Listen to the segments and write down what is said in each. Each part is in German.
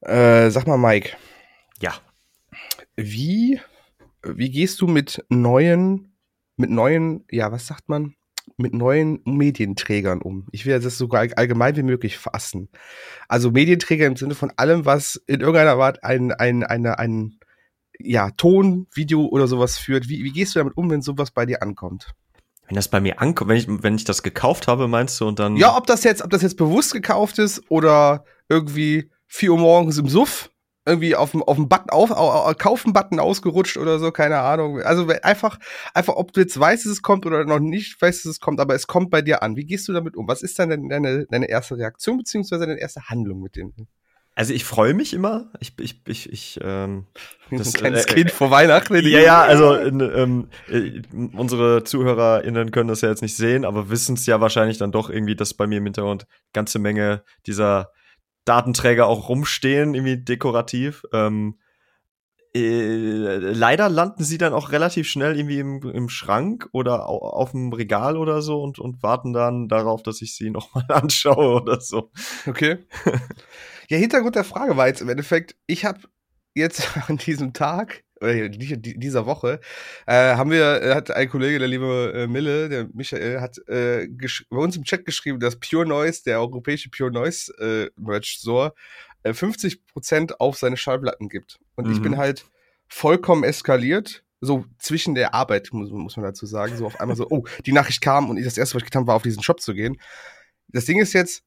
Äh, sag mal, Mike. Ja. Wie, wie gehst du mit neuen, mit neuen, ja, was sagt man? Mit neuen Medienträgern um. Ich will das sogar allgemein wie möglich fassen. Also Medienträger im Sinne von allem, was in irgendeiner Art ein, ein, eine, ein, ja, Ton, Video oder sowas führt. Wie, wie gehst du damit um, wenn sowas bei dir ankommt? Wenn das bei mir ankommt, wenn ich, wenn ich das gekauft habe, meinst du, und dann. Ja, ob das jetzt, ob das jetzt bewusst gekauft ist oder irgendwie 4 Uhr morgens im Suff irgendwie auf dem, auf dem Button auf, auf, Kaufen-Button ausgerutscht oder so, keine Ahnung. Also einfach, einfach, ob du jetzt weißt, dass es kommt oder noch nicht weißt, dass es kommt, aber es kommt bei dir an. Wie gehst du damit um? Was ist dann deine, deine erste Reaktion beziehungsweise deine erste Handlung mit dem? Also ich freue mich immer. Ich, ich, ich, ich ähm, das, ein kleines äh, Kind vor Weihnachten. Ja, ja, also ähm, äh, unsere ZuhörerInnen können das ja jetzt nicht sehen, aber wissen es ja wahrscheinlich dann doch irgendwie, dass bei mir im Hintergrund ganze Menge dieser Datenträger auch rumstehen, irgendwie dekorativ. Ähm, äh, leider landen sie dann auch relativ schnell irgendwie im, im Schrank oder auf dem Regal oder so und, und warten dann darauf, dass ich sie nochmal anschaue oder so. Okay. ja, Hintergrund der Frage war jetzt im Endeffekt, ich habe jetzt an diesem Tag dieser Woche, äh, haben wir, äh, hat ein Kollege, der liebe äh, Mille, der Michael, hat äh, bei uns im Chat geschrieben, dass Pure Noise, der europäische Pure Noise äh, Merch Store, äh, 50% auf seine Schallplatten gibt. Und mhm. ich bin mhm. halt vollkommen eskaliert, so zwischen der Arbeit, muss, muss man dazu sagen, so auf einmal so, oh, die Nachricht kam und das erste, was ich getan habe, war, auf diesen Shop zu gehen. Das Ding ist jetzt,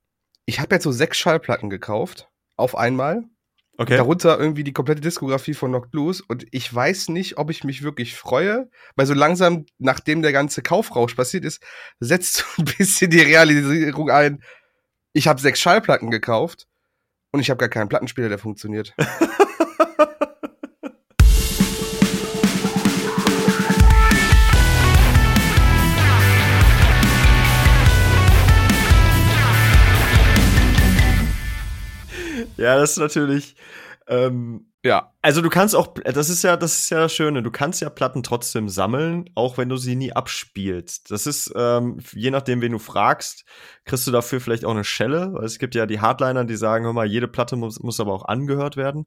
ich habe jetzt so sechs Schallplatten gekauft, auf einmal, Okay. Darunter irgendwie die komplette Diskografie von Knocked Blues und ich weiß nicht, ob ich mich wirklich freue, weil so langsam, nachdem der ganze Kaufrausch passiert ist, setzt so ein bisschen die Realisierung ein, ich habe sechs Schallplatten gekauft und ich habe gar keinen Plattenspieler, der funktioniert. Ja, das ist natürlich. Ähm, ja. Also du kannst auch, das ist ja, das ist ja das Schöne, du kannst ja Platten trotzdem sammeln, auch wenn du sie nie abspielst. Das ist, ähm, je nachdem, wen du fragst, kriegst du dafür vielleicht auch eine Schelle, weil es gibt ja die Hardliner, die sagen, hör mal, jede Platte muss, muss aber auch angehört werden.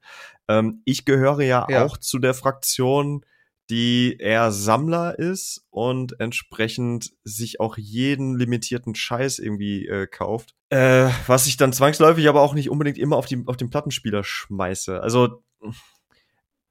Ähm, ich gehöre ja, ja, auch zu der Fraktion, die eher Sammler ist und entsprechend sich auch jeden limitierten Scheiß irgendwie äh, kauft. Äh, was ich dann zwangsläufig aber auch nicht unbedingt immer auf, die, auf den Plattenspieler schmeiße. Also.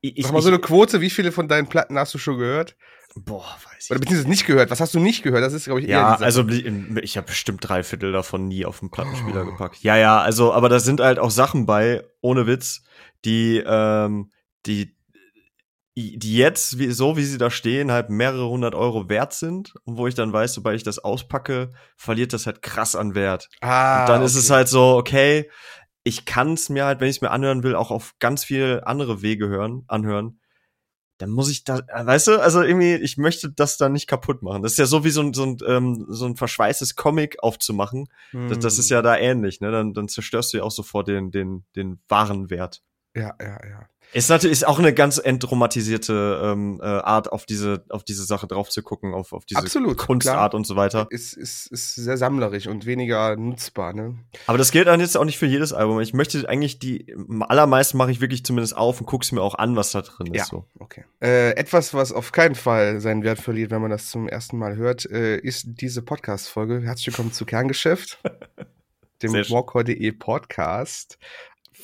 Ich, Sag mal so eine Quote, wie viele von deinen Platten hast du schon gehört? Boah, weiß ich. Oder beziehungsweise nicht gehört. Was hast du nicht gehört? Das ist, glaube ich, eher Ja, also ich habe bestimmt drei Viertel davon nie auf den Plattenspieler oh. gepackt. Ja, ja, also, aber da sind halt auch Sachen bei, ohne Witz, die, ähm, die die jetzt, wie, so wie sie da stehen, halt mehrere hundert Euro wert sind und wo ich dann weiß, sobald ich das auspacke, verliert das halt krass an Wert. Ah, und dann okay. ist es halt so, okay, ich kann es mir halt, wenn ich es mir anhören will, auch auf ganz viele andere Wege hören, anhören. Dann muss ich da, äh, weißt du, also irgendwie, ich möchte das dann nicht kaputt machen. Das ist ja so wie so ein, so ein, ähm, so ein verschweißtes Comic aufzumachen. Hm. Das, das ist ja da ähnlich, ne? Dann, dann zerstörst du ja auch sofort den, den, den wahren Wert. Ja, ja, ja. Ist natürlich ist auch eine ganz entromantisierte ähm, äh, Art, auf diese, auf diese Sache drauf zu gucken, auf, auf diese Absolut, Kunstart klar. und so weiter. Ist, ist, ist sehr sammlerisch und weniger nutzbar, ne? Aber das gilt dann jetzt auch nicht für jedes Album. Ich möchte eigentlich die, allermeisten mache ich wirklich zumindest auf und guck's mir auch an, was da drin ist. Ja, so. okay. Äh, etwas, was auf keinen Fall seinen Wert verliert, wenn man das zum ersten Mal hört, äh, ist diese Podcast-Folge. Herzlich willkommen zu Kerngeschäft. dem Walk.de Podcast.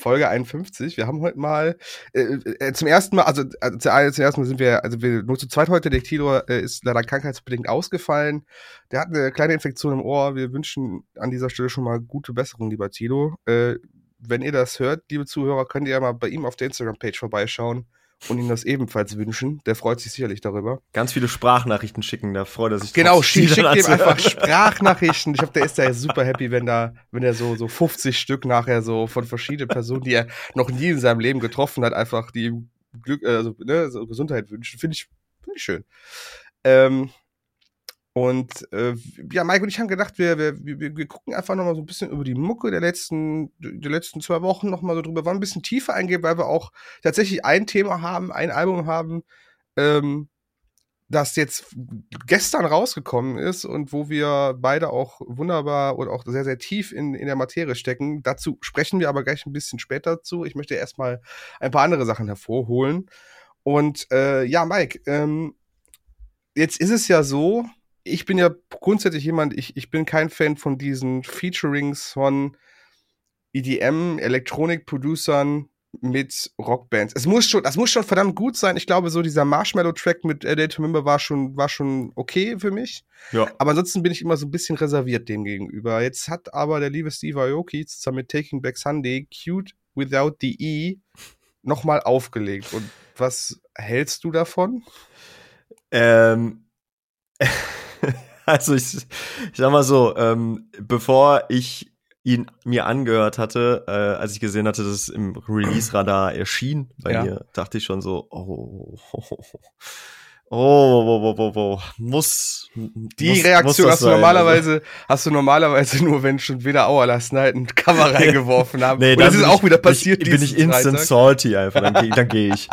Folge 51. Wir haben heute mal äh, äh, zum ersten Mal, also äh, zum ersten Mal sind wir, also wir nur zu zweit heute. Der Tilo äh, ist leider krankheitsbedingt ausgefallen. Der hat eine kleine Infektion im Ohr. Wir wünschen an dieser Stelle schon mal gute Besserung, lieber Tilo. Äh, wenn ihr das hört, liebe Zuhörer, könnt ihr ja mal bei ihm auf der Instagram-Page vorbeischauen und ihm das ebenfalls wünschen. Der freut sich sicherlich darüber. Ganz viele Sprachnachrichten schicken, da freut er sich. Genau, schick, schick ihm einfach Sprachnachrichten. Ich glaube, der ist da super happy, wenn da, wenn er so, so 50 Stück nachher so von verschiedenen Personen, die er noch nie in seinem Leben getroffen hat, einfach die Glück, also, ne, so Gesundheit wünschen. Finde ich, finde ich schön. Ähm, und äh, ja, Mike und ich haben gedacht, wir, wir, wir, wir gucken einfach nochmal so ein bisschen über die Mucke der letzten, der letzten zwei Wochen nochmal so drüber, wollen ein bisschen tiefer eingehen, weil wir auch tatsächlich ein Thema haben, ein Album haben, ähm, das jetzt gestern rausgekommen ist und wo wir beide auch wunderbar und auch sehr, sehr tief in, in der Materie stecken. Dazu sprechen wir aber gleich ein bisschen später zu. Ich möchte erstmal ein paar andere Sachen hervorholen. Und äh, ja, Mike, ähm, jetzt ist es ja so, ich bin ja grundsätzlich jemand, ich, ich bin kein Fan von diesen Featurings von EDM, Elektronik-Producern, mit Rockbands. Es muss schon, das muss schon verdammt gut sein. Ich glaube, so dieser Marshmallow-Track mit A Day to Remember war schon, war schon okay für mich. Ja. Aber ansonsten bin ich immer so ein bisschen reserviert dem gegenüber. Jetzt hat aber der liebe Steve Aoki zusammen mit Taking Back Sunday Cute Without the E nochmal aufgelegt. Und was hältst du davon? Ähm. also ich, ich sag mal so, ähm, bevor ich ihn mir angehört hatte, äh, als ich gesehen hatte, dass es im Release-Radar erschien, bei ja. mir dachte ich schon so, oh, oh, oh, Oh, oh, oh, oh, oh, muss. Die muss, Reaktion muss hast du sein, normalerweise, also. hast du normalerweise nur, wenn schon wieder Auer Last Night ein Cover reingeworfen haben. nee, das ist auch wieder passiert. Ich, bin ich instant Freitag. salty einfach, dann, dann gehe ich.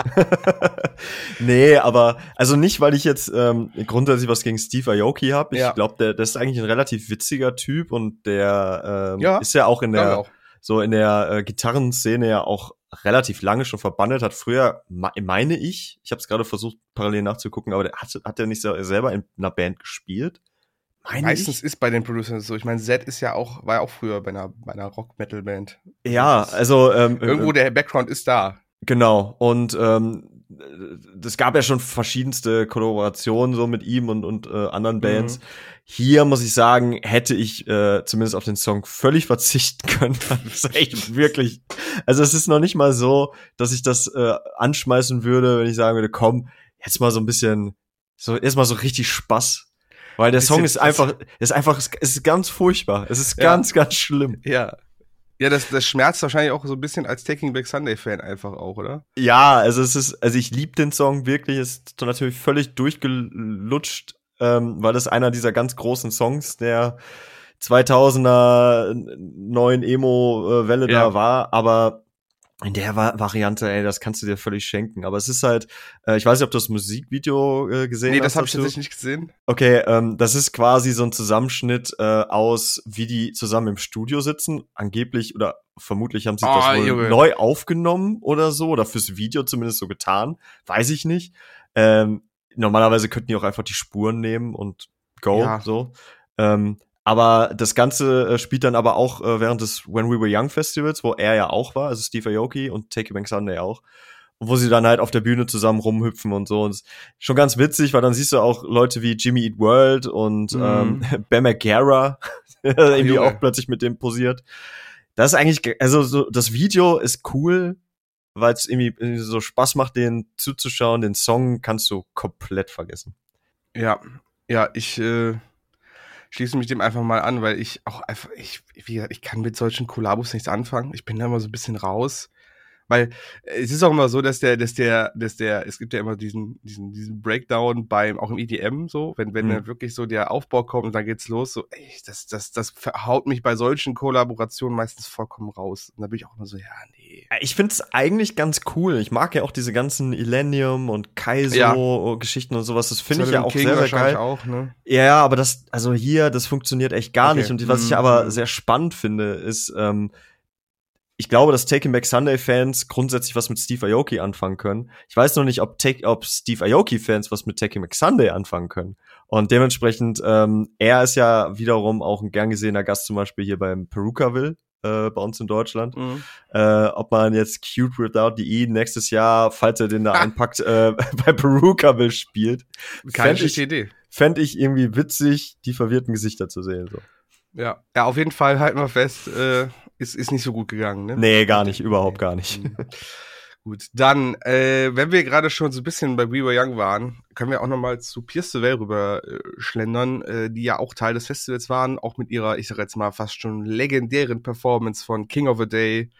nee, aber, also nicht, weil ich jetzt ähm, grundsätzlich was gegen Steve Aoki habe. Ich ja. glaube, der, der ist eigentlich ein relativ witziger Typ und der ähm, ja, ist ja auch in der, so in der äh, Gitarrenszene ja auch relativ lange schon verbandet, hat früher, meine ich, ich habe es gerade versucht parallel nachzugucken, aber der hat, hat der nicht selber in einer Band gespielt? Meine Meistens ich? ist bei den Producern so. Ich meine, Zed ist ja auch, war ja auch früher bei einer, bei einer Rock-Metal-Band. Ja, also ähm, irgendwo äh, der Background ist da. Genau. Und ähm, es gab ja schon verschiedenste Kollaborationen so mit ihm und, und äh, anderen Bands. Mhm. Hier muss ich sagen, hätte ich äh, zumindest auf den Song völlig verzichten können. Das ist echt wirklich. Also es ist noch nicht mal so, dass ich das äh, anschmeißen würde, wenn ich sagen würde, komm, jetzt mal so ein bisschen, so erstmal so richtig Spaß. Weil der Song ist einfach, ist einfach, es ist ganz furchtbar. Es ist ganz, ja. ganz schlimm. Ja. Ja, das, das schmerzt wahrscheinlich auch so ein bisschen als Taking Back Sunday Fan einfach auch, oder? Ja, also es ist, also ich liebe den Song wirklich, ist natürlich völlig durchgelutscht, ähm, weil das einer dieser ganz großen Songs der 2000er neuen Emo-Welle ja. da war, aber in der Variante, ey, das kannst du dir völlig schenken. Aber es ist halt, äh, ich weiß nicht, ob du das Musikvideo äh, gesehen nee, hast. Nee, das habe ich tatsächlich nicht gesehen. Okay, ähm, das ist quasi so ein Zusammenschnitt äh, aus, wie die zusammen im Studio sitzen. Angeblich oder vermutlich haben sie oh, das wohl Junge. neu aufgenommen oder so, oder fürs Video zumindest so getan. Weiß ich nicht. Ähm, normalerweise könnten die auch einfach die Spuren nehmen und go, ja. so. Ähm, aber das Ganze äh, spielt dann aber auch äh, während des When We Were Young Festivals, wo er ja auch war, also Steve Aoki und Take Back Sunday auch. wo sie dann halt auf der Bühne zusammen rumhüpfen und so. Und schon ganz witzig, weil dann siehst du auch Leute wie Jimmy Eat World und mhm. ähm, Bam Margera irgendwie auch plötzlich mit dem posiert. Das ist eigentlich, also so, das Video ist cool, weil es irgendwie so Spaß macht, den zuzuschauen. Den Song kannst du komplett vergessen. Ja, ja, ich äh, schließe mich dem einfach mal an, weil ich auch einfach, ich, wie gesagt, ich kann mit solchen Kollabos nichts anfangen. Ich bin da immer so ein bisschen raus. Weil äh, es ist auch immer so, dass der, dass der, dass der, es gibt ja immer diesen, diesen, diesen Breakdown beim, auch im EDM so, wenn, wenn mhm. dann wirklich so der Aufbau kommt und dann geht's los, so, ey, das, das, das haut mich bei solchen Kollaborationen meistens vollkommen raus. Und da bin ich auch immer so, ja, nee. Ich find's eigentlich ganz cool. Ich mag ja auch diese ganzen Illenium und Kaizo-Geschichten ja. und sowas. Das finde ich ja auch King sehr, sehr geil. Auch, ne? Ja, aber das, also hier, das funktioniert echt gar okay. nicht. Und was ich mhm. aber sehr spannend finde, ist, ähm, ich glaube, dass Taking Back Sunday Fans grundsätzlich was mit Steve Aoki anfangen können. Ich weiß noch nicht, ob, Take, ob Steve Aoki Fans was mit Taking Back Sunday anfangen können. Und dementsprechend, ähm, er ist ja wiederum auch ein gern gesehener Gast zum Beispiel hier beim Perukaville äh, bei uns in Deutschland. Mhm. Äh, ob man jetzt Cute Without the E nächstes Jahr, falls er den da einpackt, äh, bei Perukaville spielt. Keine fänd ich, Idee. Fände ich irgendwie witzig, die verwirrten Gesichter zu sehen. So. Ja, ja, auf jeden Fall halten wir fest, äh, ist, ist nicht so gut gegangen, ne? Nee, gar nicht, überhaupt gar nicht. Gut, dann, äh, wenn wir gerade schon so ein bisschen bei We Were Young waren, können wir auch nochmal zu Pierce the Veil rüber äh, schlendern, äh, die ja auch Teil des Festivals waren, auch mit ihrer, ich sag jetzt mal, fast schon legendären Performance von King of a Day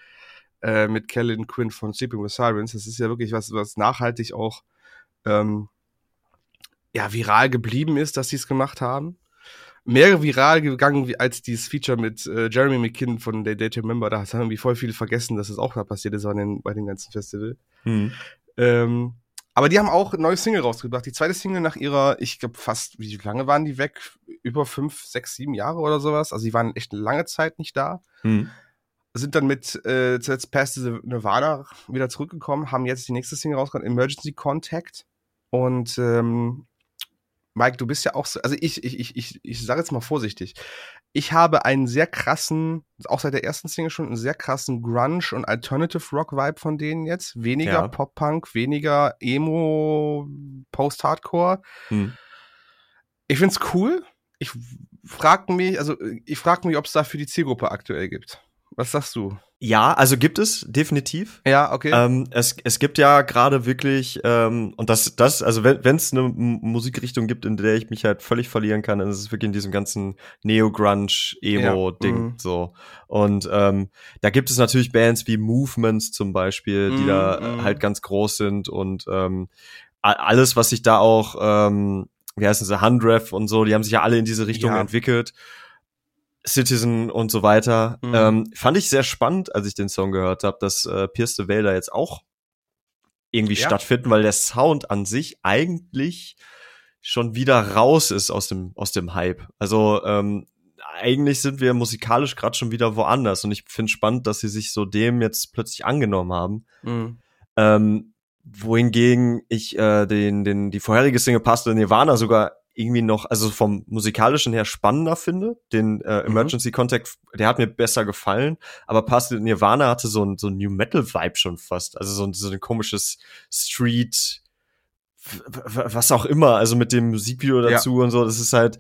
äh, mit Kellen Quinn von Sleeping with Sirens. Das ist ja wirklich was, was nachhaltig auch ähm, ja, viral geblieben ist, dass sie es gemacht haben mehr viral gegangen als dieses Feature mit äh, Jeremy McKinnon von der Data Member. Da haben irgendwie voll viele vergessen, dass es auch da passiert ist bei den, bei den ganzen Festival. Mhm. Ähm, Aber die haben auch ein neues Single rausgebracht. Die zweite Single nach ihrer, ich glaube fast, wie lange waren die weg? Über fünf, sechs, sieben Jahre oder sowas. Also die waren echt eine lange Zeit nicht da. Hm. Sind dann mit äh, zuletzt Past the Nirvana wieder zurückgekommen, haben jetzt die nächste Single rausgebracht, Emergency Contact. Und ähm, Mike, du bist ja auch so, also ich, ich, ich, ich, ich sage jetzt mal vorsichtig. Ich habe einen sehr krassen, auch seit der ersten Single schon, einen sehr krassen Grunge und Alternative Rock Vibe von denen jetzt. Weniger Ja. Pop-Punk, weniger Emo, Post-Hardcore. Hm. Ich find's cool. Ich frag mich, also ich frag mich, ob es dafür die Zielgruppe aktuell gibt. Was sagst du? Ja, also gibt es definitiv. Ja, okay. Ähm, es, es gibt ja gerade wirklich, ähm, und das, das, also wenn es eine M- Musikrichtung gibt, in der ich mich halt völlig verlieren kann, dann ist es wirklich in diesem ganzen Neo-Grunge-Emo-Ding Ja, mhm. so. Und ähm, da gibt es natürlich Bands wie Movements zum Beispiel, die Mhm, da mhm. halt ganz groß sind und ähm, alles, was sich da auch, ähm, wie heißen sie, Hundref und so, die haben sich ja alle in diese Richtung Ja. entwickelt. Citizen und so weiter. Mhm. Ähm, fand ich sehr spannend, als ich den Song gehört habe, dass äh, Pierce the Veil da jetzt auch irgendwie Ja. stattfinden, weil der Sound an sich eigentlich schon wieder raus ist aus dem aus dem Hype. Also ähm, eigentlich sind wir musikalisch gerade schon wieder woanders und ich finde spannend, dass sie sich so dem jetzt plötzlich angenommen haben. Mhm. Ähm, wohingegen ich äh, den, den, die vorherige Single Past the Nirvana sogar irgendwie noch, also vom musikalischen her spannender finde. Den äh, Mhm. Emergency Contact, der hat mir besser gefallen, aber Past Nirvana hatte so ein, so ein New Metal Vibe schon fast. Also so ein, so ein komisches Street, was auch immer, also mit dem Musikvideo Ja. dazu und so, das ist halt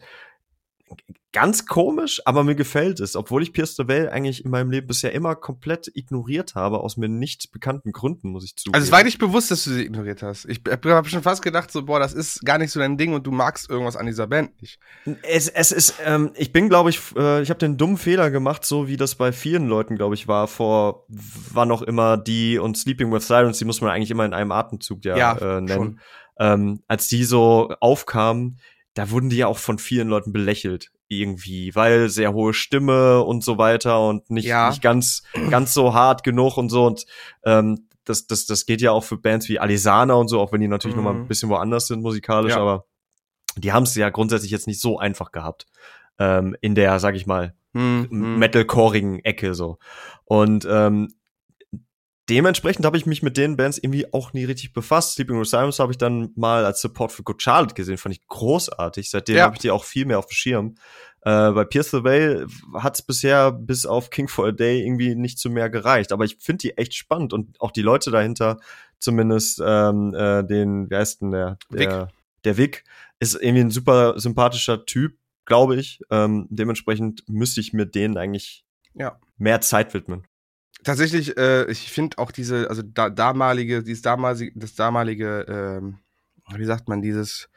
ganz komisch, aber mir gefällt es, obwohl ich Pierce Veil eigentlich in meinem Leben bisher immer komplett ignoriert habe, aus mir nicht bekannten Gründen, muss ich zugeben. Also es war nicht bewusst, dass du sie ignoriert hast. Ich habe schon fast gedacht, so, boah, das ist gar nicht so dein Ding und du magst irgendwas an dieser Band nicht. Es, es ist, ähm, ich bin, glaube ich, äh, ich habe den dummen Fehler gemacht, so wie das bei vielen Leuten, glaube ich, war, vor wann auch immer die und Sleeping with Sirens, die muss man eigentlich immer in einem Atemzug ja, Ja, äh, nennen. schon. Ähm, als die so aufkamen, da wurden die ja auch von vielen Leuten belächelt irgendwie, weil sehr hohe Stimme und so weiter und nicht, Ja. nicht ganz, ganz so hart genug und so und ähm, das, das, das geht ja auch für Bands wie Alisana und so, auch wenn die natürlich noch mal Mhm. ein bisschen woanders sind musikalisch, Ja. aber die haben es ja grundsätzlich jetzt nicht so einfach gehabt. Ähm, in der, sag ich mal, Hm, hm. metalcoreigen Ecke so. Und ähm, dementsprechend habe ich mich mit den Bands irgendwie auch nie richtig befasst. Sleeping with Sirens habe ich dann mal als Support für Good Charlotte gesehen, fand ich großartig. Seitdem Ja. habe ich die auch viel mehr auf dem Schirm. Äh, bei Pierce the Veil hat es bisher bis auf King for a Day irgendwie nicht zu mehr gereicht. Aber ich finde die echt spannend und auch die Leute dahinter, zumindest ähm, äh, den, wie heißt denn der? Der, der Vic ist irgendwie ein super sympathischer Typ, glaube ich. Ähm, dementsprechend müsste ich mir denen eigentlich Ja. mehr Zeit widmen. Tatsächlich, äh, ich finde auch diese, also da, damalige, dieses damalige, das damalige, ähm, wie sagt man, dieses,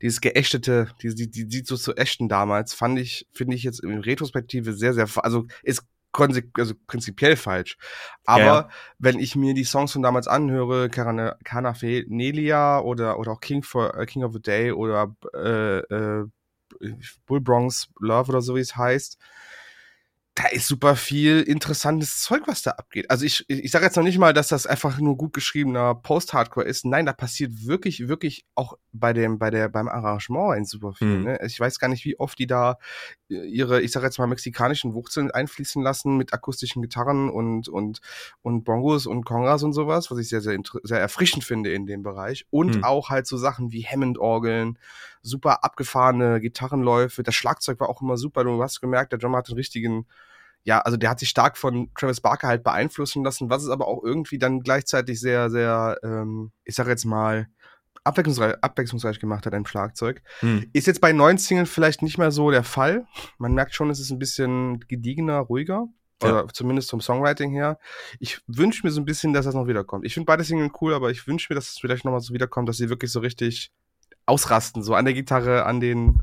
dieses geächtete, die, die, die, die so zu ächten damals, fand ich, finde ich jetzt in Retrospektive sehr, sehr, also ist also prinzipiell falsch. Aber Ja. wenn ich mir die Songs von damals anhöre, Carana- Canafe Nelia oder, oder auch King for äh, King of the Day oder äh, äh, Bull Bronx Love oder so wie es heißt, da ist super viel interessantes Zeug, was da abgeht. Also ich, ich sage jetzt noch nicht mal, dass das einfach nur gut geschriebener Post-Hardcore ist. Nein, da passiert wirklich, wirklich auch bei dem, bei der, beim Arrangement ein super viel. Mhm. Ne? Ich weiß gar nicht, wie oft die da ihre, ich sage jetzt mal, mexikanischen Wurzeln einfließen lassen mit akustischen Gitarren und, und, und Bongos und Congas und sowas, was ich sehr, sehr, sehr erfrischend finde in dem Bereich. Und Mhm. auch halt so Sachen wie Hammond-Orgeln, super abgefahrene Gitarrenläufe. Das Schlagzeug war auch immer super. Du hast gemerkt, der Drummer hat einen richtigen, ja, also der hat sich stark von Travis Barker halt beeinflussen lassen, was es aber auch irgendwie dann gleichzeitig sehr, sehr, ähm, ich sag jetzt mal, abwechslungsreich, abwechslungsreich gemacht hat, ein Schlagzeug. Hm. Ist jetzt bei neuen Singlen vielleicht nicht mehr so der Fall. Man merkt schon, es ist ein bisschen gediegener, ruhiger. Ja. Oder zumindest vom Songwriting her. Ich wünsche mir so ein bisschen, dass das noch wiederkommt. Ich finde beide Singlen cool, aber ich wünsche mir, dass es vielleicht noch mal so wiederkommt, dass sie wirklich so richtig ausrasten, so an der Gitarre, an den,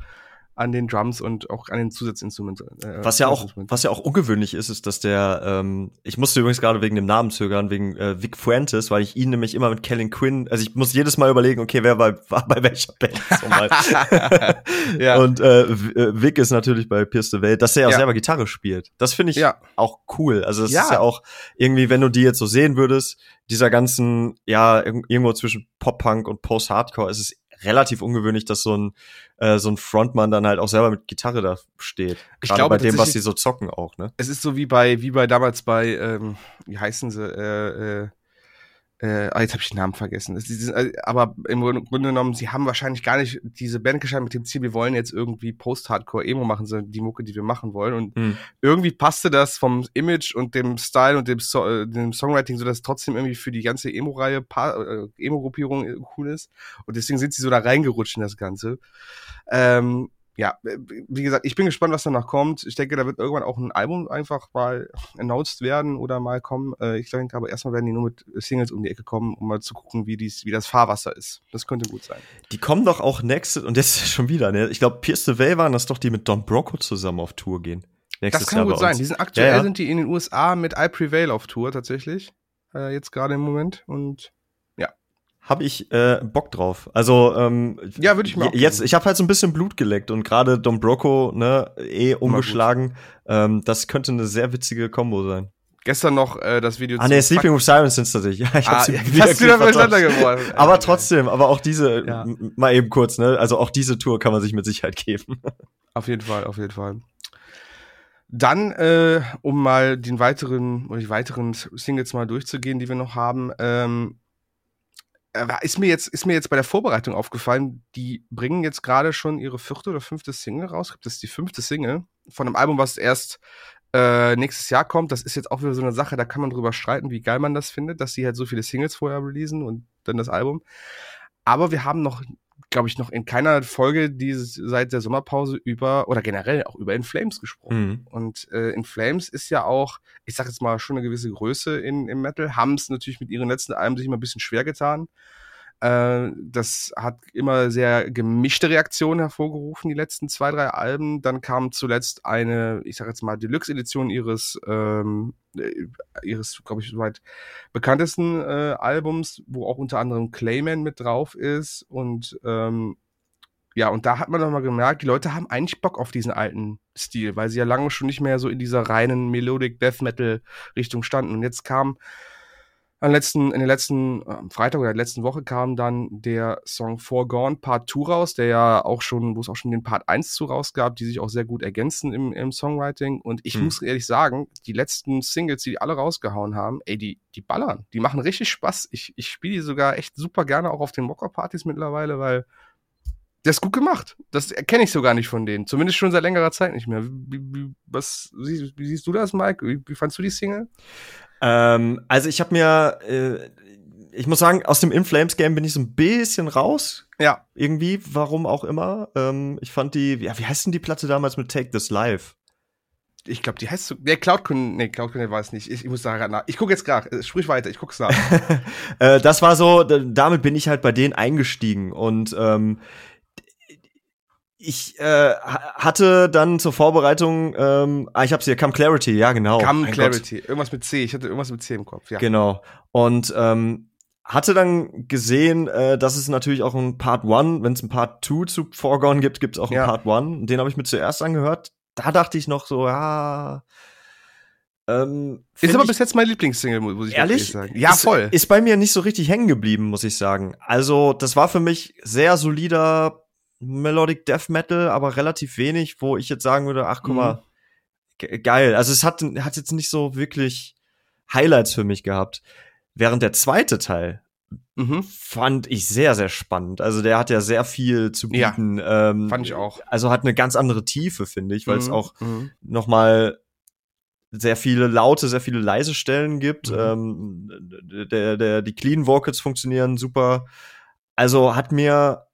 an den Drums und auch an den Zusatzinstrumenten. Äh, was ja auch, was ja auch ungewöhnlich ist, ist, dass der, ähm, ich musste übrigens gerade wegen dem Namen zögern, wegen äh, Vic Fuentes, weil ich ihn nämlich immer mit Kellen Quinn, also ich muss jedes Mal überlegen, okay, wer war, war bei welcher Band so mal. ja. Und äh, äh, Vic ist natürlich bei Pierce the Veil, dass er ja auch selber Gitarre spielt. Das finde ich ja. auch cool. Also das ja. ist ja auch irgendwie, wenn du die jetzt so sehen würdest, dieser ganzen, ja, irgendwo zwischen Pop-Punk und Post-Hardcore, ist es relativ ungewöhnlich, dass so ein äh, so ein Frontmann dann halt auch selber mit Gitarre da steht. Ich Gerade glaube bei dem, was sie so zocken auch, ne? Es ist so wie bei wie bei damals bei ähm, wie heißen sie äh, äh, äh, ah, jetzt habe ich den Namen vergessen. Äh, aber im Grunde genommen, sie haben wahrscheinlich gar nicht diese Band geschaut mit dem Ziel, wir wollen jetzt irgendwie Post-Hardcore-Emo machen, sondern die Mucke, die wir machen wollen. Und hm. irgendwie passte das vom Image und dem Style und dem, so äh, dem Songwriting, so dass es trotzdem irgendwie für die ganze Emo-Reihe, äh, Emo-Gruppierung äh, cool ist. Und deswegen sind sie so da reingerutscht in das Ganze. Ähm, ja, äh, wie gesagt, ich bin gespannt, was danach kommt. Ich denke, da wird irgendwann auch ein Album einfach mal announced werden oder mal kommen. Äh, ich denke aber erstmal werden die nur mit Singles um die Ecke kommen, um mal zu gucken, wie, dies, wie das Fahrwasser ist. Das könnte gut sein. Die kommen doch auch nächstes, und jetzt schon wieder, ne? Ich glaube, Pierce the Veil waren das doch, die mit Don Broco zusammen auf Tour gehen. Nächstes das kann Jahr gut sein. Die sind aktuell ja, ja. sind die in den USA mit I Prevail auf Tour tatsächlich. Äh, jetzt gerade im Moment. Und habe ich äh, Bock drauf. Also ähm, ja, würde ich mal. Jetzt, ich habe halt so ein bisschen Blut geleckt und gerade Don Broco, ne, eh umgeschlagen. Ähm, das könnte eine sehr witzige Combo sein. Gestern noch äh, das Video. Ah, nee, Sleeping with Sirens sind tatsächlich. Ja, ich ah, hab's ja, hast du da miteinander geworden. aber trotzdem, aber auch diese, ja. mal eben kurz, ne, also auch diese Tour kann man sich mit Sicherheit geben. Auf jeden Fall, auf jeden Fall. Dann, äh, um mal den weiteren oder die weiteren Singles mal durchzugehen, die wir noch haben, ähm, äh, ist mir jetzt ist mir jetzt bei der Vorbereitung aufgefallen, die bringen jetzt gerade schon ihre vierte oder fünfte Single raus. Das ist die fünfte Single von einem Album, was erst äh, nächstes Jahr kommt. Das ist jetzt auch wieder so eine Sache, da kann man drüber streiten, wie geil man das findet, dass sie halt so viele Singles vorher releasen und dann das Album. Aber wir haben noch glaube ich, noch in keiner Folge dieses, seit der Sommerpause über, oder generell auch über In Flames gesprochen. Mhm. Und äh, In Flames ist ja auch, ich sag jetzt mal, schon eine gewisse Größe in, im Metal, haben es natürlich mit ihren letzten Alben sich immer ein bisschen schwer getan. Äh, das hat immer sehr gemischte Reaktionen hervorgerufen, die letzten zwei, drei Alben. Dann kam zuletzt eine, ich sag jetzt mal, Deluxe-Edition ihres, ähm, äh, ihres, glaube ich, soweit bekanntesten äh, Albums, wo auch unter anderem Clayman mit drauf ist. Und ähm, ja, und da hat man nochmal gemerkt, die Leute haben eigentlich Bock auf diesen alten Stil, weil sie ja lange schon nicht mehr so in dieser reinen Melodic Death Metal Richtung standen. Und jetzt kam am letzten, in den letzten, äh, Freitag oder der letzten Woche kam dann der Song Foregone Part 2 raus, der ja auch schon, wo es auch schon den Part 1 zu rausgab, die sich auch sehr gut ergänzen im, im Songwriting. Und ich hm. muss ehrlich sagen, die letzten Singles, die die alle rausgehauen haben, ey, die, die ballern. Die machen richtig Spaß. Ich, ich spiele die sogar echt super gerne auch auf den Mocker-Partys mittlerweile, weil das ist gut gemacht. Das erkenne ich so gar nicht von denen. Zumindest schon seit längerer Zeit nicht mehr. Wie, wie, was, wie, wie siehst du das, Mike? Wie, wie fandst du die Single? Ähm, also ich habe mir, äh, ich muss sagen, aus dem In Flames Game bin ich so ein bisschen raus. Ja. Irgendwie, warum auch immer. Ähm, ich fand die, ja, wie heißt denn die Platte damals mit Take This Live? Ich glaube, die heißt so. Nee, Cloud nee, Cloud war es nicht. Ich, ich muss da gerade nach. Ich gucke jetzt gerade. Äh, sprich weiter, ich guck's nach. äh, das war so, damit bin ich halt bei denen eingestiegen. Und ähm, ich äh, hatte dann zur Vorbereitung, ähm, ah, ich hab's hier, Come Clarity, ja genau. Come Clarity, Gott. irgendwas mit C, ich hatte irgendwas mit C im Kopf, ja. Genau. Und ähm, hatte dann gesehen, äh, dass es natürlich auch ein Part 1, wenn es ein Part 2 zu Foregone gibt, gibt es auch ein ja. Part 1. Den habe ich mir zuerst angehört. Da dachte ich noch so, ja. Ähm, ist aber bis jetzt mein Lieblingssingle, muss ich ehrlich sagen. Ja, ist, voll. Ist bei mir nicht so richtig hängen geblieben, muss ich sagen. Also, das war für mich sehr solider Melodic Death Metal, aber relativ wenig, wo ich jetzt sagen würde, ach guck mal, mhm. geil. Also es hat, hat jetzt nicht so wirklich Highlights für mich gehabt. Während der zweite Teil mhm. fand ich sehr, sehr spannend. Also der hat ja sehr viel zu bieten. Ja, ähm, fand ich auch. Also hat eine ganz andere Tiefe, finde ich, weil es mhm. auch mhm. noch mal sehr viele laute, sehr viele leise Stellen gibt. Mhm. Ähm, der, der, die Clean Vocals funktionieren super. Also hat mir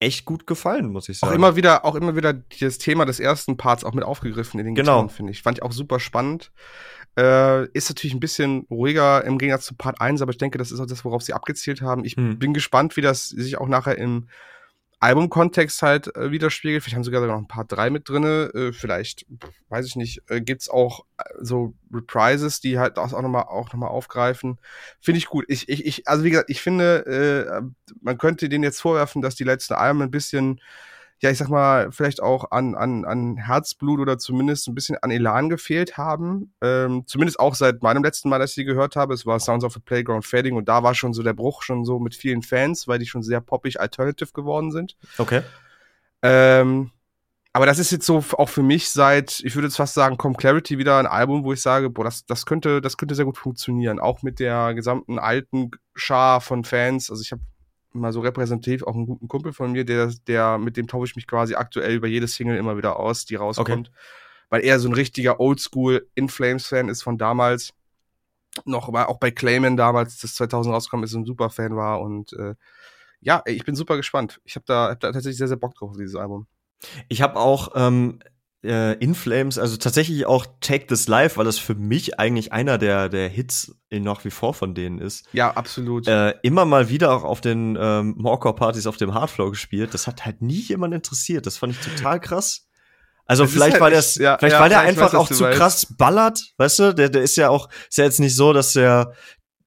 echt gut gefallen, muss ich sagen. Auch immer wieder, auch immer wieder das Thema des ersten Parts auch mit aufgegriffen in den genau. Finde ich. Fand ich auch super spannend. Äh, ist natürlich ein bisschen ruhiger im Gegensatz zu Part 1, aber ich denke, das ist auch das, worauf sie abgezielt haben. Ich hm. bin gespannt, wie das sich auch nachher im Albumkontext halt äh, widerspiegelt. Vielleicht haben sie sogar noch ein paar drei mit drinne. Äh, vielleicht, weiß ich nicht, äh, gibt's auch äh, so Reprises, die halt das auch nochmal auch noch aufgreifen. Finde ich gut. Ich, ich, ich, also wie gesagt, ich finde, äh, man könnte denen jetzt vorwerfen, dass die letzten Alben ein bisschen ja, ich sag mal, vielleicht auch an, an, an Herzblut oder zumindest ein bisschen an Elan gefehlt haben. Ähm, zumindest auch seit meinem letzten Mal, dass ich sie gehört habe. Es war Sounds of the Playground Fading und da war schon so der Bruch schon so mit vielen Fans, weil die schon sehr poppig alternative geworden sind. Okay. Ähm, aber das ist jetzt so auch für mich seit, ich würde jetzt fast sagen, Com Clarity wieder ein Album, wo ich sage, boah, das, das könnte, das könnte sehr gut funktionieren. Auch mit der gesamten alten Schar von Fans. Also ich habe mal so repräsentativ auch einen guten Kumpel von mir, der, der, mit dem tausche ich mich quasi aktuell über jede Single immer wieder aus, die rauskommt. Okay. Weil er so ein richtiger Oldschool In Flames Fan ist von damals. Noch, war auch bei Clayman damals, das 2000 rauskommt, ist ein super Fan war und äh, ja, ich bin super gespannt. Ich habe da, hab da tatsächlich sehr, sehr Bock drauf, dieses Album. Ich habe auch ähm, äh, In Flames, also tatsächlich auch Take This Live, weil das für mich eigentlich einer der, der Hits in noch wie vor von denen ist. Ja, absolut. Äh, immer mal wieder auch auf den ähm, Morecore-Partys auf dem Hardflow gespielt. Das hat halt nie jemand interessiert. Das fand ich total krass. Also das vielleicht, halt weil echt, ja, vielleicht ja, weil der einfach weiß, auch zu krass ballert, weißt du? Der, der ist ja auch, ist ja jetzt nicht so, dass der,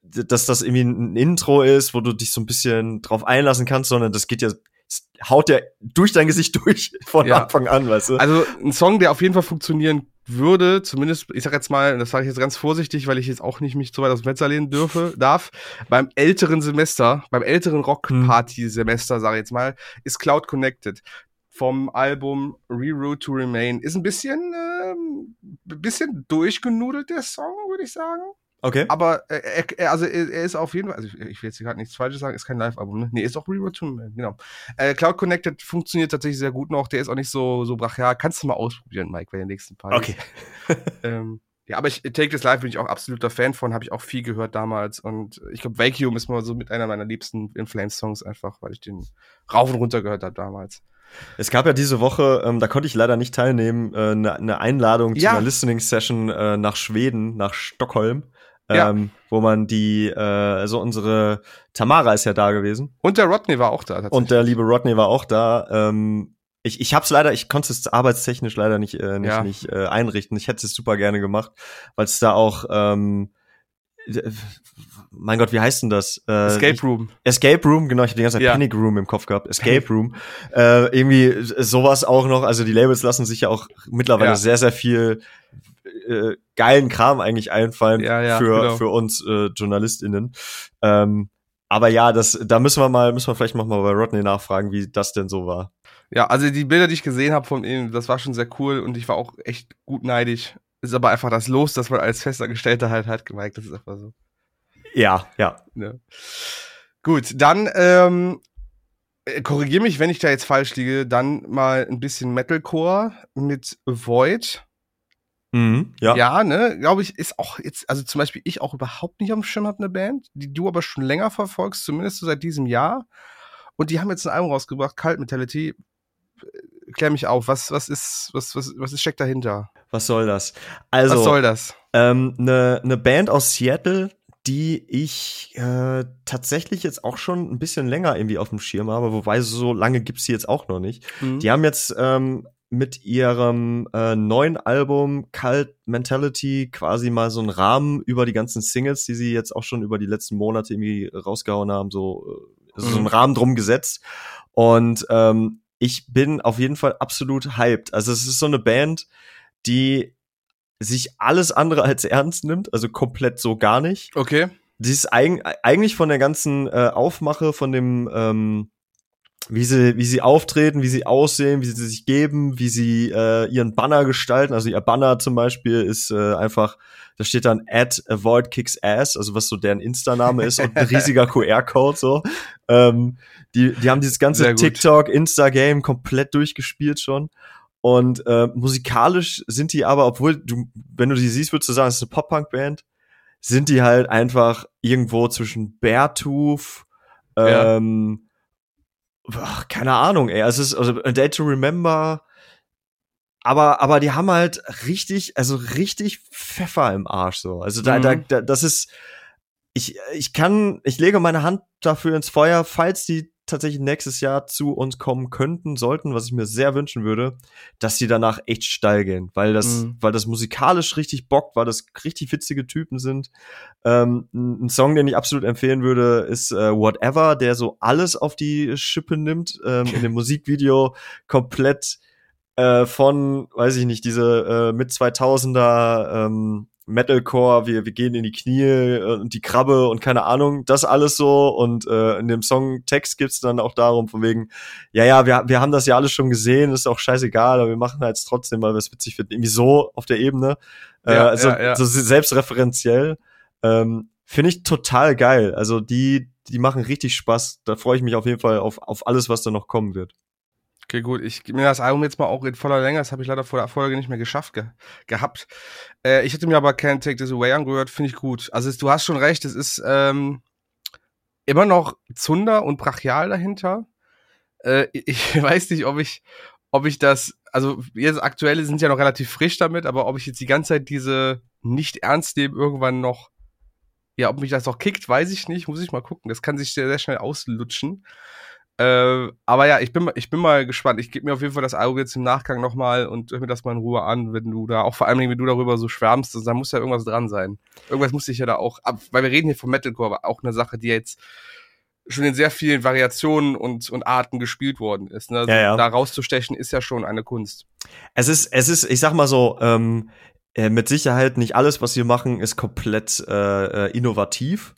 dass das irgendwie ein Intro ist, wo du dich so ein bisschen drauf einlassen kannst, sondern das geht ja haut der durch dein Gesicht durch von ja. Anfang an, weißt du? Also ein Song, der auf jeden Fall funktionieren würde, zumindest, ich sag jetzt mal, das sage ich jetzt ganz vorsichtig, weil ich jetzt auch nicht mich zu weit aus dem Fenster lehnen dürfe, darf, beim älteren Semester, beim älteren Rock-Party-Semester, sage ich jetzt mal, ist Cloud Connected vom Album Reroute to Remain. Ist ein bisschen, ähm, bisschen durchgenudelt, der Song, würde ich sagen. Okay. Aber er, er, also er, ist auf jeden Fall, also ich, ich will jetzt gerade nichts Falsches sagen, ist kein Live-Album, ne? Nee, ist auch Reroute to genau. Äh, Cloud Connected funktioniert tatsächlich sehr gut noch, der ist auch nicht so, so brachial. Kannst du mal ausprobieren, Mike, bei den nächsten paar Okay. ähm, ja, aber ich Take This Live bin ich auch absoluter Fan von, habe ich auch viel gehört damals und ich glaube Vacuum ist mal so mit einer meiner liebsten In Flames Songs einfach, weil ich den rauf und runter gehört habe damals. Es gab ja diese Woche, ähm, da konnte ich leider nicht teilnehmen, eine äh, ne, ne Einladung ja. zu einer Listening Session äh, nach Schweden, nach Stockholm ja. ähm, wo man die, äh, also unsere Tamara ist ja da gewesen. Und der Rodney war auch da. Und der liebe Rodney war auch da. Ähm, ich, ich hab's leider, ich konnte es arbeitstechnisch leider nicht, äh, nicht, ja. nicht äh, einrichten. Ich hätte es super gerne gemacht, weil es da auch ähm, mein Gott, wie heißt denn das? Äh, Escape Room. Escape Room, genau, ich habe die ganze Zeit ja. Panic Room im Kopf gehabt. Escape Room. äh, irgendwie sowas auch noch. Also die Labels lassen sich ja auch mittlerweile ja. sehr, sehr viel äh, geilen Kram eigentlich einfallen ja, ja, für, genau. für uns äh, JournalistInnen. Ähm, aber ja, das, da müssen wir mal, müssen wir vielleicht noch mal bei Rodney nachfragen, wie das denn so war. Ja, also die Bilder, die ich gesehen habe von ihm, das war schon sehr cool und ich war auch echt gut neidisch. Ist aber einfach das Los, dass man als Festangestellter halt hat gemerkt, das ist einfach so. Ja, ja. ja. Gut, dann ähm, äh, korrigier mich, wenn ich da jetzt falsch liege, dann mal ein bisschen Metalcore mit Void. Mhm, ja. Ja, ne, glaube ich, ist auch jetzt, also zum Beispiel ich auch überhaupt nicht am Schirm habe, eine Band, die du aber schon länger verfolgst, zumindest so seit diesem Jahr. Und die haben jetzt ein Album rausgebracht, Cult Mentality. Klär mich auf, was, was ist, was, was, was ist, steckt dahinter? Was soll das? Also, was soll das? Ähm, eine, eine Band aus Seattle, die ich äh, tatsächlich jetzt auch schon ein bisschen länger irgendwie auf dem Schirm habe, wobei so lange gibt's sie jetzt auch noch nicht. Mhm. Die haben jetzt ähm, mit ihrem äh, neuen Album Cult Mentality quasi mal so einen Rahmen über die ganzen Singles, die sie jetzt auch schon über die letzten Monate irgendwie rausgehauen haben, so, äh, so einen mhm. Rahmen drum gesetzt. Und ähm, ich bin auf jeden Fall absolut hyped. Also es ist so eine Band, die sich alles andere als ernst nimmt, also komplett so gar nicht. Okay. Die ist eig eigentlich von der ganzen äh, Aufmache, von dem ähm, wie sie, wie sie auftreten, wie sie aussehen, wie sie sich geben, wie sie äh, ihren Banner gestalten. Also ihr Banner zum Beispiel ist äh, einfach, da steht dann at avoid kicks ass, also was so deren Insta-Name ist und ein riesiger QR-Code so. Ähm, die, die haben dieses ganze TikTok, Insta-Game komplett durchgespielt schon. Und äh, musikalisch sind die aber, obwohl du, wenn du die siehst, würdest du sagen, es ist eine Pop-Punk-Band, sind die halt einfach irgendwo zwischen Beartooth, ähm, ja Ach, keine Ahnung, ey. Also, es ist, also, A Day to Remember. Aber, aber die haben halt richtig, also richtig Pfeffer im Arsch, so. Also, da, mhm. da, da, das ist, ich, ich kann, ich lege meine Hand dafür ins Feuer, falls die tatsächlich nächstes Jahr zu uns kommen könnten, sollten, was ich mir sehr wünschen würde, dass sie danach echt steil gehen, weil das, mhm. weil das musikalisch richtig bockt, weil das richtig witzige Typen sind. Ähm, ein Song, den ich absolut empfehlen würde, ist äh, Whatever, der so alles auf die Schippe nimmt, ähm, in dem Musikvideo komplett äh, von, weiß ich nicht, diese äh, mit 2000er ähm, Metalcore, wir, wir gehen in die Knie äh, und die Krabbe und keine Ahnung, das alles so. Und äh, in dem Songtext geht's dann auch darum, von wegen, ja, ja, wir, wir haben das ja alles schon gesehen, ist auch scheißegal, aber wir machen halt trotzdem, weil wir es witzig finden. Irgendwie so auf der Ebene. Äh, ja, also ja, ja. so selbstreferenziell. Ähm, Finde ich total geil. Also die, die machen richtig Spaß. Da freue ich mich auf jeden Fall auf, auf alles, was da noch kommen wird. Okay, gut. Ich mir das Album jetzt mal auch in voller Länge. Das habe ich leider vor der Folge nicht mehr geschafft ge gehabt. Äh, ich hätte mir aber Can't Take This Away angehört. Finde ich gut. Also du hast schon recht. Es ist ähm, immer noch Zunder und Brachial dahinter. Äh, ich weiß nicht, ob ich, ob ich das, also jetzt aktuelle sind ja noch relativ frisch damit, aber ob ich jetzt die ganze Zeit diese nicht ernst nehmen irgendwann noch, ja, ob mich das noch kickt, weiß ich nicht. Muss ich mal gucken. Das kann sich sehr, sehr schnell auslutschen. Äh, aber ja, ich bin, ich bin mal gespannt. Ich gebe mir auf jeden Fall das Auge jetzt im Nachgang nochmal und höre mir das mal in Ruhe an, wenn du da, auch vor allem, wenn du darüber so schwärmst, da muss ja irgendwas dran sein. Irgendwas muss ich ja da auch, ab, weil wir reden hier vom Metalcore, aber auch eine Sache, die jetzt schon in sehr vielen Variationen und, und Arten gespielt worden ist. Ne? Also ja, ja. Da rauszustechen ist ja schon eine Kunst. Es ist, es ist, ich sag mal so, ähm, äh, mit Sicherheit nicht alles, was wir machen, ist komplett äh, äh innovativ.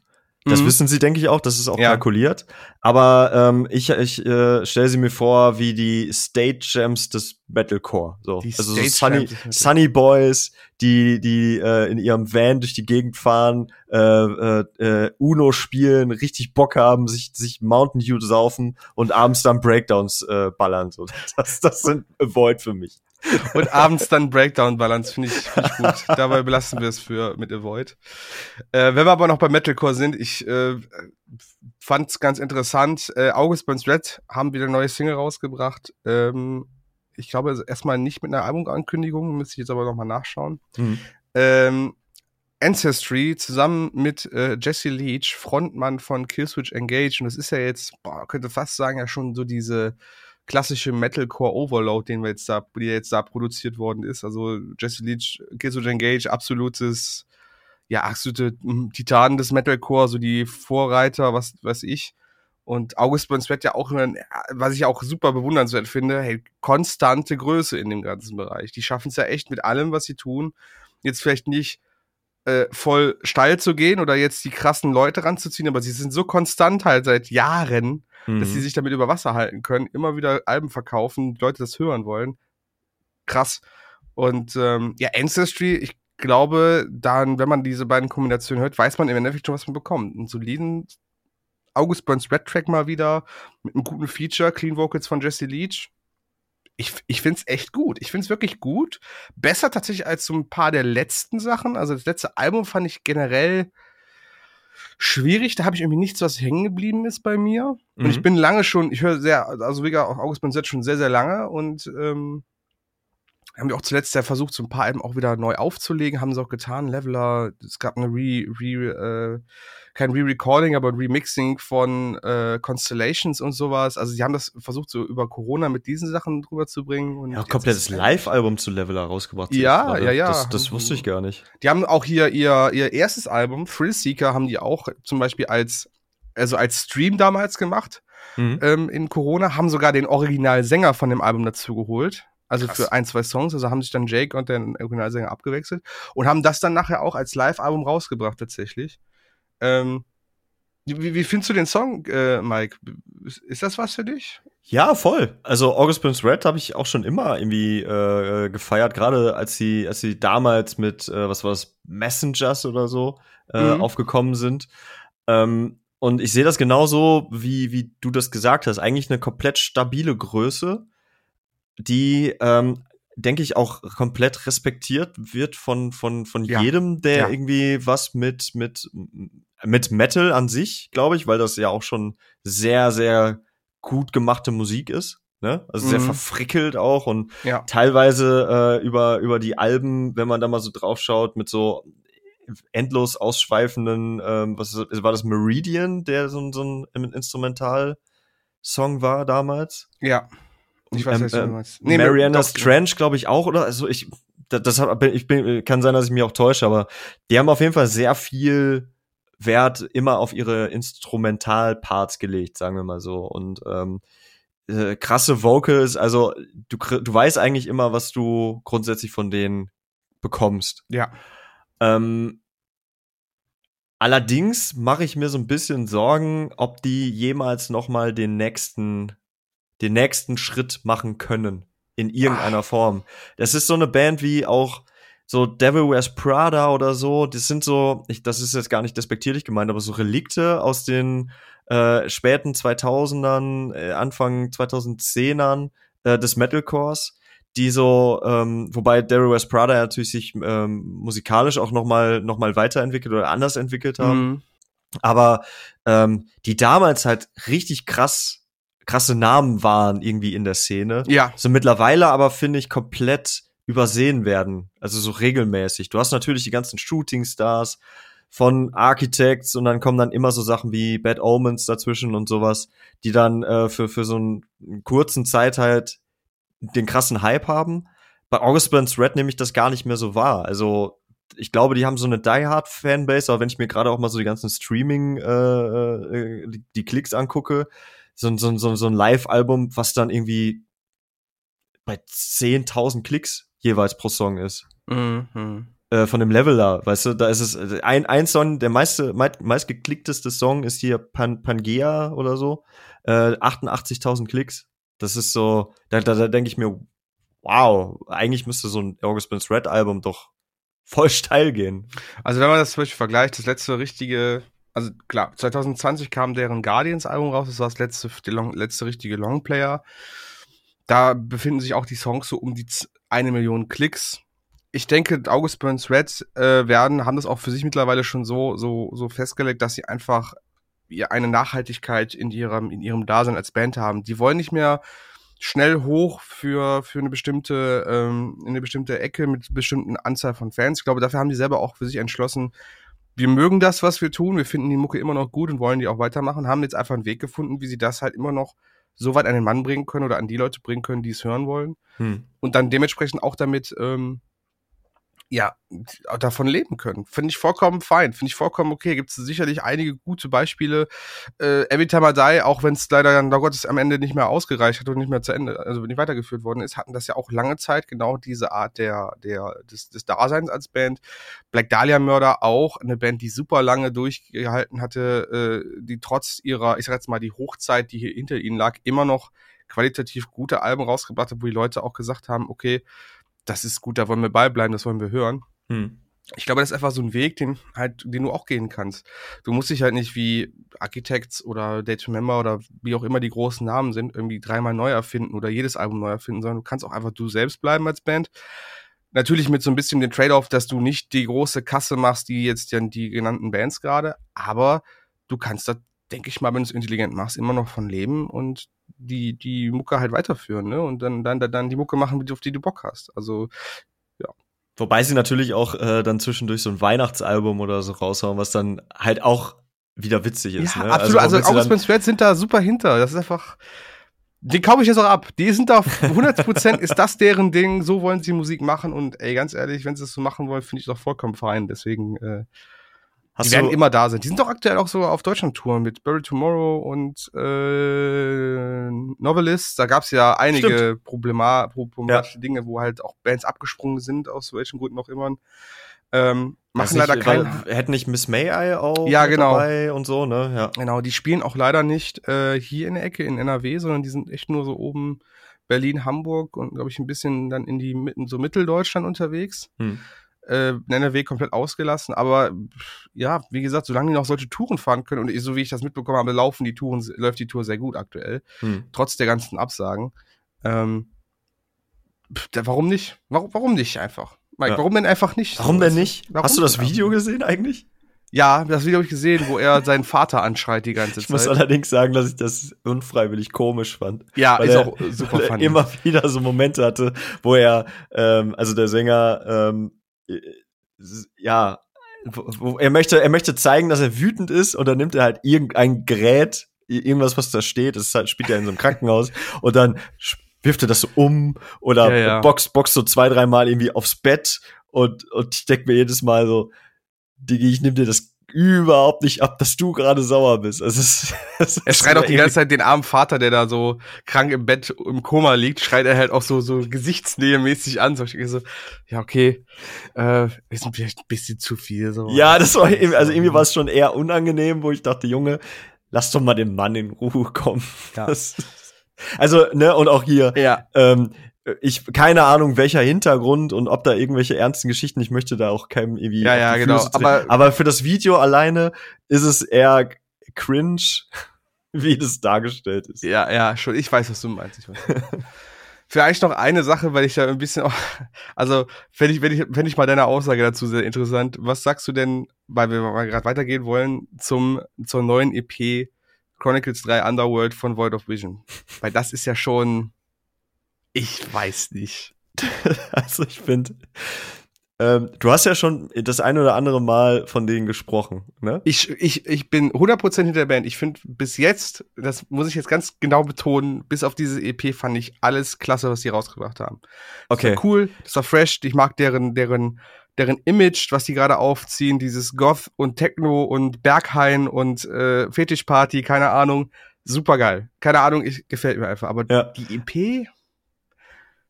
Das mhm. wissen sie, denke ich auch, das ist auch ja. kalkuliert. Aber ähm, ich, ich äh, stelle sie mir vor wie die State Gems des Metalcore. So. Die also so Sunny, Sunny Boys, die, die äh, in ihrem Van durch die Gegend fahren, äh, äh, äh, Uno spielen, richtig Bock haben, sich, sich Mountain Dew saufen und abends dann Breakdowns äh, ballern. So. Das, das sind Avoid für mich. Und abends dann Breakdown-Balance, finde ich, find ich gut. Dabei belassen wir es für mit Avoid. Äh, wenn wir aber noch bei Metalcore sind, ich äh, fand es ganz interessant. Äh, August Burns Red haben wieder eine neue Single rausgebracht. Ähm, ich glaube erstmal nicht mit einer Albumankündigung, müsste ich jetzt aber nochmal nachschauen. Mhm. Ähm, Ancestry zusammen mit äh, Jesse Leach, Frontmann von Killswitch Engage. Und das ist ja jetzt, boah, könnte fast sagen, ja schon so diese klassische Metalcore Overload, den wir jetzt da, der jetzt da produziert worden ist. Also Jesse Leach, Killswitch Engage, absolutes, ja, absolute hm, Titanen des Metalcore, so die Vorreiter, was weiß ich. Und August Burns wird ja auch, was ich auch super bewundernswert finde, hey, konstante Größe in dem ganzen Bereich. Die schaffen es ja echt mit allem, was sie tun. Jetzt vielleicht nicht äh, voll steil zu gehen oder jetzt die krassen Leute ranzuziehen, aber sie sind so konstant halt seit Jahren, mhm. dass sie mhm. sich damit über Wasser halten können, immer wieder Alben verkaufen, Leute das hören wollen. Krass. Und ähm, ja, Ancestry, ich glaube, dann, wenn man diese beiden Kombinationen hört, weiß man im Endeffekt schon, was man bekommt. Einen soliden August Burns Red Track mal wieder mit einem guten Feature, Clean Vocals von Jesse Leach. Ich, ich finde es echt gut. Ich finde es wirklich gut. Besser tatsächlich als so ein paar der letzten Sachen. Also das letzte Album fand ich generell schwierig. Da habe ich irgendwie nichts, was hängen geblieben ist bei mir. Mhm. Und ich mhm. bin lange schon, ich höre sehr, also wie gesagt, auch August Benzett schon sehr, sehr lange und ähm, haben wir auch zuletzt ja versucht, so ein paar Alben auch wieder neu aufzulegen, haben sie auch getan. Leveler, es gab eine Re, Re, äh, kein Re-Recording, aber ein Remixing von äh, Constellations und sowas. Also sie haben das versucht, so über Corona mit diesen Sachen drüber zu bringen. Und ja, komplettes Live-Album zu Leveler rausgebracht. Ja, ja, ja. Das, das wusste ich gar nicht. Die haben auch hier ihr, ihr erstes Album, Thrill Seeker, haben die auch zum Beispiel als, also als Stream damals gemacht. Mhm. Ähm, in Corona, haben sogar den Originalsänger von dem Album dazu geholt. Also Krass. für ein, zwei Songs. Also haben sich dann Jake und der Originalsänger abgewechselt und haben das dann nachher auch als Live-Album rausgebracht, tatsächlich. Ähm, wie, wie findest du den Song, äh, Mike? Ist das was für dich? Ja, voll. Also August Burns Red habe ich auch schon immer irgendwie äh, gefeiert, gerade als sie, als sie damals mit, äh, was war das, Messengers oder so äh, mhm. aufgekommen sind. Ähm, und ich sehe das genauso, wie, wie du das gesagt hast. Eigentlich eine komplett stabile Größe, die ähm, denke ich, auch komplett respektiert wird von, von, von ja. jedem, der ja. irgendwie was mit, mit, mit Metal an sich, glaube ich, weil das ja auch schon sehr, sehr gut gemachte Musik ist. Ne? Also mhm. sehr verfrickelt auch und ja. teilweise äh, über, über die Alben, wenn man da mal so drauf schaut, mit so endlos ausschweifenden, ähm, was ist, war das Meridian, der so, so ein Instrumental Song war damals. Ja. Ich weiß, ähm, ähm, nee, Mariana's Trench, glaube ich, auch, oder? Also ich, das, das hab, ich bin, kann sein, dass ich mich auch täusche, aber die haben auf jeden Fall sehr viel Wert immer auf ihre Instrumentalparts gelegt, sagen wir mal so. Und ähm, äh, krasse Vocals, also du, du weißt eigentlich immer, was du grundsätzlich von denen bekommst. Ja. Ähm, allerdings mache ich mir so ein bisschen Sorgen, ob die jemals noch mal den nächsten, den nächsten Schritt machen können in irgendeiner Ach. Form. Das ist so eine Band wie auch so Devil Wears Prada oder so. Das sind so, ich, das ist jetzt gar nicht despektierlich gemeint, aber so Relikte aus den äh, späten 2000ern, äh, Anfang 2010ern äh, des Metalcores, die so, ähm, wobei Daryl West Prada natürlich sich ähm, musikalisch auch noch mal, noch mal weiterentwickelt oder anders entwickelt haben. Mhm. Aber ähm, die damals halt richtig krass krasse Namen waren irgendwie in der Szene. Ja. So mittlerweile aber finde ich komplett übersehen werden. Also so regelmäßig. Du hast natürlich die ganzen Shooting Stars, von Architects und dann kommen dann immer so Sachen wie Bad Omens dazwischen und sowas, die dann äh, für, für so einen kurzen Zeit halt den krassen Hype haben. Bei August Burns Red nehme ich das gar nicht mehr so wahr. Also ich glaube, die haben so eine Die Hard Fanbase, aber wenn ich mir gerade auch mal so die ganzen Streaming äh, äh, die, die Klicks angucke, so, so, so, so ein Live-Album, was dann irgendwie bei 10.000 Klicks jeweils pro Song ist. Mhm. Äh, von dem Level da, weißt du, da ist es ein, ein Song, der meiste, meist, meistgeklickteste Song ist hier Pan, Pangea oder so, äh, 88.000 Klicks. Das ist so, da, da, da denke ich mir, wow, eigentlich müsste so ein August Burns Red Album doch voll steil gehen. Also wenn man das zum Beispiel vergleicht, das letzte richtige, also klar, 2020 kam deren Guardians Album raus, das war das letzte, Long, letzte richtige Longplayer. Da befinden sich auch die Songs so um die eine Million Klicks ich denke, August Burns Red äh, werden, haben das auch für sich mittlerweile schon so, so, so festgelegt, dass sie einfach eine Nachhaltigkeit in ihrem, in ihrem Dasein als Band haben. Die wollen nicht mehr schnell hoch für, für eine bestimmte, ähm, in eine bestimmte Ecke mit bestimmten Anzahl von Fans. Ich glaube, dafür haben die selber auch für sich entschlossen, wir mögen das, was wir tun, wir finden die Mucke immer noch gut und wollen die auch weitermachen, haben jetzt einfach einen Weg gefunden, wie sie das halt immer noch so weit an den Mann bringen können oder an die Leute bringen können, die es hören wollen. Hm. Und dann dementsprechend auch damit ähm, ja, davon leben können. Finde ich vollkommen fein, finde ich vollkommen okay. Gibt es sicherlich einige gute Beispiele. Äh, Every Die, auch wenn es leider dann, da Gottes, am Ende nicht mehr ausgereicht hat und nicht mehr zu Ende, also nicht weitergeführt worden ist, hatten das ja auch lange Zeit genau diese Art der, der, des, des Daseins als Band. Black Dahlia Mörder auch, eine Band, die super lange durchgehalten hatte, äh, die trotz ihrer, ich sag jetzt mal, die Hochzeit, die hier hinter ihnen lag, immer noch qualitativ gute Alben rausgebracht hat, wo die Leute auch gesagt haben, okay, das ist gut, da wollen wir beibleiben, das wollen wir hören. Hm. Ich glaube, das ist einfach so ein Weg, den halt, den du auch gehen kannst. Du musst dich halt nicht wie Architects oder Day to Member oder wie auch immer die großen Namen sind, irgendwie dreimal neu erfinden oder jedes Album neu erfinden, sondern du kannst auch einfach du selbst bleiben als Band. Natürlich mit so ein bisschen dem Trade-off, dass du nicht die große Kasse machst, die jetzt dann die genannten Bands gerade, aber du kannst da, denke ich mal, wenn du es intelligent machst, immer noch von leben und die, die Mucke halt weiterführen, ne? Und dann, dann, dann die Mucke machen, auf die du Bock hast. Also, ja. Wobei sie natürlich auch äh, dann zwischendurch so ein Weihnachtsalbum oder so raushauen, was dann halt auch wieder witzig ist. Ja, ne? absolut. Also, also August Red sind da super hinter. Das ist einfach. Die kaufe ich jetzt auch ab. Die sind da 100% ist das deren Ding. So wollen sie Musik machen. Und ey, ganz ehrlich, wenn sie es so machen wollen, finde ich doch vollkommen fein. Deswegen, äh, Hast die werden immer da sein. Die sind doch aktuell auch so auf Deutschland-Tour mit Bury Tomorrow und äh, Novelist. Da gab es ja einige Problema problematische ja. Dinge, wo halt auch Bands abgesprungen sind, aus welchen Gründen auch immer. Ähm, machen leider keinen. Hätten nicht Miss May I auch ja, genau. dabei und so, ne? Ja. Genau, die spielen auch leider nicht äh, hier in der Ecke in NRW, sondern die sind echt nur so oben Berlin, Hamburg und glaube ich ein bisschen dann in die mitten so Mitteldeutschland unterwegs. Hm äh, NRW komplett ausgelassen. Aber ja, wie gesagt, solange die noch solche Touren fahren können und so wie ich das mitbekommen habe, laufen die Touren, läuft die Tour sehr gut aktuell, hm. trotz der ganzen Absagen. Ähm, warum nicht? Warum, warum nicht einfach? Mike, ja. warum denn einfach nicht? Warum denn nicht? Warum Hast du das Video gesehen eigentlich? Ja, das Video habe ich gesehen, wo er seinen Vater anschreit die ganze Zeit. Ich muss allerdings sagen, dass ich das unfreiwillig komisch fand. Ja, ist er, auch super weil er immer wieder so Momente hatte, wo er, ähm, also der Sänger, ähm, äh, ja, er möchte, er möchte zeigen, dass er wütend ist und dann nimmt er halt irgendein Gerät irgendwas, was da steht, das halt, spielt ja in so einem Krankenhaus und dann wirft er das so um oder Ja, ja. boxt, boxt so zwei, dreimal irgendwie aufs Bett und, und ich denke mir jedes Mal so, Digi, ich nehme dir das überhaupt nicht ab, dass du gerade sauer bist. Also es, es Er ist schreit auch die ganze Zeit den armen Vater, der da so krank im Bett im Koma liegt, schreit er halt auch so, so gesichtsnähemäßig an. So, ich denke so, ja, okay, äh, ist vielleicht ein bisschen zu viel. So. Ja, das war irgendwie, also irgendwie war es schon eher unangenehm, wo ich dachte, Junge, lass doch mal den Mann in Ruhe kommen. Ja. Das, also, ne, und auch hier, Ja, ähm, ich, keine Ahnung, welcher Hintergrund und ob da irgendwelche ernsten Geschichten, ich möchte da auch keinem irgendwie. Ja, ja, genau, aber- aber für das Video alleine ist es eher cringe, wie das dargestellt ist. ja, ja, schon. Ich weiß, was du meinst. Ich weiß. Vielleicht noch eine Sache, weil ich da ein bisschen auch, also wenn ich, wenn ich, wenn ich mal deine Aussage dazu sehr interessant. Was sagst du denn, weil wir mal gerade weitergehen wollen, zum, zur neuen EP Chronicles 3 Underworld von Void of Vision? Weil das ist ja schon, ich weiß nicht. Also ich finde, ähm, du hast ja schon das ein oder andere Mal von denen gesprochen, ne? Ich, ich, ich bin 100% hinter der Band. Ich finde bis jetzt, das muss ich jetzt ganz genau betonen, bis auf diese EP fand ich alles klasse, was sie rausgebracht haben. Das Okay. war cool, das war fresh. Ich mag deren, deren, deren Image, was die gerade aufziehen, dieses Goth und Techno und Berghain und äh, Fetischparty, keine Ahnung. Super geil. Keine Ahnung, ich, gefällt mir einfach. Aber Ja. die EP,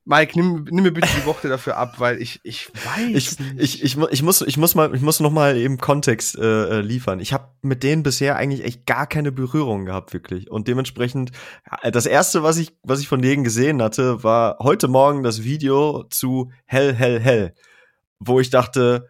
Mike, nimm, nimm mir bitte die Worte dafür ab, weil ich, ich weiß Ich, ich, ich, ich muss ich muss mal ich muss noch mal eben Kontext äh, äh, liefern. Ich habe mit denen bisher eigentlich echt gar keine Berührung gehabt wirklich und dementsprechend äh, das erste was ich was ich von denen gesehen hatte war heute Morgen das Video zu Hell Hell Hell, wo ich dachte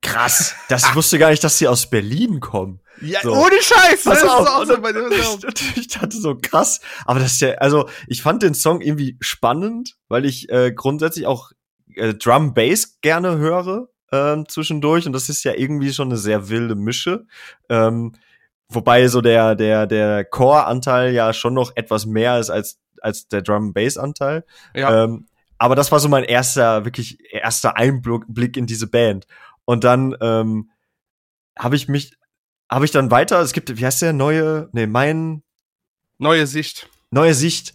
krass, das ich wusste gar nicht, dass sie aus Berlin kommen. Ja, so. ohne Scheiß, Pass das ist auf, auch und so bei dem ich, ich dachte so krass, aber das ist ja, also ich fand den Song irgendwie spannend, weil ich äh, grundsätzlich auch äh, Drum Bass gerne höre ähm, zwischendurch und das ist ja irgendwie schon eine sehr wilde Mische. Ähm, wobei so der der der Core-Anteil ja schon noch etwas mehr ist als als der Drum Bass Anteil. Ja. Ähm, aber das war so mein erster wirklich erster Einblick Blick in diese Band und dann ähm, habe ich mich habe ich dann weiter, es gibt, wie heißt der, neue, nee, mein, Neue Sicht. neue Sicht.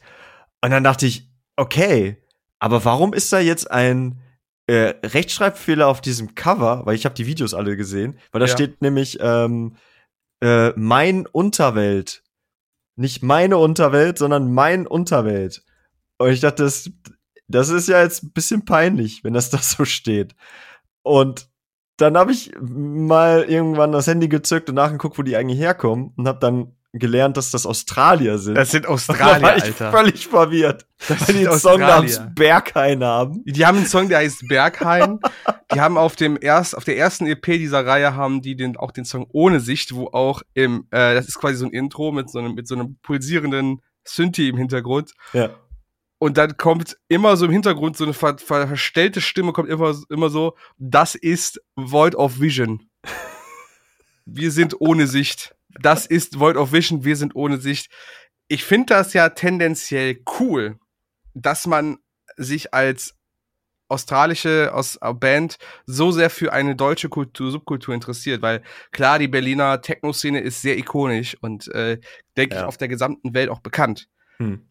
Und dann dachte ich, okay, aber warum ist da jetzt ein äh, Rechtschreibfehler auf diesem Cover? Weil ich habe die Videos alle gesehen, weil da Ja. steht nämlich ähm, äh, mein Unterwelt. Nicht meine Unterwelt, sondern mein Unterwelt. Und ich dachte, das, das ist ja jetzt ein bisschen peinlich, wenn das da so steht. Und dann habe ich mal irgendwann das Handy gezückt und nachgeguckt, wo die eigentlich herkommen und habe dann gelernt, dass das Australier sind. Das sind da Australier, war ich Alter. völlig verwirrt, Das weil die einen Song namens. Berghain haben. Die haben einen Song, der heißt Berghain. die haben auf dem erst, auf der ersten EP dieser Reihe haben die den, auch den Song Ohne Sicht, wo auch im, äh, das ist quasi so ein Intro mit so einem, mit so einem pulsierenden Synthi im Hintergrund. Ja. Und dann kommt immer so im Hintergrund so eine ver ver verstellte Stimme, kommt immer, immer so, das ist Void of Vision. Wir sind ohne Sicht. Das ist Void of Vision, wir sind ohne Sicht. Ich finde das ja tendenziell cool, dass man sich als australische aus äh, Band so sehr für eine deutsche Kultur, Subkultur interessiert, weil klar, die Berliner Techno-Szene ist sehr ikonisch und äh, denke ich Ja. auf der gesamten Welt auch bekannt. Hm.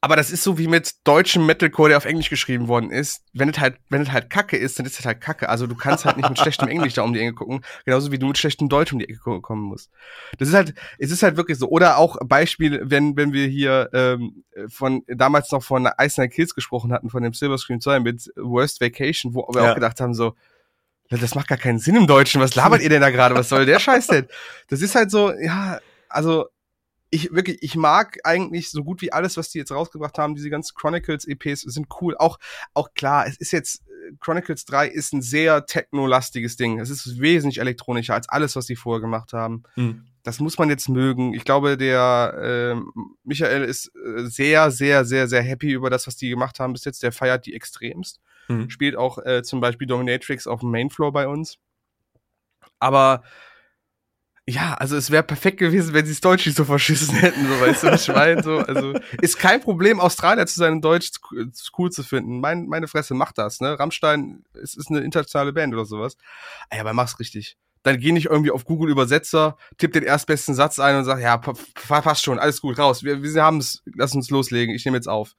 Aber das ist so wie mit deutschem Metalcore, der auf Englisch geschrieben worden ist. Wenn es halt, wenn es halt Kacke ist, dann ist es halt Kacke. Also du kannst halt nicht mit schlechtem Englisch da um die Ecke gucken, genauso wie du mit schlechtem Deutsch um die Ecke ko- kommen musst. Das ist halt, es ist halt wirklich so. Oder auch Beispiel, wenn, wenn wir hier ähm, von damals noch von Ice Night Kills gesprochen hatten, von dem Silver Screen 2 mit Worst Vacation, wo wir Ja. auch gedacht haben, so, "Ja, das macht gar keinen Sinn im Deutschen. Was labert ihr denn da gerade? Was soll der Scheiß denn? Das ist halt so, ja, also ich wirklich, ich mag eigentlich so gut wie alles, was die jetzt rausgebracht haben. Diese ganzen Chronicles EPs sind cool. Auch, auch klar, es ist jetzt, äh, Chronicles 3 ist ein sehr technolastiges Ding. Es ist wesentlich elektronischer als alles, was die vorher gemacht haben. Hm. Das muss man jetzt mögen. Ich glaube, der ähm, Michael ist äh, sehr, sehr, sehr, sehr happy über das, was die gemacht haben bis jetzt. Der feiert die extremst. Hm. Spielt auch äh, zum Beispiel Dominatrix auf dem Mainfloor bei uns. Aber ja, also es wäre perfekt gewesen, wenn sie es Deutsch nicht so verschissen hätten, so weißt du, was ich meine? So, also ist kein Problem, Australier zu sein und Deutsch cool zu finden. Mein, meine Fresse macht das, ne? Rammstein ist, ist eine internationale Band oder sowas. Ey, aber mach's richtig. dann geh nicht irgendwie auf Google Übersetzer, tipp den erstbesten Satz ein und sag, ja, passt schon, alles gut, raus. Wir, wir haben es, lass uns loslegen, ich nehme jetzt auf.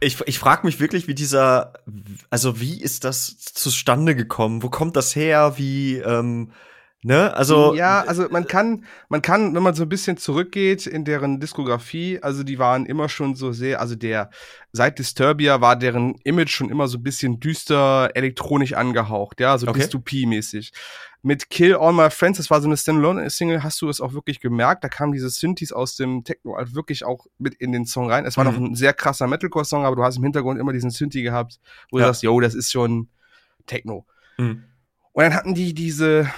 Ich, ich frage mich wirklich, wie dieser, also wie ist das zustande gekommen? Wo kommt das her? Wie, ähm, Ne? Also ja, also man kann, man kann, wenn man so ein bisschen zurückgeht in deren Diskografie, also die waren immer schon so sehr, also der seit Disturbia war deren Image schon immer so ein bisschen düster, elektronisch angehaucht, ja, so okay. Dystopie-mäßig. Mit Kill All My Friends, das war so eine Standalone-Single, hast du es auch wirklich gemerkt, da kamen diese Synthes aus dem Techno halt wirklich auch mit in den Song rein. Es war mhm. noch ein sehr krasser Metalcore-Song, aber du hast im Hintergrund immer diesen Synthi gehabt, wo ja. du sagst, yo, das ist schon Techno. Mhm. Und dann hatten die diese,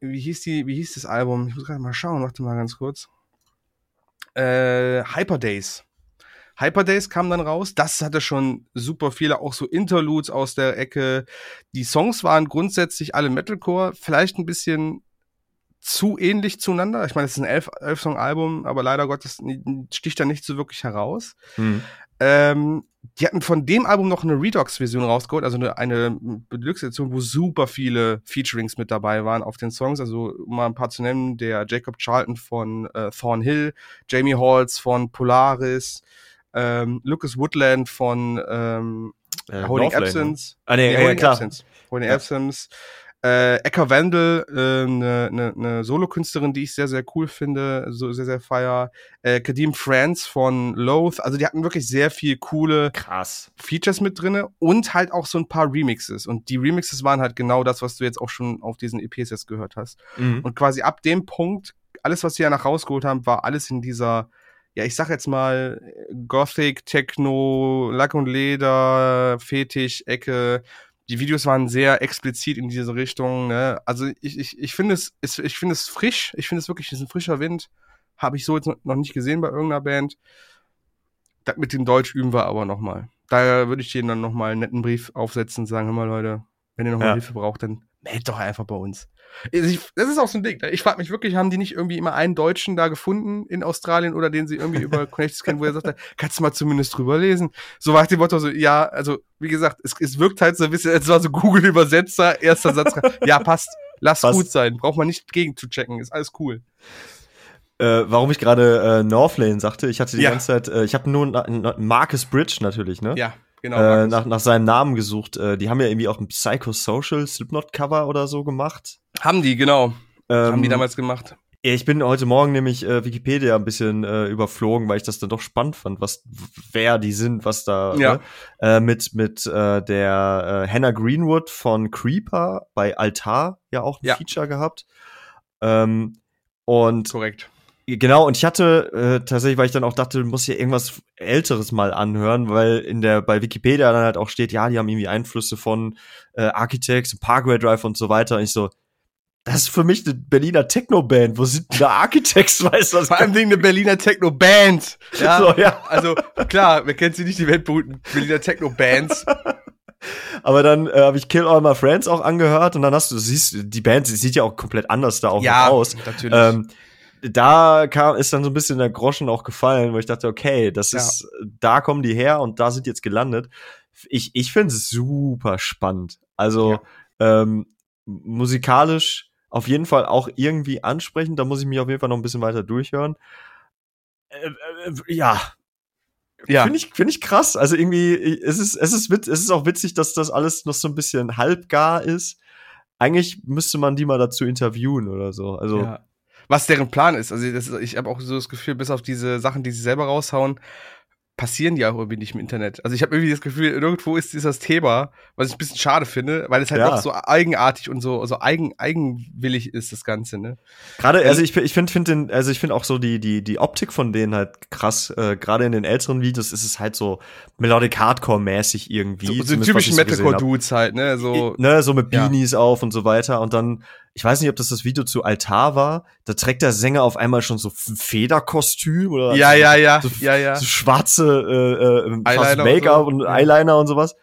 wie hieß die, wie hieß das Album? Ich muss gerade mal schauen, warte mal ganz kurz. Äh, Hyper Days. Hyper Days kam dann raus. Das hatte schon super viele, auch so Interludes aus der Ecke. Die Songs waren grundsätzlich alle Metalcore, vielleicht ein bisschen zu ähnlich zueinander. Ich meine, es ist ein elf, elf Song Album, aber leider Gottes sticht da nicht so wirklich heraus. Mhm. Ähm, die hatten von dem Album noch eine Redux-Version rausgeholt, also eine, eine Deluxe-Edition, wo super viele Featurings mit dabei waren auf den Songs. Also, um mal ein paar zu nennen, der Jacob Charlton von äh, Thornhill, Jamie Halls von Polaris, ähm, Lucas Woodland von ähm, äh, Holding Northland, Absence. Ne? Ah, nee, nee, ja, klar. Absence. Holding ja. Absence. Äh, Eka Wendel, eine äh, ne, ne, ne Solokünstlerin, die ich sehr, sehr cool finde, so sehr, sehr feier. Äh, Kadim Franz von Loath, also die hatten wirklich sehr viel coole Krass. Features mit drinne und halt auch so ein paar Remixes. Und die Remixes waren halt genau das, was du jetzt auch schon auf diesen EPs jetzt gehört hast. Mhm. Und quasi ab dem Punkt, alles, was sie ja nach rausgeholt haben, war alles in dieser ja, ich sag jetzt mal, Gothic, Techno, Lack und Leder, Fetisch, Ecke, die Videos waren sehr explizit in diese Richtung. Ne? Also ich, ich, ich finde es, ich finde es frisch. Ich finde es wirklich, es ist ein frischer Wind. Habe ich so jetzt noch nicht gesehen bei irgendeiner Band. Das mit dem Deutsch üben wir aber nochmal. Daher würde ich denen dann nochmal einen netten Brief aufsetzen und sagen, hör mal Leute, wenn ihr nochmal ja. Hilfe braucht, dann meldet doch einfach bei uns. Das ist auch so ein Ding. Ne? Ich frage mich wirklich, haben die nicht irgendwie immer einen Deutschen da gefunden in Australien oder den sie irgendwie über Connections kennen, wo er sagt, kannst du mal zumindest drüber lesen? So war die Motto so, ja, also wie gesagt, es, es wirkt halt so ein bisschen, es war so Google-Übersetzer, erster Satz, ja, passt, lass passt. gut sein, braucht man nicht gegen zu checken, ist alles cool. Äh, warum ich gerade äh, Northlane sagte, ich hatte die ja. ganze Zeit, äh, ich habe nur Marcus Bridge natürlich, ne? Ja. Genau, äh, nach, nach seinem Namen gesucht. Äh, die haben ja irgendwie auch ein Psychosocial Slipknot-Cover oder so gemacht. Haben die, genau. Ähm, haben die damals gemacht. Ich bin heute Morgen nämlich äh, Wikipedia ein bisschen äh, überflogen, weil ich das dann doch spannend fand, was wer die sind, was da ja. ne? äh, mit mit äh, der äh, Hannah Greenwood von Creeper bei Altar ja auch ein ja. Feature gehabt. Ähm, und korrekt. Genau, und ich hatte äh, tatsächlich, weil ich dann auch dachte, du musst hier irgendwas Älteres mal anhören, weil in der bei Wikipedia dann halt auch steht, ja, die haben irgendwie Einflüsse von äh, Architects, Parkway Drive und so weiter. Und ich so, das ist für mich eine Berliner Techno-Band. Wo sind da Architects? Weißt du Vor allem eine Berliner Techno-Band. Ja, so, ja. Also klar, wer kennt sie nicht, die weltberühmten Berliner Techno-Bands. Aber dann äh, habe ich Kill All My Friends auch angehört und dann hast du, siehst, die Band sie sieht ja auch komplett anders da auch ja, aus. Natürlich. Ähm, da kam, ist dann so ein bisschen der Groschen auch gefallen, wo ich dachte, okay, das ist, da kommen die her und da sind jetzt gelandet. Ich, ich finde es super spannend. Also ja. ähm, musikalisch auf jeden Fall auch irgendwie ansprechend. Da muss ich mich auf jeden Fall noch ein bisschen weiter durchhören. Äh, äh, ja. Ja. Finde ich, finde ich krass. Also irgendwie, es ist, es ist witz, es ist auch witzig, dass das alles noch so ein bisschen halbgar ist. Eigentlich müsste man die mal dazu interviewen oder so. Also. Ja was deren Plan ist. Also das, ich habe auch so das Gefühl, bis auf diese Sachen, die sie selber raushauen, passieren die auch irgendwie nicht im Internet. Also ich habe irgendwie das Gefühl, irgendwo ist dieses Thema, was ich ein bisschen schade finde, weil es halt ja. doch so eigenartig und so, so eigen, eigenwillig ist, das Ganze, ne? Gerade, also, ich, ich finde, find den, also ich finde auch so die, die, die Optik von denen halt krass. Äh, Gerade in den älteren Videos ist es halt so Melodic Hardcore-mäßig irgendwie. So, so typische Metalcore-Dudes halt, ne? So, ne, so mit Beanies ja. auf und so weiter. Und dann ich weiß nicht, ob das das Video zu Altar war, da trägt der Sänger auf einmal schon so ein Federkostüm oder ja, so, ja, ja, so, ja, ja. so schwarze äh, äh, Make-up und, so. und, Eyeliner und sowas.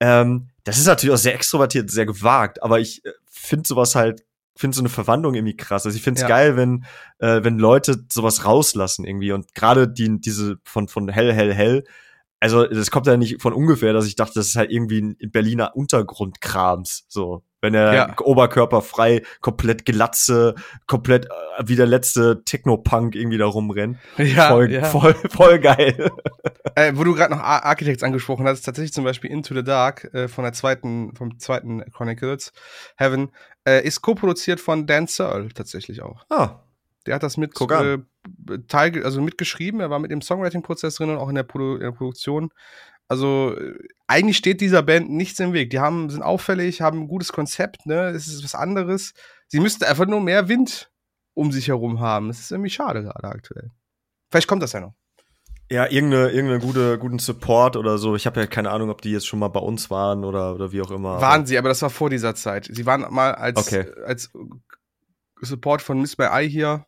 Ähm, das ist natürlich auch sehr extrovertiert, sehr gewagt, aber ich äh, finde sowas halt, finde so eine Verwandlung irgendwie krass. Also ich finde es ja. geil, wenn äh, wenn Leute sowas rauslassen irgendwie und gerade die diese von von hell hell hell also das kommt ja nicht von ungefähr, dass ich dachte, das ist halt irgendwie ein Berliner Untergrundkrams, so. Wenn er Ja. oberkörperfrei, komplett Glatze, komplett äh, wie der letzte Techno-Punk irgendwie da rumrennt. Ja, voll, ja. voll, voll geil. Äh, wo du gerade noch Ar Architects angesprochen hast, tatsächlich zum Beispiel Into the Dark äh, von der zweiten, vom zweiten Chronicles Heaven, äh, ist co-produziert von Dan Searle tatsächlich auch. Ah, Der hat das mit. Teil, also mitgeschrieben, er war mit dem Songwriting-Prozess drin und auch in der, Produ in der Produktion. Also äh, eigentlich steht dieser Band nichts im Weg. Die haben, sind auffällig, haben ein gutes Konzept, ne? Es ist was anderes. Sie müssten einfach nur mehr Wind um sich herum haben. Das ist irgendwie schade gerade aktuell. Vielleicht kommt das ja noch. ja, irgendeine, irgendeine gute, guten Support oder so. Ich habe ja keine Ahnung, ob die jetzt schon mal bei uns waren oder, oder wie auch immer. Waren sie, aber das war vor dieser Zeit. Sie waren mal als, Okay. als Support von Miss My Eye hier.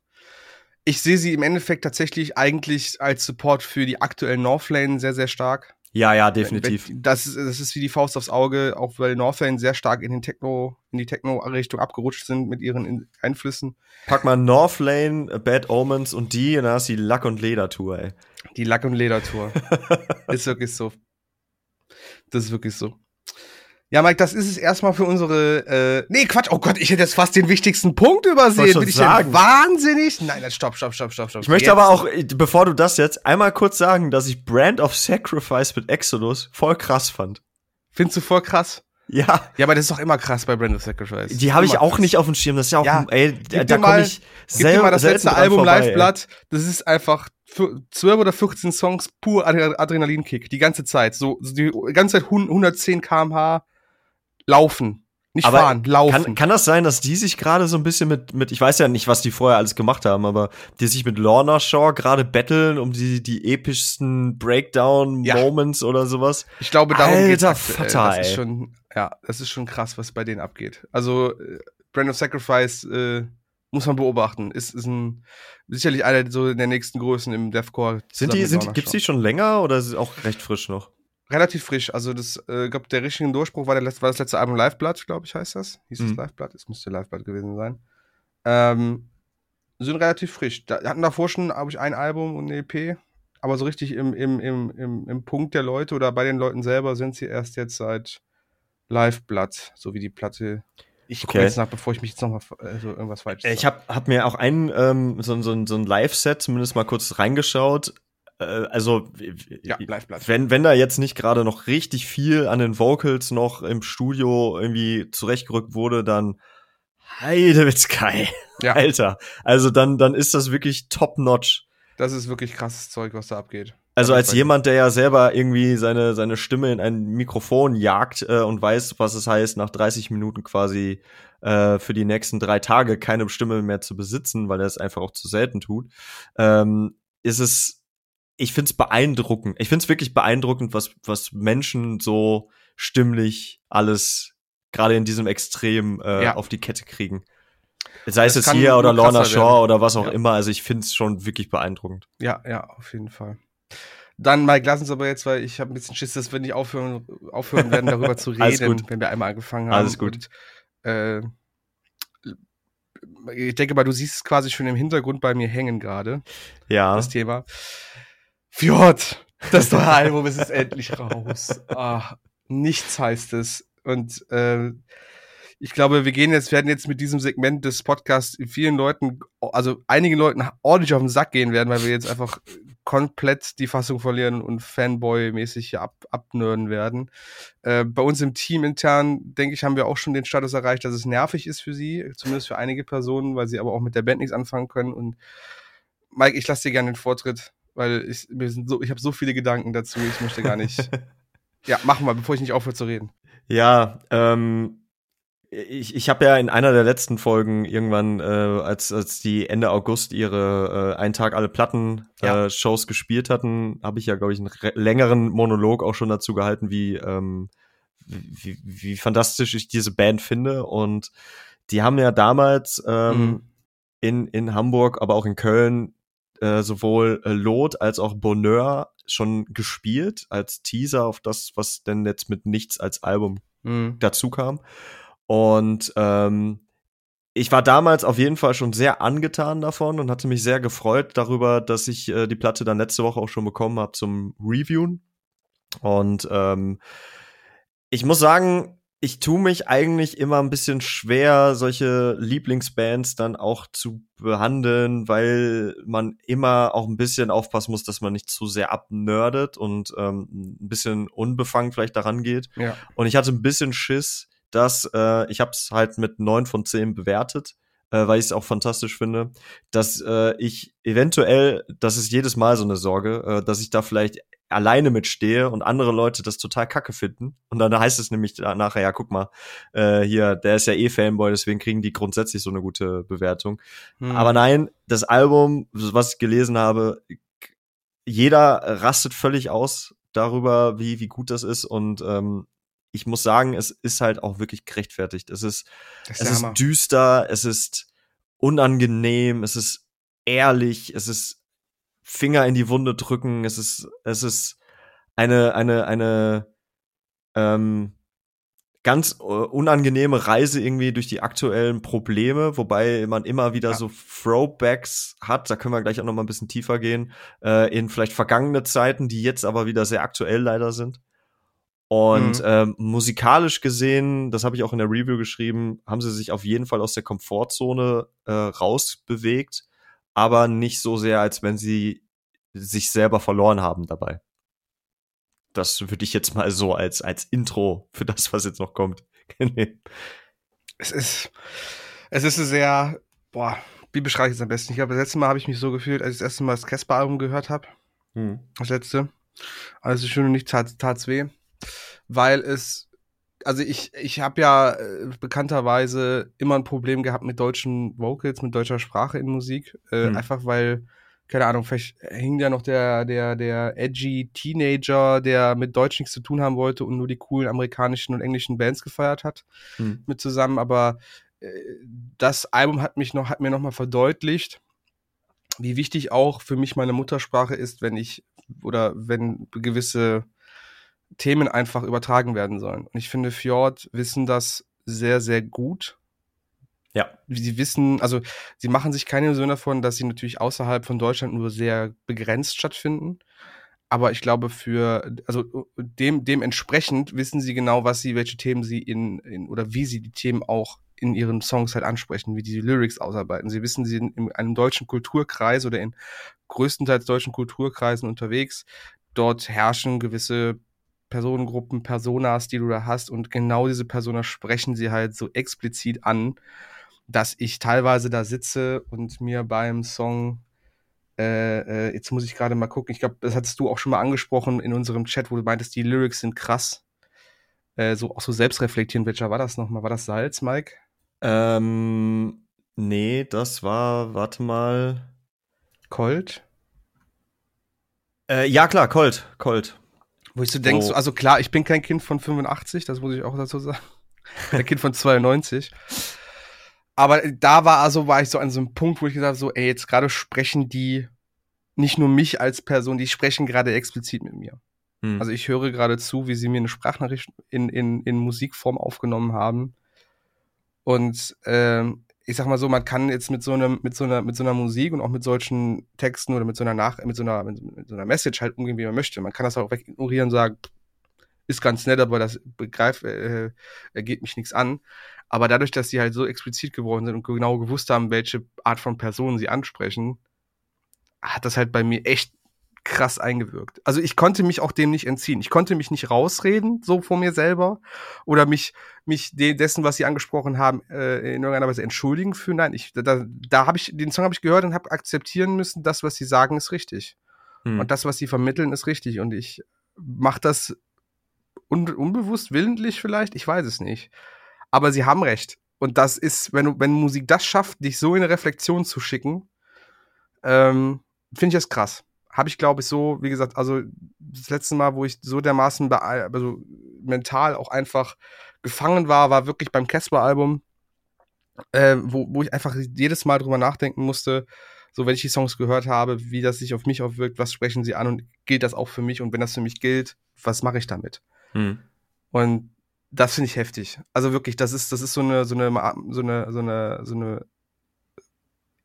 Ich sehe sie im Endeffekt tatsächlich eigentlich als Support für die aktuellen Northlane sehr, sehr stark. ja, ja, definitiv. Das, ist, das ist wie die Faust aufs Auge, auch weil Northlane sehr stark in den Techno, in die Techno-Richtung abgerutscht sind mit ihren In- Einflüssen. Pack mal Northlane, Bad Omens und die, und dann hast du die Lack- und Leder-Tour, ey. Die Lack- und Ledertour. ist wirklich so. Das ist wirklich so. Ja, Mike, das ist es erstmal für unsere. Äh, nee, Quatsch. Oh Gott, ich hätte jetzt fast den wichtigsten Punkt übersehen. Bin ich sagen. denn wahnsinnig? Nein, nein, stopp, stopp, stopp, stopp, stopp. Ich möchte Jetzt- aber auch, bevor du das jetzt, einmal kurz sagen, dass ich Brand of Sacrifice mit Exodus voll krass fand. Findest du voll krass? Ja, Ja, aber das ist doch immer krass bei Brand of Sacrifice. die habe ich auch krass. nicht auf dem Schirm. Das ist ja auch, Ja, ey, gib da komme ich Gib dir mal das letzte Album. Liveblatt. Das ist einfach für 12 oder 14 Songs pur Adre- Adrenalinkick. Die ganze Zeit. So, die ganze Zeit 100 110 km/h laufen. Nicht Aber fahren, laufen. Kann, kann das sein, dass die sich gerade so ein bisschen mit, mit, ich weiß ja nicht, was die vorher alles gemacht haben, aber die sich mit Lorna Shaw gerade betteln um die, die epischsten Breakdown-Moments oder sowas? Ich glaube, darum Alter geht's aktuell. Vater, das ist schon, ja, das ist schon krass, was bei denen abgeht. Also, äh, Brand of Sacrifice äh, muss man beobachten. Ist, ist ein, sicherlich einer so der nächsten Größen im Deathcore. Sind die, sind, gibt's die schon länger oder ist es auch recht frisch noch? Relativ frisch. Also, das, äh, glaub, der richtige Durchbruch war, der, letzte- war das letzte Album Liveblood, glaube ich, heißt das. Hieß Mhm. es Liveblood? Es müsste Liveblood gewesen sein. Ähm, sind relativ frisch. Da, hatten davor schon, glaube ich, ein Album und eine EP. Aber so richtig im, im, im, im, im Punkt der Leute oder bei den Leuten selber sind sie erst jetzt seit Liveblood, so wie die Platte. Ich gucke Okay. jetzt nach, bevor ich mich jetzt nochmal also irgendwas falsch Äh, Ich habe hab mir auch ein, ähm, so, so, so ein Live-Set zumindest mal kurz reingeschaut. Äh, also, Ja, Liveblood. wenn, wenn da jetzt nicht gerade noch richtig viel an den Vocals noch im Studio irgendwie zurechtgerückt wurde, dann Heidewitzkai. Ja. Alter. Also dann, dann ist das wirklich top-notch. Das ist wirklich krasses Zeug, was da abgeht. Also als jemand, der ja selber irgendwie seine, seine Stimme in ein Mikrofon jagt äh, und weiß, was es heißt, nach 30 Minuten quasi äh, für die nächsten drei Tage keine Stimme mehr zu besitzen, weil er es einfach auch zu selten tut, ähm, ist es, ich find's beeindruckend. Ich find's wirklich beeindruckend, was, was Menschen so stimmlich alles gerade in diesem Extrem äh, Ja. auf die Kette kriegen. Sei es jetzt hier oder Lorna Shaw werden. oder was auch Ja. immer. Also ich find's schon wirklich beeindruckend. Ja, ja, auf jeden Fall. Dann, Mike, lass uns aber jetzt, weil ich habe ein bisschen Schiss, dass wir nicht aufhören, aufhören werden, darüber zu Alles reden, gut. wenn wir einmal angefangen haben. Alles gut. Und, äh, ich denke mal, du siehst es quasi schon im Hintergrund bei mir hängen gerade, Ja. das Thema. Fjord, das neue Album es ist endlich raus. Ah, nichts heißt es. Und äh, ich glaube, wir gehen jetzt, werden jetzt mit diesem Segment des Podcasts vielen Leuten, also einigen Leuten ordentlich auf den Sack gehen werden, weil wir jetzt einfach komplett die Fassung verlieren und Fanboy-mäßig hier ab, abnörden werden. Äh, bei uns im Team intern, denke ich, haben wir auch schon den Status erreicht, dass es nervig ist für sie, zumindest für einige Personen, weil sie aber auch mit der Band nichts anfangen können. Und Mike, ich lasse dir gerne den Vortritt, weil ich, mir sind so, ich habe so viele Gedanken dazu, ich möchte gar nicht. ja, mach mal, bevor ich nicht aufhöre zu reden. Ja, ähm, ich, ich habe ja in einer der letzten Folgen irgendwann, äh, als, als die Ende August ihre äh, Ein Tag alle Platten Ja. äh, Shows gespielt hatten, habe ich ja, glaube ich, einen re- längeren Monolog auch schon dazu gehalten, wie, ähm, wie, wie fantastisch ich diese Band finde. Und die haben ja damals ähm, Mhm. in, in Hamburg, aber auch in Köln äh, sowohl äh, Lot als auch Bonheur schon gespielt als Teaser auf das, was denn jetzt mit Nichts als Album Mhm. dazu kam. Und ähm, ich war damals auf jeden Fall schon sehr angetan davon und hatte mich sehr gefreut darüber, dass ich äh, die Platte dann letzte Woche auch schon bekommen habe zum Reviewen. Und ähm, ich muss sagen, ich tue mich eigentlich immer ein bisschen schwer, solche Lieblingsbands dann auch zu behandeln, weil man immer auch ein bisschen aufpassen muss, dass man nicht zu sehr abnördet und ähm, ein bisschen unbefangen vielleicht daran geht. Ja. Und ich hatte ein bisschen Schiss, dass äh, ich habe es halt mit neun von zehn bewertet, äh, weil ich es auch fantastisch finde, dass äh, ich eventuell, das ist jedes Mal so eine Sorge, äh, dass ich da vielleicht alleine mitstehe und andere Leute das total kacke finden. Und dann heißt es nämlich nachher, ja, guck mal, äh, hier, der ist ja eh Fanboy, deswegen kriegen die grundsätzlich so eine gute Bewertung. Hm. Aber nein, das Album, was ich gelesen habe, jeder rastet völlig aus darüber, wie, wie gut das ist. Und ähm, ich muss sagen, es ist halt auch wirklich gerechtfertigt. Es ist, ist es ist düster, es ist unangenehm, es ist ehrlich, es ist Finger in die Wunde drücken. Es ist, es ist eine, eine, eine ähm, ganz äh, unangenehme Reise irgendwie durch die aktuellen Probleme, wobei man immer wieder ja. so Throwbacks hat, da können wir gleich auch noch mal ein bisschen tiefer gehen, äh, in vielleicht vergangene Zeiten, die jetzt aber wieder sehr aktuell leider sind. Und mhm. ähm, musikalisch gesehen, das habe ich auch in der Review geschrieben, haben sie sich auf jeden Fall aus der Komfortzone äh, rausbewegt aber nicht so sehr, als wenn sie sich selber verloren haben dabei. Das würde ich jetzt mal so als, als Intro für das, was jetzt noch kommt. es ist, es ist sehr, boah, wie beschreibe ich es am besten? Ich glaube, das letzte Mal habe ich mich so gefühlt, als ich das erste Mal das Casper-Album gehört habe. Hm. Das letzte. Also schön und nicht tat, tat's weh. Weil es also ich, ich habe ja äh, bekannterweise immer ein Problem gehabt mit deutschen Vocals, mit deutscher Sprache in Musik. Äh, hm. Einfach weil, keine Ahnung, vielleicht hing ja noch der, der, der edgy Teenager, der mit Deutsch nichts zu tun haben wollte und nur die coolen amerikanischen und englischen Bands gefeiert hat, hm. mit zusammen. Aber äh, das Album hat mich noch, hat mir nochmal verdeutlicht, wie wichtig auch für mich meine Muttersprache ist, wenn ich oder wenn gewisse Themen einfach übertragen werden sollen. Und ich finde, Fjord wissen das sehr, sehr gut. Ja. Sie wissen, also sie machen sich keine Illusion davon, dass sie natürlich außerhalb von Deutschland nur sehr begrenzt stattfinden. Aber ich glaube, für, also dem, dementsprechend wissen sie genau, was sie, welche Themen sie in, in oder wie sie die Themen auch in ihren Songs halt ansprechen, wie die Lyrics ausarbeiten. Sie wissen, sie sind in einem deutschen Kulturkreis oder in größtenteils deutschen Kulturkreisen unterwegs. Dort herrschen gewisse Personengruppen, Personas, die du da hast und genau diese Personas sprechen sie halt so explizit an, dass ich teilweise da sitze und mir beim Song äh, äh, jetzt muss ich gerade mal gucken, ich glaube, das hattest du auch schon mal angesprochen in unserem Chat, wo du meintest, die Lyrics sind krass. Äh, so auch so selbstreflektieren, welcher war das nochmal? War das Salz, Mike? Ähm, nee, das war, warte mal. Colt? Äh, ja, klar, Colt, Colt. Wo ich so denkst, oh. also klar, ich bin kein Kind von 85, das muss ich auch dazu sagen. ein Kind von 92. Aber da war also, war ich so an so einem Punkt, wo ich gesagt habe, so, ey, jetzt gerade sprechen die nicht nur mich als Person, die sprechen gerade explizit mit mir. Hm. Also ich höre gerade zu, wie sie mir eine Sprachnachricht in, in, in Musikform aufgenommen haben. Und ähm, ich sag mal so, man kann jetzt mit so einem, mit so einer, mit so einer Musik und auch mit solchen Texten oder mit so einer Nach, mit so einer, mit so einer Message halt umgehen, wie man möchte. Man kann das auch weg ignorieren und sagen, ist ganz nett, aber das begreift, äh, geht mich nichts an. Aber dadurch, dass sie halt so explizit geworden sind und genau gewusst haben, welche Art von Personen sie ansprechen, hat das halt bei mir echt krass eingewirkt. Also ich konnte mich auch dem nicht entziehen. Ich konnte mich nicht rausreden, so vor mir selber, oder mich, mich dessen, was sie angesprochen haben, äh, in irgendeiner Weise entschuldigen für. Nein, ich, da, da habe ich, den Song habe ich gehört und habe akzeptieren müssen, das, was sie sagen, ist richtig. Hm. Und das, was sie vermitteln, ist richtig. Und ich mache das un unbewusst, willentlich vielleicht, ich weiß es nicht. Aber sie haben recht. Und das ist, wenn, du, wenn Musik das schafft, dich so in eine Reflexion zu schicken, ähm, finde ich das krass habe ich, glaube ich, so, wie gesagt, also das letzte Mal, wo ich so dermaßen also mental auch einfach gefangen war, war wirklich beim Casper-Album, äh, wo, wo ich einfach jedes Mal drüber nachdenken musste, so wenn ich die Songs gehört habe, wie das sich auf mich aufwirkt, was sprechen sie an und gilt das auch für mich und wenn das für mich gilt, was mache ich damit? Hm. Und das finde ich heftig. Also wirklich, das ist, das ist so eine, so eine, so eine, so eine, so eine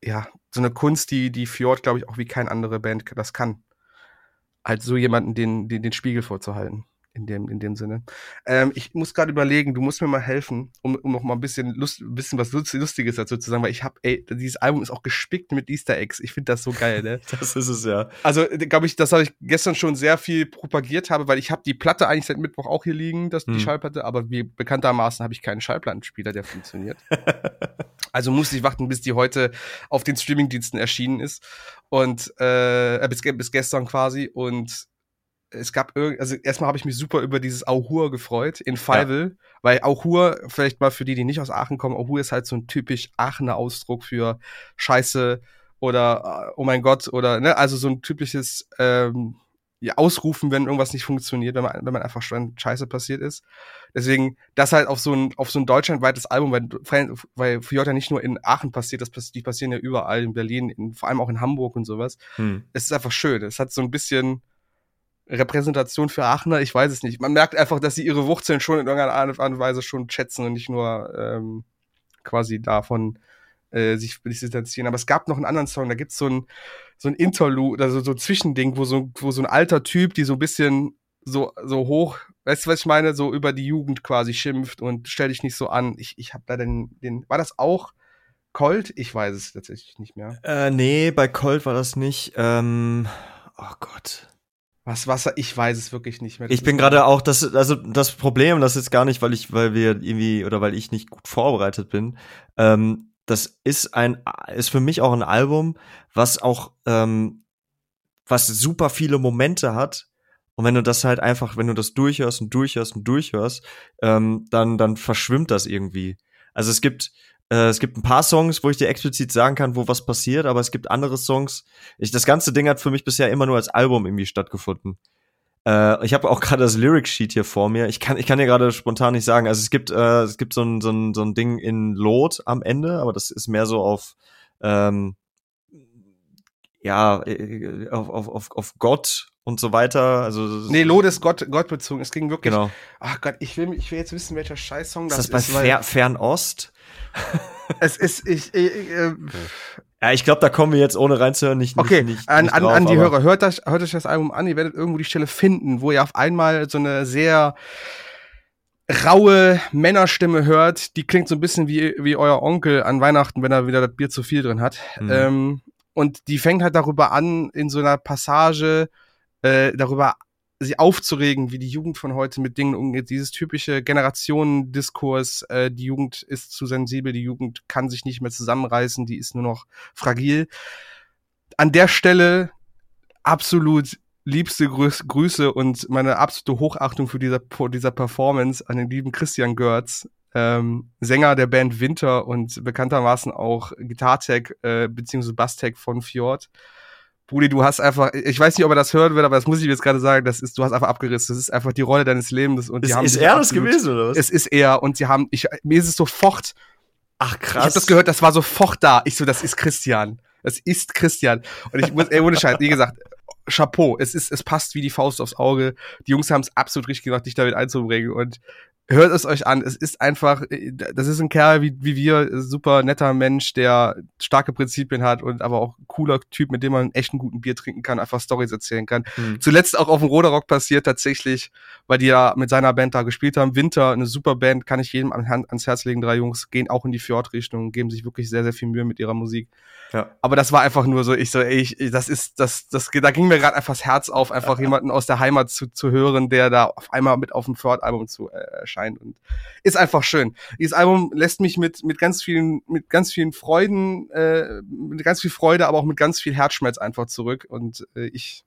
ja, so eine Kunst, die, die Fjord, glaube ich, auch wie kein andere Band das kann. halt so jemanden den, den, den Spiegel vorzuhalten in dem, in dem Sinne. Ähm, ich muss gerade überlegen, du musst mir mal helfen, um, um noch mal ein bisschen, Lust, ein bisschen was Lustiges dazu zu sagen, weil ich habe, ey, dieses Album ist auch gespickt mit Easter Eggs. Ich finde das so geil, ne? das ist es ja. Also, glaube ich, das habe ich gestern schon sehr viel propagiert habe, weil ich habe die Platte eigentlich seit Mittwoch auch hier liegen, das, hm. die Schallplatte, aber wie bekanntermaßen habe ich keinen Schallplattenspieler, der funktioniert. also musste ich warten, bis die heute auf den Streamingdiensten erschienen ist und äh, bis, bis gestern quasi und es gab irgend, also erstmal habe ich mich super über dieses Auhur gefreut in Feivel, ja. weil Auhur, vielleicht mal für die, die nicht aus Aachen kommen, Auhur ist halt so ein typisch Aachener Ausdruck für Scheiße oder äh, oh mein Gott oder ne, also so ein typisches ähm, ja, Ausrufen, wenn irgendwas nicht funktioniert, wenn man, wenn man einfach schon Scheiße passiert ist. Deswegen, das halt auf so ein, auf so ein deutschlandweites Album, weil, weil für ja nicht nur in Aachen passiert, das, die passieren ja überall, in Berlin, in, vor allem auch in Hamburg und sowas. Hm. Es ist einfach schön. Es hat so ein bisschen, Repräsentation für Aachener, ich weiß es nicht. Man merkt einfach, dass sie ihre Wurzeln schon in irgendeiner Art und Weise schon schätzen und nicht nur ähm, quasi davon äh, sich, distanzieren. Aber es gab noch einen anderen Song, da gibt's so ein, so ein Interlude, also so ein Zwischending, wo so, wo so ein alter Typ, die so ein bisschen so, so hoch, weißt du, was ich meine, so über die Jugend quasi schimpft und stell dich nicht so an. Ich, ich hab da den, den, war das auch Colt? Ich weiß es tatsächlich nicht mehr. Äh, nee, bei Colt war das nicht. Ähm, oh Gott. Was, was, ich weiß es wirklich nicht mehr. Ich bin gerade auch, das, also das Problem, das ist gar nicht, weil ich, weil wir irgendwie, oder weil ich nicht gut vorbereitet bin. Ähm, das ist ein, ist für mich auch ein Album, was auch, ähm, was super viele Momente hat. Und wenn du das halt einfach, wenn du das durchhörst und durchhörst und durchhörst, ähm, dann, dann verschwimmt das irgendwie. Also es gibt, äh, es gibt ein paar Songs, wo ich dir explizit sagen kann, wo was passiert, aber es gibt andere Songs. Ich, das ganze Ding hat für mich bisher immer nur als Album irgendwie stattgefunden. Äh, ich habe auch gerade das Lyric Sheet hier vor mir. Ich kann, ich kann dir gerade spontan nicht sagen. Also es gibt, äh, es gibt so ein, so ein, so ein Ding in Lot am Ende, aber das ist mehr so auf ähm, ja, äh, auf, auf, auf, auf Gott und so weiter. Also nee, Lot ist Gott, Gott bezogen. Es ging wirklich. Genau. Ach Gott, ich will, ich will jetzt wissen, welcher Scheißsong das ist. Das ist bei Fer Fernost? Es ist, ich, ich äh, ja, ich glaube, da kommen wir jetzt ohne reinzuhören nicht. Okay, nicht, nicht, an, an, drauf, an die Hörer, hört, das, hört euch das Album an, ihr werdet irgendwo die Stelle finden, wo ihr auf einmal so eine sehr raue Männerstimme hört, die klingt so ein bisschen wie, wie euer Onkel an Weihnachten, wenn er wieder das Bier zu viel drin hat. Mhm. Ähm, und die fängt halt darüber an, in so einer Passage äh, darüber sich aufzuregen, wie die Jugend von heute mit Dingen umgeht. Dieses typische Generationendiskurs, äh, die Jugend ist zu sensibel, die Jugend kann sich nicht mehr zusammenreißen, die ist nur noch fragil. An der Stelle absolut liebste Grüß Grüße und meine absolute Hochachtung für dieser, dieser Performance an den lieben Christian Görz, ähm, Sänger der Band Winter und bekanntermaßen auch Gitartech äh, bzw. Basstech von Fjord. Brudi, du hast einfach, ich weiß nicht, ob er das hören wird, aber das muss ich jetzt gerade sagen, das ist, du hast einfach abgerissen. Das ist einfach die Rolle deines Lebens und die ist, haben. Ist er das gewesen, oder was? Es ist er und sie haben, ich, mir ist es sofort. Ach krass. Ich habe das gehört, das war sofort da. Ich so, das ist Christian. Das ist Christian. Und ich muss, ey, ohne Scheiß, wie gesagt, Chapeau. Es ist, es passt wie die Faust aufs Auge. Die Jungs haben es absolut richtig gemacht, dich damit einzubringen. Und hört es euch an. Es ist einfach, äh, das ist ein Kerl wie, wie wir, super netter Mensch, der starke Prinzipien hat und aber auch cooler Typ, mit dem man echt einen guten Bier trinken kann, einfach Stories erzählen kann. Mhm. Zuletzt auch auf dem Roderock passiert tatsächlich, weil die ja mit seiner Band da gespielt haben. Winter, eine super Band, kann ich jedem ans Herz legen. Drei Jungs gehen auch in die Fjord-Richtung, geben sich wirklich sehr, sehr viel Mühe mit ihrer Musik. Ja. Aber das war einfach nur so, ich so, ey, ich, das ist, das, das, da ging mir gerade einfach das Herz auf, einfach jemanden aus der Heimat zu, zu hören, der da auf einmal mit auf dem Fjord-Album zu äh, erscheint und ist einfach schön. Dieses Album lässt mich mit, mit ganz vielen, mit ganz vielen Freuden, äh, mit ganz viel Freude, aber auch mit ganz viel Herzschmerz einfach zurück und äh, ich,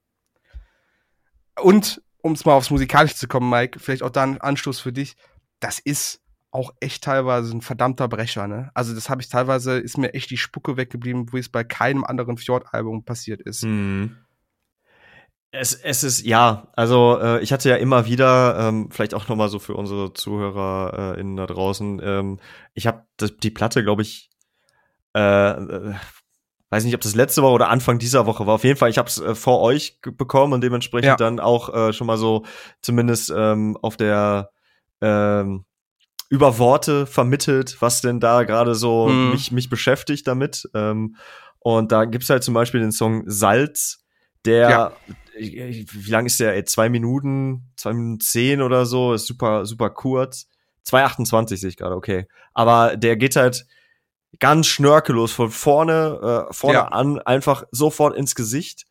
und, um es mal aufs Musikalische zu kommen, Mike, vielleicht auch da ein Anstoß für dich, das ist auch echt teilweise ein verdammter Brecher, ne? Also das habe ich teilweise, ist mir echt die Spucke weggeblieben, wo es bei keinem anderen Fjord-Album passiert ist. Mhm. Es, es ist, ja, also äh, ich hatte ja immer wieder, ähm, vielleicht auch noch mal so für unsere ZuhörerInnen äh, da draußen, ähm, ich habe die Platte, glaube ich, äh, äh, weiß nicht, ob das letzte Woche oder Anfang dieser Woche war. Auf jeden Fall, ich habe es äh, vor euch bekommen und dementsprechend ja. dann auch äh, schon mal so zumindest ähm, auf der ähm, über Worte vermittelt, was denn da gerade so mhm. mich, mich beschäftigt damit. Ähm, und da gibt's halt zum Beispiel den Song Salz, der, ja. Wie lang ist der? Ey, zwei Minuten, zwei Minuten zehn oder so, ist super, super kurz. 2,28 sehe ich gerade, okay. Aber der geht halt ganz schnörkellos von vorne, äh, vorne ja. an, einfach sofort ins Gesicht.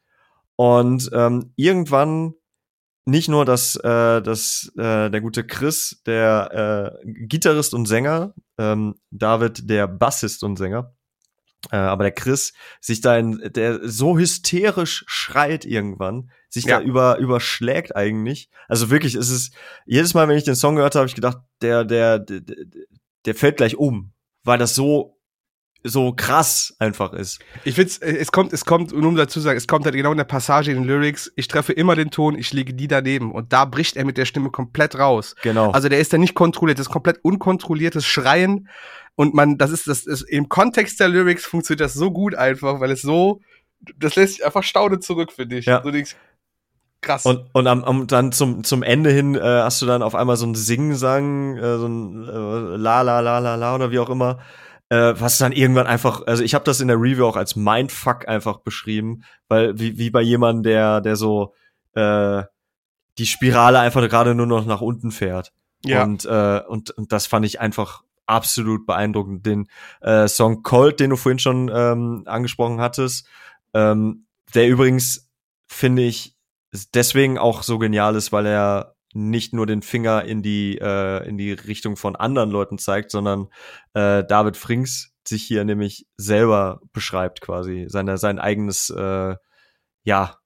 Und ähm, irgendwann nicht nur, dass, äh, dass äh, der gute Chris, der äh, Gitarrist und Sänger, ähm, David, der Bassist und Sänger, äh, aber der Chris sich da in, der so hysterisch schreit irgendwann, sich ja. da über, überschlägt eigentlich. Also wirklich, ist es, jedes Mal, wenn ich den Song gehört habe, habe ich gedacht, der, der, der, der fällt gleich um, weil das so so krass einfach ist. Ich find's, äh, es kommt, es kommt, nur um dazu zu sagen, es kommt halt genau in der Passage in den Lyrics, ich treffe immer den Ton, ich liege die daneben. Und da bricht er mit der Stimme komplett raus. Genau. Also der ist da nicht kontrolliert, das ist komplett unkontrolliertes Schreien. Und man, das ist, das ist, im Kontext der Lyrics funktioniert das so gut einfach, weil es so, das lässt sich einfach staunend zurück, finde ich. Ja. Du denkst, krass. Und, und am, am, dann zum, zum Ende hin äh, hast du dann auf einmal so ein Singsang, äh, so ein äh, La La La La La oder wie auch immer äh, was dann irgendwann einfach, also ich habe das in der Review auch als Mindfuck einfach beschrieben, weil wie, wie bei jemandem, der, der so äh, die Spirale einfach gerade nur noch nach unten fährt. Ja. Und, äh, und, und das fand ich einfach absolut beeindruckend. Den äh, Song Cold, den du vorhin schon ähm, angesprochen hattest, ähm, der übrigens, finde ich, deswegen auch so genial ist, weil er nicht nur den Finger in die, äh, in die Richtung von anderen Leuten zeigt, sondern äh, David Frings sich hier nämlich selber beschreibt quasi, seine, sein eigenes, äh, ja,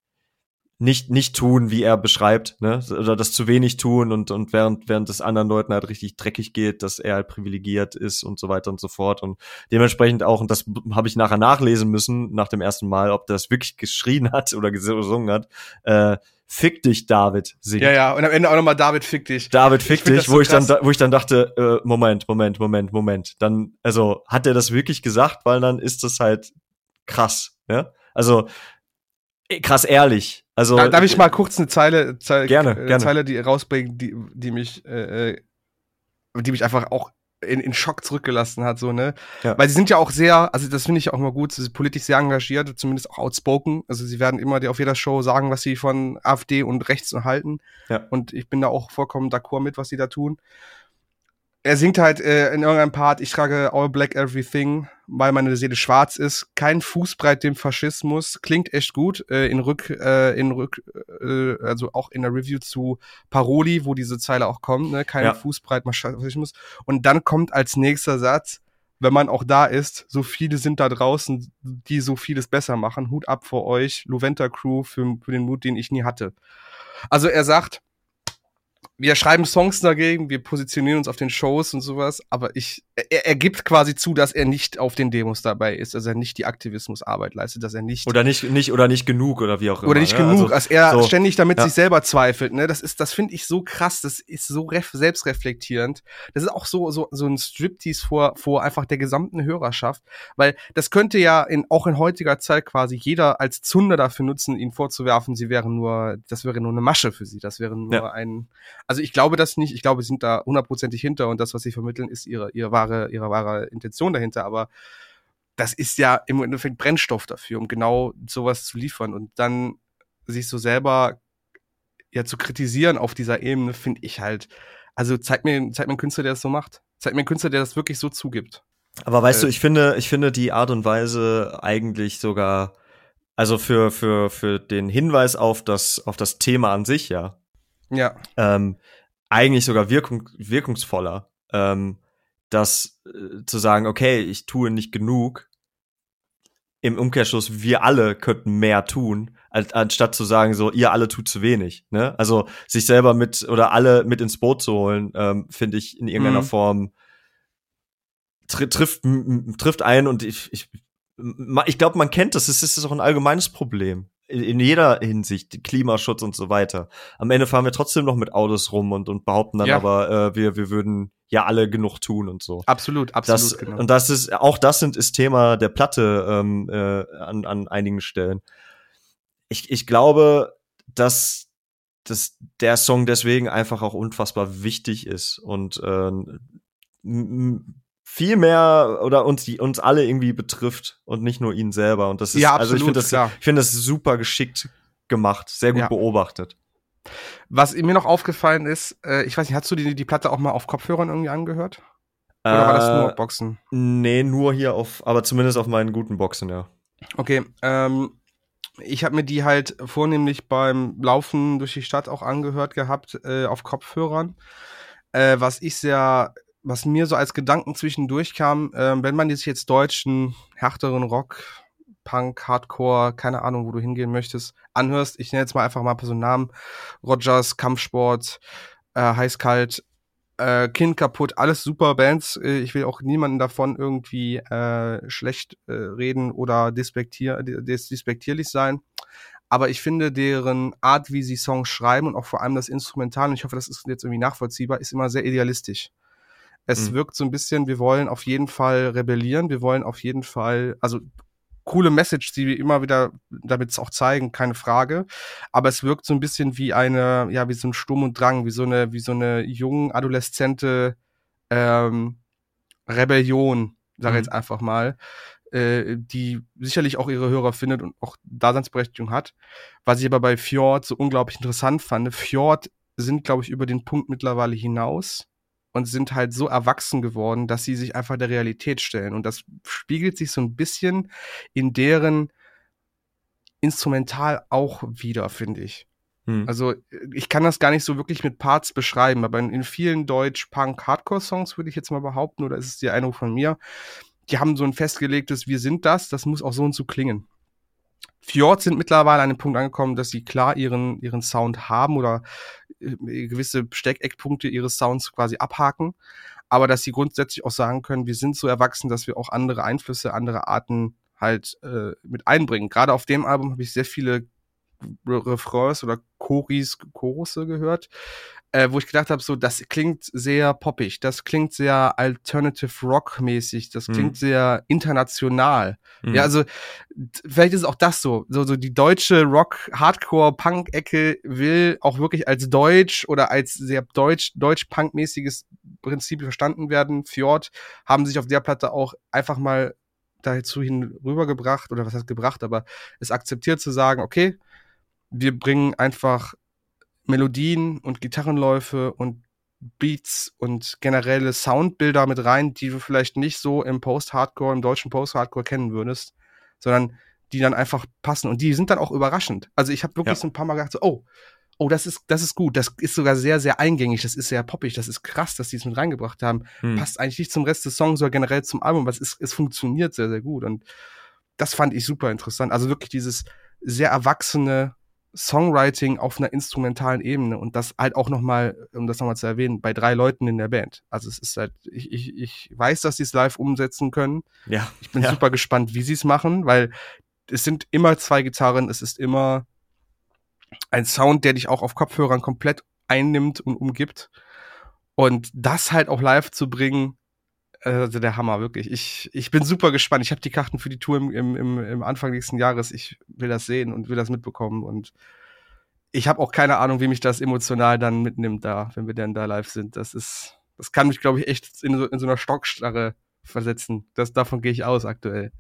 nicht nicht tun, wie er beschreibt, ne, oder das zu wenig tun und und während während es anderen Leuten halt richtig dreckig geht, dass er halt privilegiert ist und so weiter und so fort und dementsprechend auch und das habe ich nachher nachlesen müssen nach dem ersten Mal, ob das wirklich geschrien hat oder gesungen hat. Äh, Fick dich, David, singt. Ja, ja, und am Ende auch nochmal David, fick dich. David, fick ich dich, wo so ich dann, wo ich dann dachte, äh, Moment, Moment, Moment, Moment. Dann, also, hat er das wirklich gesagt? Weil dann ist das halt krass, ja? Also, eh, krass ehrlich. Also, darf, darf ich mal kurz eine Zeile, Zeile, gerne, äh, gerne. Zeile die rausbringen, die, die mich, äh, äh die mich einfach auch in, in Schock zurückgelassen hat, so, ne? Ja. Weil sie sind ja auch sehr, also das finde ich auch immer gut, sie sind politisch sehr engagiert, zumindest auch outspoken. Also sie werden immer auf jeder Show sagen, was sie von AfD und rechts halten. Ja. Und ich bin da auch vollkommen d'accord mit, was sie da tun er singt halt äh, in irgendeinem Part, ich trage All Black Everything, weil meine Seele schwarz ist. Kein Fußbreit dem Faschismus. Klingt echt gut. Äh, in Rück, äh, in Rück, äh, also auch in der Review zu Paroli, wo diese Zeile auch kommt, ne? Kein ja. Fußbreit Faschismus. Und dann kommt als nächster Satz, wenn man auch da ist, so viele sind da draußen, die so vieles besser machen. Hut ab vor euch, Luventa Crew, für, für den Mut, den ich nie hatte. Also er sagt, wir schreiben Songs dagegen, wir positionieren uns auf den Shows und sowas, aber ich, er, er gibt quasi zu, dass er nicht auf den Demos dabei ist, dass er nicht die Aktivismusarbeit leistet, dass er nicht oder nicht nicht oder nicht genug oder wie auch immer oder nicht ne? genug, also, als er so, ständig damit ja. sich selber zweifelt, ne? Das ist, das finde ich so krass, das ist so ref selbstreflektierend. Das ist auch so so so ein Striptease vor vor einfach der gesamten Hörerschaft, weil das könnte ja in auch in heutiger Zeit quasi jeder als Zunder dafür nutzen, ihn vorzuwerfen, sie wären nur, das wäre nur eine Masche für sie, das wäre nur ja. ein also ich glaube das nicht. Ich glaube, sie sind da hundertprozentig hinter und das, was sie vermitteln, ist ihre, ihre wahre, ihre wahre Intention dahinter. Aber das ist ja im Endeffekt Brennstoff dafür, um genau sowas zu liefern. Und dann sich so selber ja zu kritisieren auf dieser Ebene, finde ich halt. Also zeig mir, zeig mir einen Künstler, der das so macht. Zeig mir einen Künstler, der das wirklich so zugibt. Aber weißt äh, du, ich finde, ich finde die Art und Weise eigentlich sogar, also für, für, für den Hinweis auf das, auf das Thema an sich, ja, ja. Ähm, eigentlich sogar wirkung, wirkungsvoller, ähm, das äh, zu sagen, okay, ich tue nicht genug. Im Umkehrschluss, wir alle könnten mehr tun, als, anstatt zu sagen, so, ihr alle tut zu wenig. Ne? Also sich selber mit oder alle mit ins Boot zu holen, ähm, finde ich in irgendeiner mhm. Form tr trifft, trifft ein und ich, ich, ich glaube, man kennt das, es ist auch ein allgemeines Problem in jeder Hinsicht, Klimaschutz und so weiter. Am Ende fahren wir trotzdem noch mit Autos rum und, und behaupten dann ja. aber, äh, wir, wir würden ja alle genug tun und so. Absolut, absolut. Das, genau. Und das ist, auch das sind, ist Thema der Platte ähm, äh, an, an einigen Stellen. Ich, ich glaube, dass, dass der Song deswegen einfach auch unfassbar wichtig ist und äh, viel mehr oder uns die uns alle irgendwie betrifft und nicht nur ihn selber und das ist ja, absolut, also ich finde das klar. ich finde das super geschickt gemacht, sehr gut Ja. beobachtet. Was mir noch aufgefallen ist, äh, ich weiß nicht, hast du die, die Platte auch mal auf Kopfhörern irgendwie angehört? Oder war das nur auf Äh, Boxen? Nee, nur hier auf, aber zumindest auf meinen guten Boxen, ja. Okay, ähm, ich habe mir die halt vornehmlich beim Laufen durch die Stadt auch angehört gehabt, äh, auf Kopfhörern. Äh, was ich sehr, was mir so als Gedanken zwischendurch kam, äh, wenn man sich jetzt deutschen, härteren Rock, Punk, Hardcore, keine Ahnung, wo du hingehen möchtest, anhörst, ich nenne jetzt mal einfach mal ein paar so Namen, Rogers, Kampfsport, äh, Heißkalt, äh, Kind kaputt, alles super Bands. Äh, Ich will auch niemanden davon irgendwie äh, schlecht äh, reden oder despektier des despektierlich sein. Aber ich finde, deren Art, wie sie Songs schreiben und auch vor allem das Instrumental, und ich hoffe, das ist jetzt irgendwie nachvollziehbar, ist immer sehr idealistisch. Es Mhm. wirkt so ein bisschen, wir wollen auf jeden Fall rebellieren, wir wollen auf jeden Fall, also coole Message, die wir immer wieder damit auch zeigen, keine Frage. Aber es wirkt so ein bisschen wie eine, ja, wie so ein Sturm und Drang, wie so eine, wie so eine jung adoleszente ähm, Rebellion, sag ich Mhm. jetzt einfach mal, äh, die sicherlich auch ihre Hörer findet und auch Daseinsberechtigung hat. Was ich aber bei Fjord so unglaublich interessant fand, Fjord sind, glaube ich, über den Punkt mittlerweile hinaus und sind halt so erwachsen geworden, dass sie sich einfach der Realität stellen. Und das spiegelt sich so ein bisschen in deren Instrumental auch wieder, finde ich. Hm. Also ich kann das gar nicht so wirklich mit Parts beschreiben, aber in, in vielen Deutsch-Punk-Hardcore-Songs würde ich jetzt mal behaupten, oder ist es die Eindruck von mir, die haben so ein festgelegtes Wir sind das, das muss auch so und so klingen. Fjord sind mittlerweile an dem Punkt angekommen, dass sie klar ihren, ihren Sound haben oder gewisse Steckeckpunkte ihres Sounds quasi abhaken, aber dass sie grundsätzlich auch sagen können, wir sind so erwachsen, dass wir auch andere Einflüsse, andere Arten halt äh, mit einbringen. Gerade auf dem Album habe ich sehr viele Re Refrains oder Choris, Chorusse gehört, äh, wo ich gedacht habe, so, das klingt sehr poppig, das klingt sehr Alternative Rock mäßig, das klingt Mhm. sehr international. Hm. Ja, also vielleicht ist auch das so. So, so die deutsche Rock, Hardcore, Punk-Ecke will auch wirklich als Deutsch oder als sehr deutsch, deutsch-punk-mäßiges Prinzip verstanden werden. Fjord haben sich auf der Platte auch einfach mal dazu hin rübergebracht, oder was heißt gebracht, aber es akzeptiert zu sagen, okay, wir bringen einfach Melodien und Gitarrenläufe und Beats und generelle Soundbilder mit rein, die du vielleicht nicht so im Post-Hardcore, im deutschen Post-Hardcore kennen würdest, sondern die dann einfach passen und die sind dann auch überraschend. Also ich habe wirklich Ja. so ein paar Mal gedacht, so, oh, oh, das ist, das ist gut, das ist sogar sehr, sehr eingängig, das ist sehr poppig, das ist krass, dass die es mit reingebracht haben. Hm. Passt eigentlich nicht zum Rest des Songs, sondern generell zum Album, aber es, es funktioniert sehr, sehr gut und das fand ich super interessant. Also wirklich dieses sehr erwachsene Songwriting auf einer instrumentalen Ebene und das halt auch nochmal, um das nochmal zu erwähnen, bei drei Leuten in der Band. Also es ist halt, ich, ich, ich weiß, dass sie es live umsetzen können. Ja. Ich bin ja. super gespannt, wie sie es machen, weil es sind immer zwei Gitarren, es ist immer ein Sound, der dich auch auf Kopfhörern komplett einnimmt und umgibt. Und das halt auch live zu bringen, also der Hammer, wirklich. Ich, ich bin super gespannt. Ich habe die Karten für die Tour im, im, im, Anfang nächsten Jahres. Ich will das sehen und will das mitbekommen. Und ich habe auch keine Ahnung, wie mich das emotional dann mitnimmt da, wenn wir dann da live sind. Das ist, das kann mich, glaube ich, echt in so, in so einer Stockstarre versetzen. Das, davon gehe ich aus aktuell.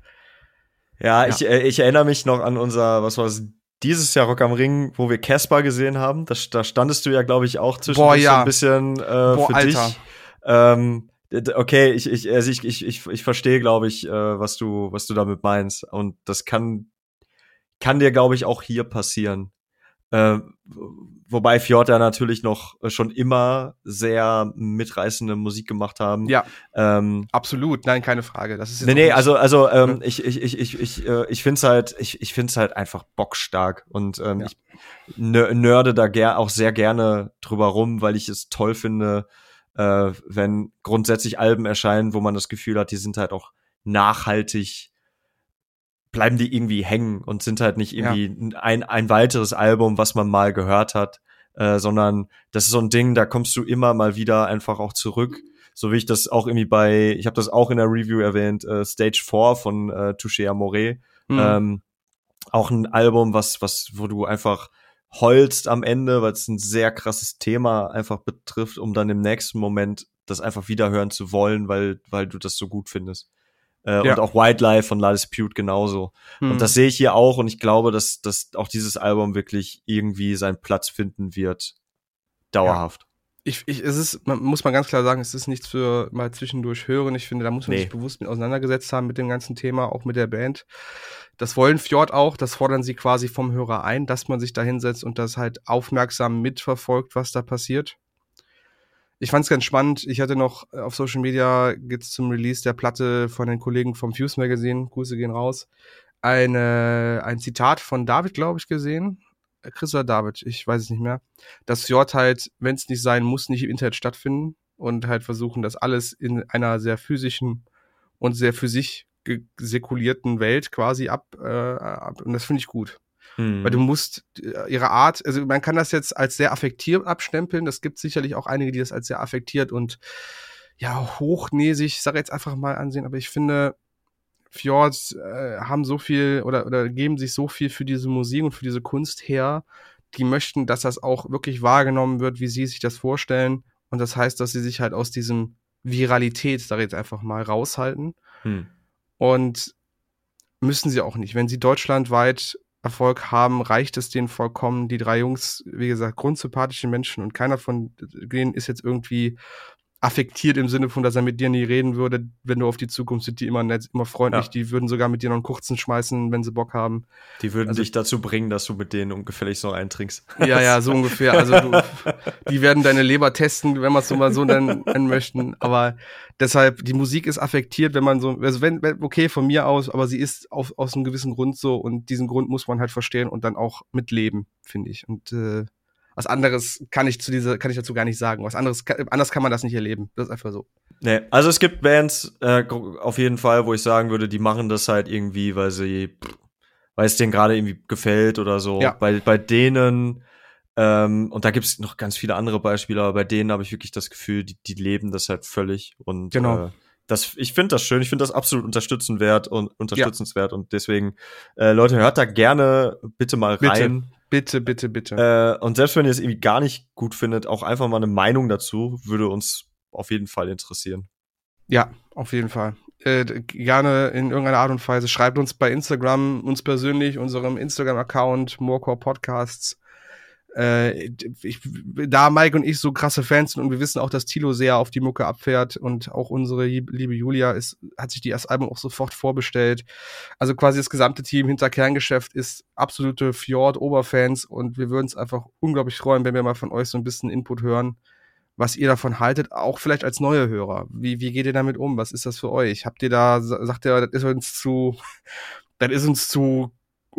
Ja, Ja. Ich, äh, ich erinnere mich noch an unser, was war es, dieses Jahr Rock am Ring, wo wir Casper gesehen haben. Da, da standest du ja, glaube ich, auch zwischendurch Boah, so ja. ein bisschen äh, Boah, für Alter. dich. Ähm, okay, ich, ich, also ich, ich, ich, ich verstehe, glaube ich, äh, was du, was du damit meinst. Und das kann, kann dir, glaube ich, auch hier passieren. Äh, wobei Fjord ja natürlich noch äh, schon immer sehr mitreißende Musik gemacht haben. Ja, Ähm, absolut. Nein, keine Frage. Das ist Nee, nee, also, also ähm, ich, ich, ich, ich, ich, äh, ich find's halt, ich, ich find's halt einfach bockstark und ähm, Ja. ich nö- nörde da ger auch sehr gerne drüber rum, weil ich es toll finde, äh, wenn grundsätzlich Alben erscheinen, wo man das Gefühl hat, die sind halt auch nachhaltig, bleiben die irgendwie hängen und sind halt nicht Ja. irgendwie ein, ein weiteres Album, was man mal gehört hat, äh, sondern das ist so ein Ding, da kommst du immer mal wieder einfach auch zurück. So wie ich das auch irgendwie bei, ich habe das auch in der Review erwähnt, äh, Stage 4 von äh, Touché Amore. Mhm. Ähm, auch ein Album, was, was, wo du einfach heulst am Ende, weil es ein sehr krasses Thema einfach betrifft, um dann im nächsten Moment das einfach wieder hören zu wollen, weil, weil du das so gut findest. Äh, Ja. Und auch Wildlife von La Dispute genauso. Hm. Und das sehe ich hier auch und ich glaube, dass, dass auch dieses Album wirklich irgendwie seinen Platz finden wird. Dauerhaft. Ich, ich, es ist, man muss man ganz klar sagen, es ist nichts für mal zwischendurch hören. Ich finde, da muss man Nee. sich bewusst mit auseinandergesetzt haben mit dem ganzen Thema, auch mit der Band. Das wollen Fjord auch, das fordern sie quasi vom Hörer ein, dass man sich da hinsetzt und das halt aufmerksam mitverfolgt, was da passiert. Ich fand es ganz spannend. Ich hatte noch äh, auf Social Media geht's zum Release der Platte von den Kollegen vom Fuse Magazine, Grüße gehen raus, eine, ein Zitat von David, glaube ich, gesehen. Äh, Chris oder David, ich weiß es nicht mehr. Dass Fjord halt, wenn es nicht sein muss, nicht im Internet stattfinden und halt versuchen, das alles in einer sehr physischen und sehr für sich säkulierten Welt quasi ab, äh, ab. Und das finde ich gut. Hm. Weil du musst äh, ihre Art, also man kann das jetzt als sehr affektiert abstempeln. Das gibt sicherlich auch einige, die das als sehr affektiert und ja, hochnäsig, ich sage jetzt einfach mal ansehen, aber ich finde, Fjords äh, haben so viel oder, oder geben sich so viel für diese Musik und für diese Kunst her. Die möchten, dass das auch wirklich wahrgenommen wird, wie sie sich das vorstellen. Und das heißt, dass sie sich halt aus diesem Viralität, ich jetzt einfach mal, raushalten. Hm. Und müssen sie auch nicht. Wenn sie deutschlandweit Erfolg haben, reicht es denen vollkommen. Die drei Jungs, wie gesagt, grundsympathische Menschen und keiner von denen ist jetzt irgendwie affektiert im Sinne von, dass er mit dir nie reden würde, wenn du auf die Zukunft sind, die immer nett, immer freundlich, Ja. die würden sogar mit dir noch einen kurzen schmeißen, wenn sie Bock haben. Die würden Also- dich dazu bringen, dass du mit denen ungefällig so eintrinkst. Ja, ja, so ungefähr. Also du, die werden deine Leber testen, wenn man es so mal so nennen, nennen möchten. Aber deshalb, die Musik ist affektiert, wenn man so, also wenn, wenn okay, von mir aus, aber sie ist auf, aus einem gewissen Grund so und diesen Grund muss man halt verstehen und dann auch mitleben, finde ich. Und äh, was anderes kann ich zu dieser, kann ich dazu gar nicht sagen. Was anderes, anders kann man das nicht erleben. Das ist einfach so. Nee, also es gibt Bands äh, auf jeden Fall, wo ich sagen würde, die machen das halt irgendwie, weil sie, weil es denen gerade irgendwie gefällt oder so. Ja. Bei, bei denen, ähm, und da gibt's noch ganz viele andere Beispiele, aber bei denen habe ich wirklich das Gefühl, die, die leben das halt völlig. Und Genau. äh, das, ich finde das schön, ich finde das absolut unterstützenswert und unterstützenswert und deswegen, äh, Leute, hört da gerne bitte mal rein. Bitte, bitte, bitte. Äh, und selbst wenn ihr es irgendwie gar nicht gut findet, auch einfach mal eine Meinung dazu, würde uns auf jeden Fall interessieren. Ja, auf jeden Fall. Äh, gerne in irgendeiner Art und Weise. Schreibt uns bei Instagram, uns persönlich, unserem Instagram-Account, Morecore Podcasts. Äh, ich, da Mike und ich so krasse Fans sind und wir wissen auch, dass Tilo sehr auf die Mucke abfährt und auch unsere lieb- liebe Julia ist, hat sich die das Album auch sofort vorbestellt. Also quasi das gesamte Team hinter Kerngeschäft ist absolute Fjord-Oberfans und wir würden es einfach unglaublich freuen, wenn wir mal von euch so ein bisschen Input hören was ihr davon haltet, auch vielleicht als neue Hörer. Wie, wie geht ihr damit um? Was ist das für euch? Habt ihr da, sa- sagt ihr, das ist uns zu, das ist uns zu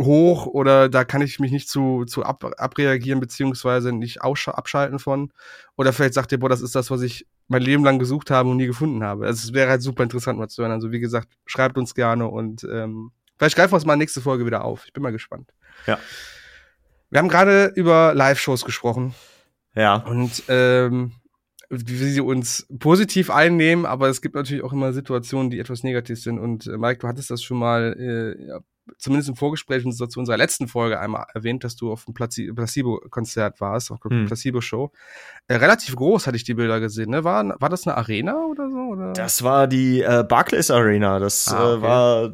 hoch oder da kann ich mich nicht zu, zu ab, abreagieren beziehungsweise nicht abschalten von? Oder vielleicht sagt ihr, boah, das ist das, was ich mein Leben lang gesucht habe und nie gefunden habe. Also es wäre halt super interessant mal zu hören. Also wie gesagt, schreibt uns gerne und ähm, vielleicht greifen wir uns mal nächste Folge wieder auf. Ich bin mal gespannt. Ja. Wir haben gerade über Live-Shows gesprochen. Ja. Und ähm, wie sie uns positiv einnehmen, aber es gibt natürlich auch immer Situationen, die etwas negativ sind. Und äh, Mike, du hattest das schon mal, äh, zumindest im Vorgespräch und so zu unserer letzten Folge einmal erwähnt, dass du auf dem Placebo-Konzert warst, auf der Hm. Placebo-Show. Äh, relativ groß hatte ich die Bilder gesehen, ne? War, war das eine Arena oder so? Oder? Das war die äh, Barclays Arena. Das Ah, okay. äh, war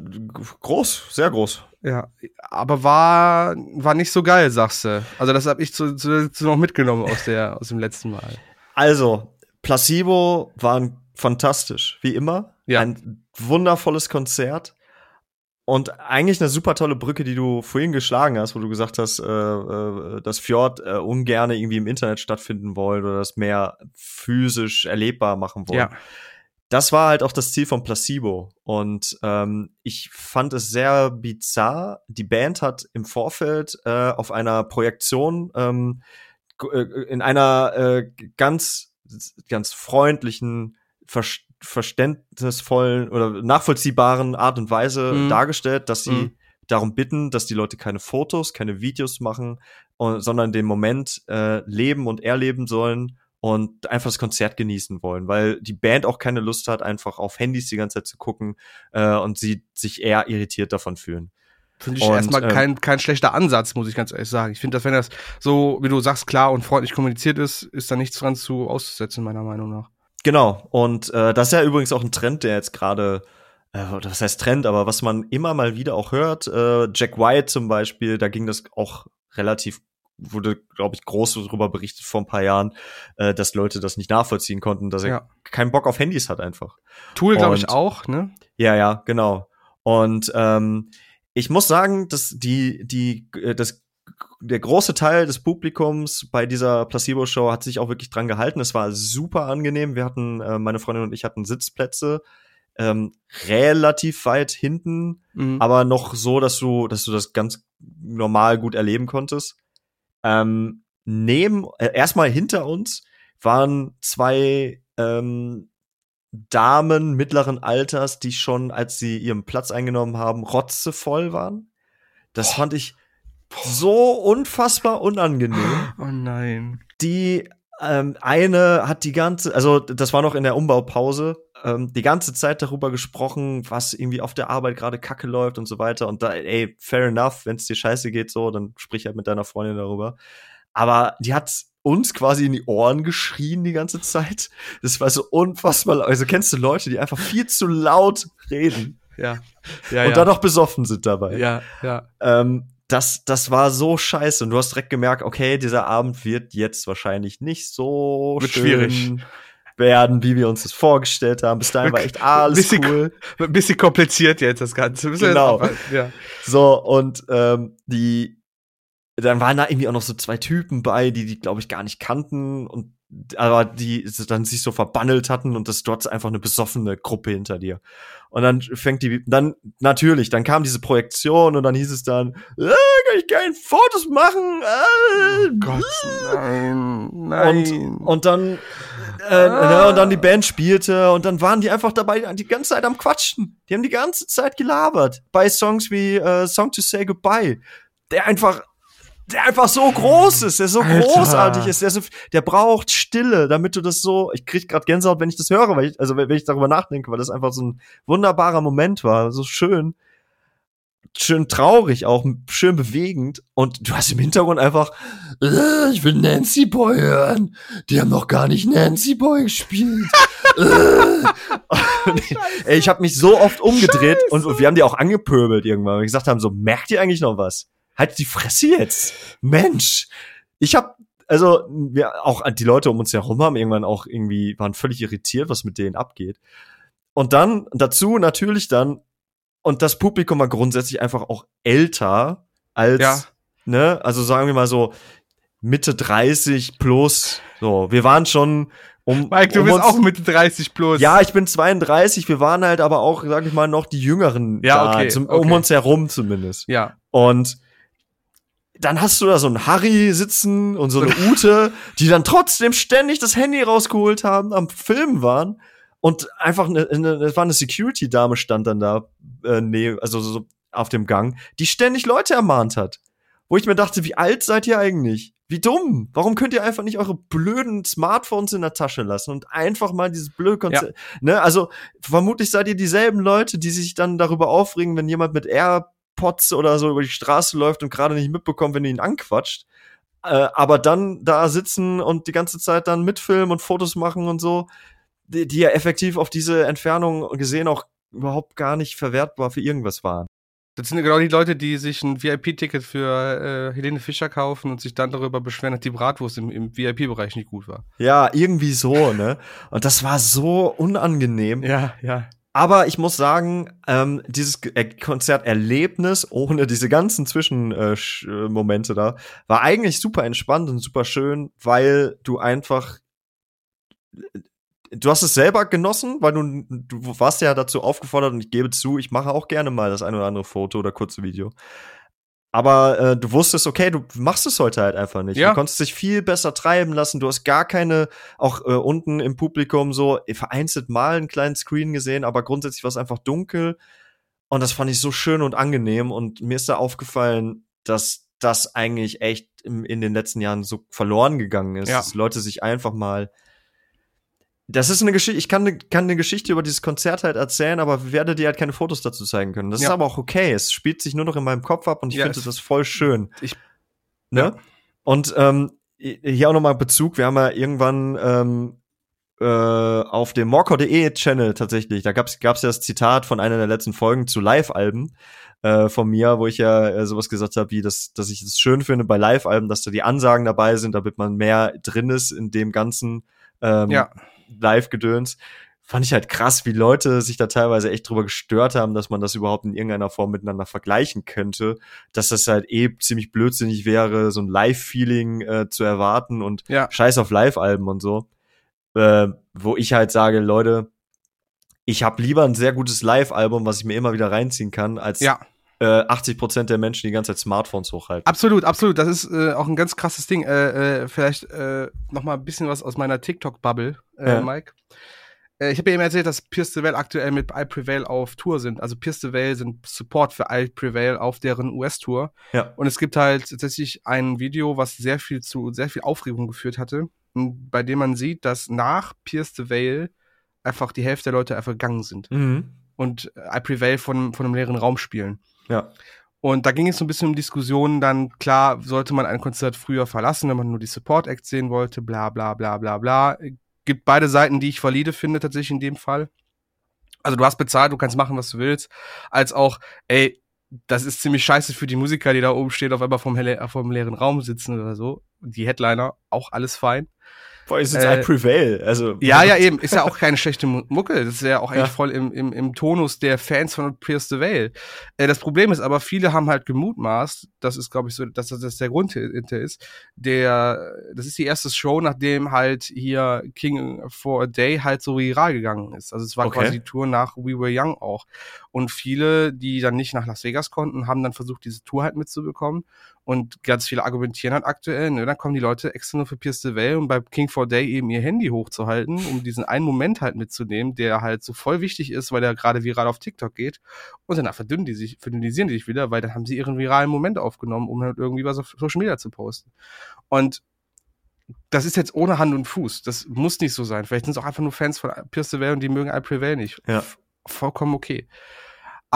groß, sehr groß. Ja, aber war, war nicht so geil, sagst du. Also das habe ich zu, zu, zu noch mitgenommen aus, der, aus dem letzten Mal. Also, Placebo waren fantastisch, wie immer. Ja. Ein wundervolles Konzert. Und eigentlich eine super tolle Brücke, die du vorhin geschlagen hast, wo du gesagt hast, äh, äh, dass Fjord äh, ungern irgendwie im Internet stattfinden wollen oder das mehr physisch erlebbar machen wollen. Ja. das war halt auch das Ziel von Placebo. Und ähm, ich fand es sehr bizarr. Die Band hat im Vorfeld äh, auf einer Projektion ähm, äh, in einer äh, ganz, ganz freundlichen, ver verständnisvollen oder nachvollziehbaren Art und Weise Mhm. dargestellt, dass sie Mhm. darum bitten, dass die Leute keine Fotos, keine Videos machen, und, sondern den Moment äh, leben und erleben sollen und einfach das Konzert genießen wollen, weil die Band auch keine Lust hat, einfach auf Handys die ganze Zeit zu gucken äh, und sie sich eher irritiert davon fühlen. Finde ich Und, erstmal ähm, kein, kein schlechter Ansatz, muss ich ganz ehrlich sagen. Ich finde, dass wenn das so, wie du sagst, klar und freundlich kommuniziert ist, ist da nichts dran zu auszusetzen, meiner Meinung nach. Genau. Und äh, das ist ja übrigens auch ein Trend, der jetzt gerade äh, was heißt Trend, aber was man immer mal wieder auch hört, äh, Jack White zum Beispiel, da ging das auch relativ wurde, glaube ich, groß darüber berichtet vor ein paar Jahren, äh, dass Leute das nicht nachvollziehen konnten, dass er Ja. keinen Bock auf Handys hat einfach. Tool, glaube ich, auch, ne? Ja, ja, genau. Und ähm, ich muss sagen, dass die, die, äh, das, der große Teil des Publikums bei dieser Placebo-Show hat sich auch wirklich dran gehalten. Es war super angenehm. Wir hatten, äh, meine Freundin und ich hatten Sitzplätze ähm, relativ weit hinten, Mhm. aber noch so, dass du, dass du das ganz normal gut erleben konntest. Ähm, neben, äh, erstmal hinter uns waren zwei ähm, Damen mittleren Alters, die schon, als sie ihren Platz eingenommen haben, rotzevoll waren. Das fand ich so unfassbar unangenehm. Oh nein. Die ähm, eine hat die ganze, also das war noch in der Umbaupause, ähm, die ganze Zeit darüber gesprochen, was irgendwie auf der Arbeit gerade kacke läuft und so weiter. Und da, ey, fair enough, wenn es dir scheiße geht, so, dann sprich halt mit deiner Freundin darüber. Aber die hat uns quasi in die Ohren geschrien die ganze Zeit. Das war so unfassbar. Also kennst du Leute, die einfach viel zu laut reden Ja. Ja, und ja. dann noch besoffen sind dabei. ja, ja. Ähm, das, das war so scheiße. Und du hast direkt gemerkt, okay, dieser Abend wird jetzt wahrscheinlich nicht so Wird schön schwierig. werden, wie wir uns das vorgestellt haben. Bis dahin war echt alles Bisschen- cool. Ein bisschen kompliziert jetzt das Ganze. Genau. Ja. So, und ähm, die, dann waren da irgendwie auch noch so zwei Typen bei, die die, glaube ich, gar nicht kannten und aber die dann sich so verbandelt hatten und das dort einfach eine besoffene Gruppe hinter dir. Und dann fängt die, dann natürlich, dann kam diese Projektion und dann hieß es dann, äh, kann ich keine Fotos machen? Äh, Oh Gott, nein, nein. und, und dann äh, ne, und dann die Band spielte und dann waren die einfach dabei die ganze Zeit am Quatschen. Die haben die ganze Zeit gelabert bei Songs wie äh, Song to Say Goodbye, der einfach der einfach so groß ist, der so Alter. großartig ist, der so, der braucht Stille, damit du das so, ich krieg grad Gänsehaut, wenn ich das höre, weil ich, also wenn ich darüber nachdenke, weil das einfach so ein wunderbarer Moment war, so schön, schön traurig auch, schön bewegend und du hast im Hintergrund einfach, äh, ich will Nancy Boy hören, die haben noch gar nicht Nancy Boy gespielt. äh. Ey, ich habe mich so oft umgedreht und, und wir haben die auch angepöbelt irgendwann, weil wir gesagt haben, so merkt ihr eigentlich noch was? Halt die Fresse jetzt. Mensch. Ich hab also wir auch die Leute um uns herum haben irgendwann auch irgendwie waren völlig irritiert, was mit denen abgeht. Und dann dazu natürlich dann und das Publikum war grundsätzlich einfach auch älter als Ja. ne, also sagen wir mal so Mitte 30 plus. So, wir waren schon um Mike, du um bist auch Mitte 30 plus. ja, ich bin 32, wir waren halt aber auch, sag ich mal, noch die Jüngeren Ja, da, okay, zum, um okay. uns herum zumindest. Ja. Und dann hast du da so einen Harry sitzen und so eine Ute, die dann trotzdem ständig das Handy rausgeholt haben, am Film waren und einfach eine, eine war eine Security-Dame stand dann da, äh, nee, also so auf dem Gang, die ständig Leute ermahnt hat. Wo ich mir dachte, wie alt seid ihr eigentlich? Wie dumm? Warum könnt ihr einfach nicht eure blöden Smartphones in der Tasche lassen und einfach mal dieses blöde Konzept, ne? Also vermutlich seid ihr dieselben Leute, die sich dann darüber aufregen, wenn jemand mit AirPods oder so über die Straße läuft und gerade nicht mitbekommt, wenn du ihn anquatscht. Äh, aber dann da sitzen und die ganze Zeit dann mitfilmen und Fotos machen und so, die, die ja effektiv auf diese Entfernung gesehen auch überhaupt gar nicht verwertbar für irgendwas waren. Das sind genau die Leute, die sich ein VIP-Ticket für äh, Helene Fischer kaufen und sich dann darüber beschweren, dass die Bratwurst im, im VIP-Bereich nicht gut war. Ja, irgendwie so, ne? Und das war so unangenehm. Ja, ja. Aber ich muss sagen, ähm, dieses äh, Konzerterlebnis ohne diese ganzen Zwischenmomente Sch- Momente da war eigentlich super entspannt und super schön, weil du einfach du hast es selber genossen, weil du du warst ja dazu aufgefordert und ich gebe zu, ich mache auch gerne mal das ein oder andere Foto oder kurze Video. Aber äh, du wusstest, okay, du machst es heute halt einfach nicht. Ja. Du konntest dich viel besser treiben lassen. Du hast gar keine, auch äh, unten im Publikum so vereinzelt mal einen kleinen Screen gesehen, aber grundsätzlich war es einfach dunkel. Und das fand ich so schön und angenehm. Und mir ist da aufgefallen, dass das eigentlich echt im, in den letzten Jahren so verloren gegangen ist. Ja. Dass Leute sich einfach mal. Das ist eine Geschichte, ich kann, ne- kann eine Geschichte über dieses Konzert halt erzählen, aber werde dir halt keine Fotos dazu zeigen können. Das Ja. ist aber auch okay. Es spielt sich nur noch in meinem Kopf ab und ich Ja, finde das voll schön. Ich- ne? Ja. Und ähm, hier auch nochmal Bezug. Wir haben ja irgendwann ähm, äh, auf dem morcor.de Channel tatsächlich, da gab's gab's ja das Zitat von einer der letzten Folgen zu Live-Alben äh, von mir, wo ich ja äh, sowas gesagt habe, wie das, dass ich es schön finde bei Live-Alben, dass da die Ansagen dabei sind, damit man mehr drin ist in dem ganzen ähm, Ja. Live-Gedöns. Fand ich halt krass, wie Leute sich da teilweise echt drüber gestört haben, dass man das überhaupt in irgendeiner Form miteinander vergleichen könnte, dass das halt eh ziemlich blödsinnig wäre, so ein Live-Feeling äh, zu erwarten und Ja. Scheiß auf Live-Alben und so. Äh, wo ich halt sage, Leute, ich habe lieber ein sehr gutes Live-Album, was ich mir immer wieder reinziehen kann, als Ja. Äh, 80% der Menschen die ganze Zeit Smartphones hochhalten. Absolut, absolut. Das ist äh, auch ein ganz krasses Ding. Äh, äh, vielleicht äh, noch mal ein bisschen was aus meiner TikTok-Bubble, äh, Ja. Mike. Ich habe ja eben erzählt, dass Pierce the Veil aktuell mit I Prevail auf Tour sind. Also Pierce the Veil sind Support für I Prevail auf deren US-Tour. Ja. Und es gibt halt tatsächlich ein Video, was sehr viel zu sehr viel Aufregung geführt hatte, bei dem man sieht, dass nach Pierce the Veil einfach die Hälfte der Leute einfach gegangen sind Mhm. und I Prevail von, von einem leeren Raum spielen. Ja. Und da ging es so ein bisschen um Diskussionen, dann klar, sollte man ein Konzert früher verlassen, wenn man nur die Support-Acts sehen wollte, bla bla bla bla bla. Gibt beide Seiten, die ich valide finde, tatsächlich in dem Fall. Also du hast bezahlt, du kannst machen, was du willst. Als auch, ey, das ist ziemlich scheiße für die Musiker, die da oben stehen, auf einmal vom, vom leeren Raum sitzen oder so. Die Headliner, auch alles fein. Boah, ist jetzt Äh, I Prevail. Also, Ja, ja, eben. Ist ja auch keine schlechte Mu- Mucke. Das ist ja auch eigentlich Ja. voll im, im, im Tonus der Fans von Pierce the Veil. Äh, das Problem ist aber, viele haben halt gemutmaßt, das ist, glaube ich, so, dass das der Grund hinter ist. Der, das ist die erste Show, nachdem halt hier King for a Day halt so viral gegangen ist. Also es war Okay. quasi die Tour nach We Were Young auch. Und viele, die dann nicht nach Las Vegas konnten, haben dann versucht, diese Tour halt mitzubekommen. Und ganz viele argumentieren halt aktuell, ne, dann kommen die Leute extra nur für Pierce the Veil, um bei King for Day eben ihr Handy hochzuhalten, um diesen einen Moment halt mitzunehmen, der halt so voll wichtig ist, weil der gerade viral auf TikTok geht. Und danach verdünnen die sich, verdünnisieren die sich wieder, weil dann haben sie ihren viralen Moment aufgenommen, um halt irgendwie was auf Social Media zu posten. Und das ist jetzt ohne Hand und Fuß. Das muss nicht so sein. Vielleicht sind es auch einfach nur Fans von Pierce the Veil und die mögen I Prevail nicht. Ja. Vollkommen okay.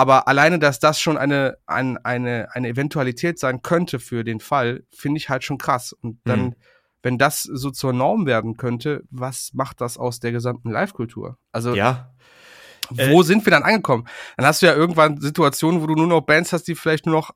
Aber alleine, dass das schon eine, ein, eine, eine Eventualität sein könnte für den Fall, finde ich halt schon krass. Und dann, Mhm. wenn das so zur Norm werden könnte, was macht das aus der gesamten Live-Kultur? Also, ja. wo sind wir dann angekommen? Dann hast du ja irgendwann Situationen, wo du nur noch Bands hast, die vielleicht nur noch,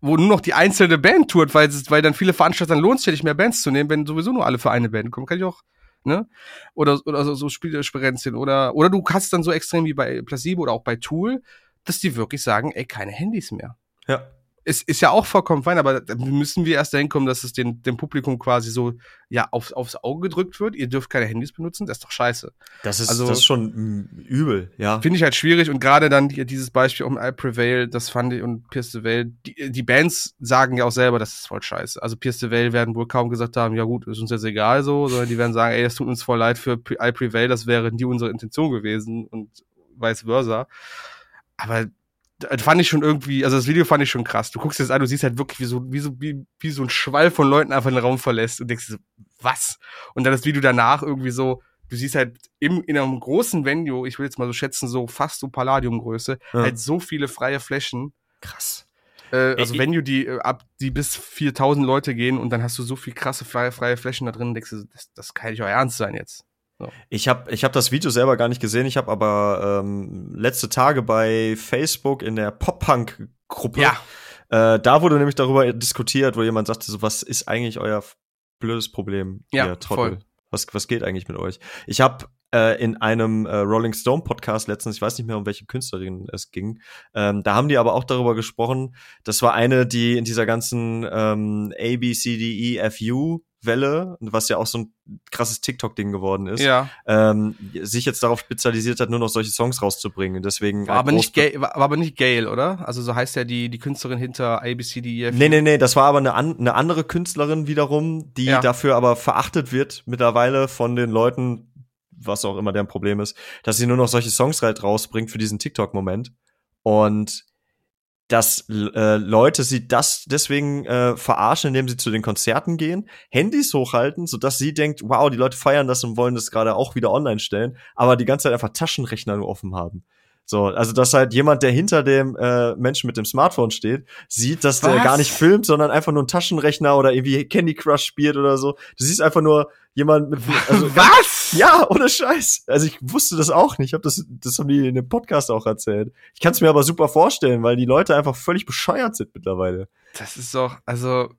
wo nur noch die einzelne Band tourt, weil, es- weil dann viele Veranstalter lohnt sich ja nicht mehr Bands zu nehmen, wenn sowieso nur alle für eine Band kommen. Kann ich auch, ne? Oder, oder so, so Spielexperenzien. Oder, oder du hast dann so extrem wie bei Placebo oder auch bei Tool, dass die wirklich sagen, ey, keine Handys mehr. Ja. Es ist ja auch vollkommen fein, aber da müssen wir erst dahin kommen, dass es den, dem Publikum quasi so, ja, auf, aufs Auge gedrückt wird. Ihr dürft keine Handys benutzen, das ist doch scheiße. Das ist, Also- das ist schon mm, übel, ja. Finde ich halt schwierig und gerade dann die, dieses Beispiel um I Prevail, das fand ich und Pierce the Veil, die, die Bands sagen ja auch selber, das ist voll scheiße. Also Pierce the Veil werden wohl kaum gesagt haben, ja gut, ist uns jetzt egal so, sondern die werden sagen, ey, das tut uns voll leid für I Prevail, das wäre nie unsere Intention gewesen und vice versa. Aber das fand ich schon irgendwie, also das Video fand ich schon krass. Du guckst das an, du siehst halt wirklich, wie so, wie so, wie, wie so ein Schwall von Leuten einfach den Raum verlässt und denkst so, was? Und dann das Video danach irgendwie so, du siehst halt im, in einem großen Venue, ich will jetzt mal so schätzen, so fast so Palladium-Größe, Ja. halt so viele freie Flächen. Krass. Äh, also Ich- Venue, die äh, ab, die bis 4000 Leute gehen und dann hast du so viel krasse freie, freie Flächen da drin, und denkst du, das, das kann nicht euer Ernst sein jetzt. Ich habe ich hab das Video selber gar nicht gesehen. Ich habe aber ähm, letzte Tage bei Facebook in der Pop-Punk-Gruppe, äh, da wurde nämlich darüber diskutiert, wo jemand sagte, so, was ist eigentlich euer blödes Problem, Ja, ihr Trottel? voll. Was, was geht eigentlich mit euch? Ich habe äh, in einem äh, Rolling Stone Podcast letztens, ich weiß nicht mehr, um welche Künstlerin es ging, ähm, da haben die aber auch darüber gesprochen, das war eine, die in dieser ganzen ähm, A, B, C, D, E, F, U Welle, was ja auch so ein krasses TikTok-Ding geworden ist, Ja, ähm, sich jetzt darauf spezialisiert hat, nur noch solche Songs rauszubringen. Deswegen war halt aber, nicht groß- Gail, war, war aber nicht Gail, oder? Also so heißt ja die, die Künstlerin hinter ABCDEF. Nee, nee, nee, das war aber eine, an, eine andere Künstlerin wiederum, die Ja. dafür aber verachtet wird mittlerweile von den Leuten, was auch immer deren Problem ist, dass sie nur noch solche Songs halt rausbringt für diesen TikTok-Moment. Und dass äh, Leute sie das deswegen äh, verarschen, indem sie zu den Konzerten gehen, Handys hochhalten, sodass sie denkt, wow, die Leute feiern das und wollen das gerade auch wieder online stellen, aber die ganze Zeit einfach Taschenrechner nur offen haben. So, also dass halt jemand, der hinter dem äh, Menschen mit dem Smartphone steht, sieht, dass Was? der gar nicht filmt, sondern einfach nur einen Taschenrechner oder irgendwie Candy Crush spielt oder so. Du siehst einfach nur jemand mit also Was? ja, ohne Scheiß. Also ich wusste das auch nicht. Ich habe das das haben die in dem Podcast auch erzählt. Ich kann es mir aber super vorstellen, weil die Leute einfach völlig bescheuert sind mittlerweile. Das ist doch, also,